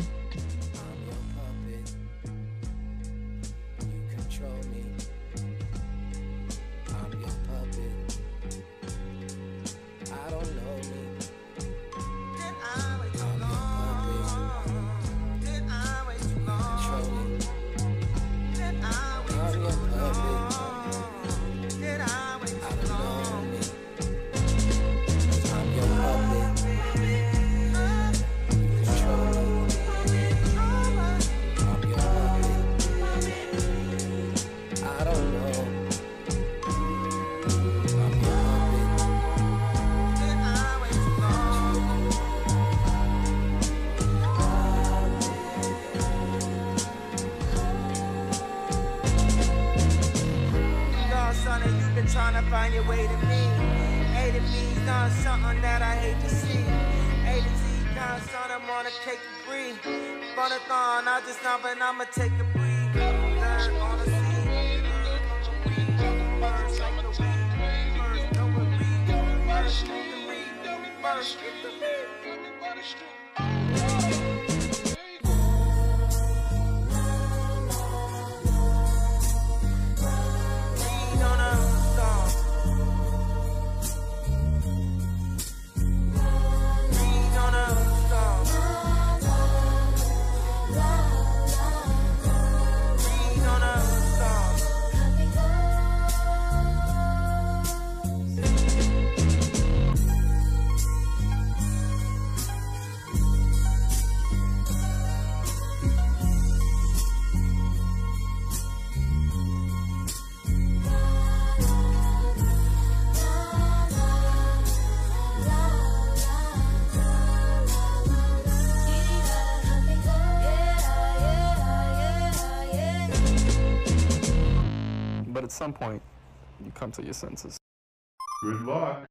Funathon, I just know, but I'ma take a breathe. Learn on the like the weed. The the. Some point, you come to your senses. Good luck.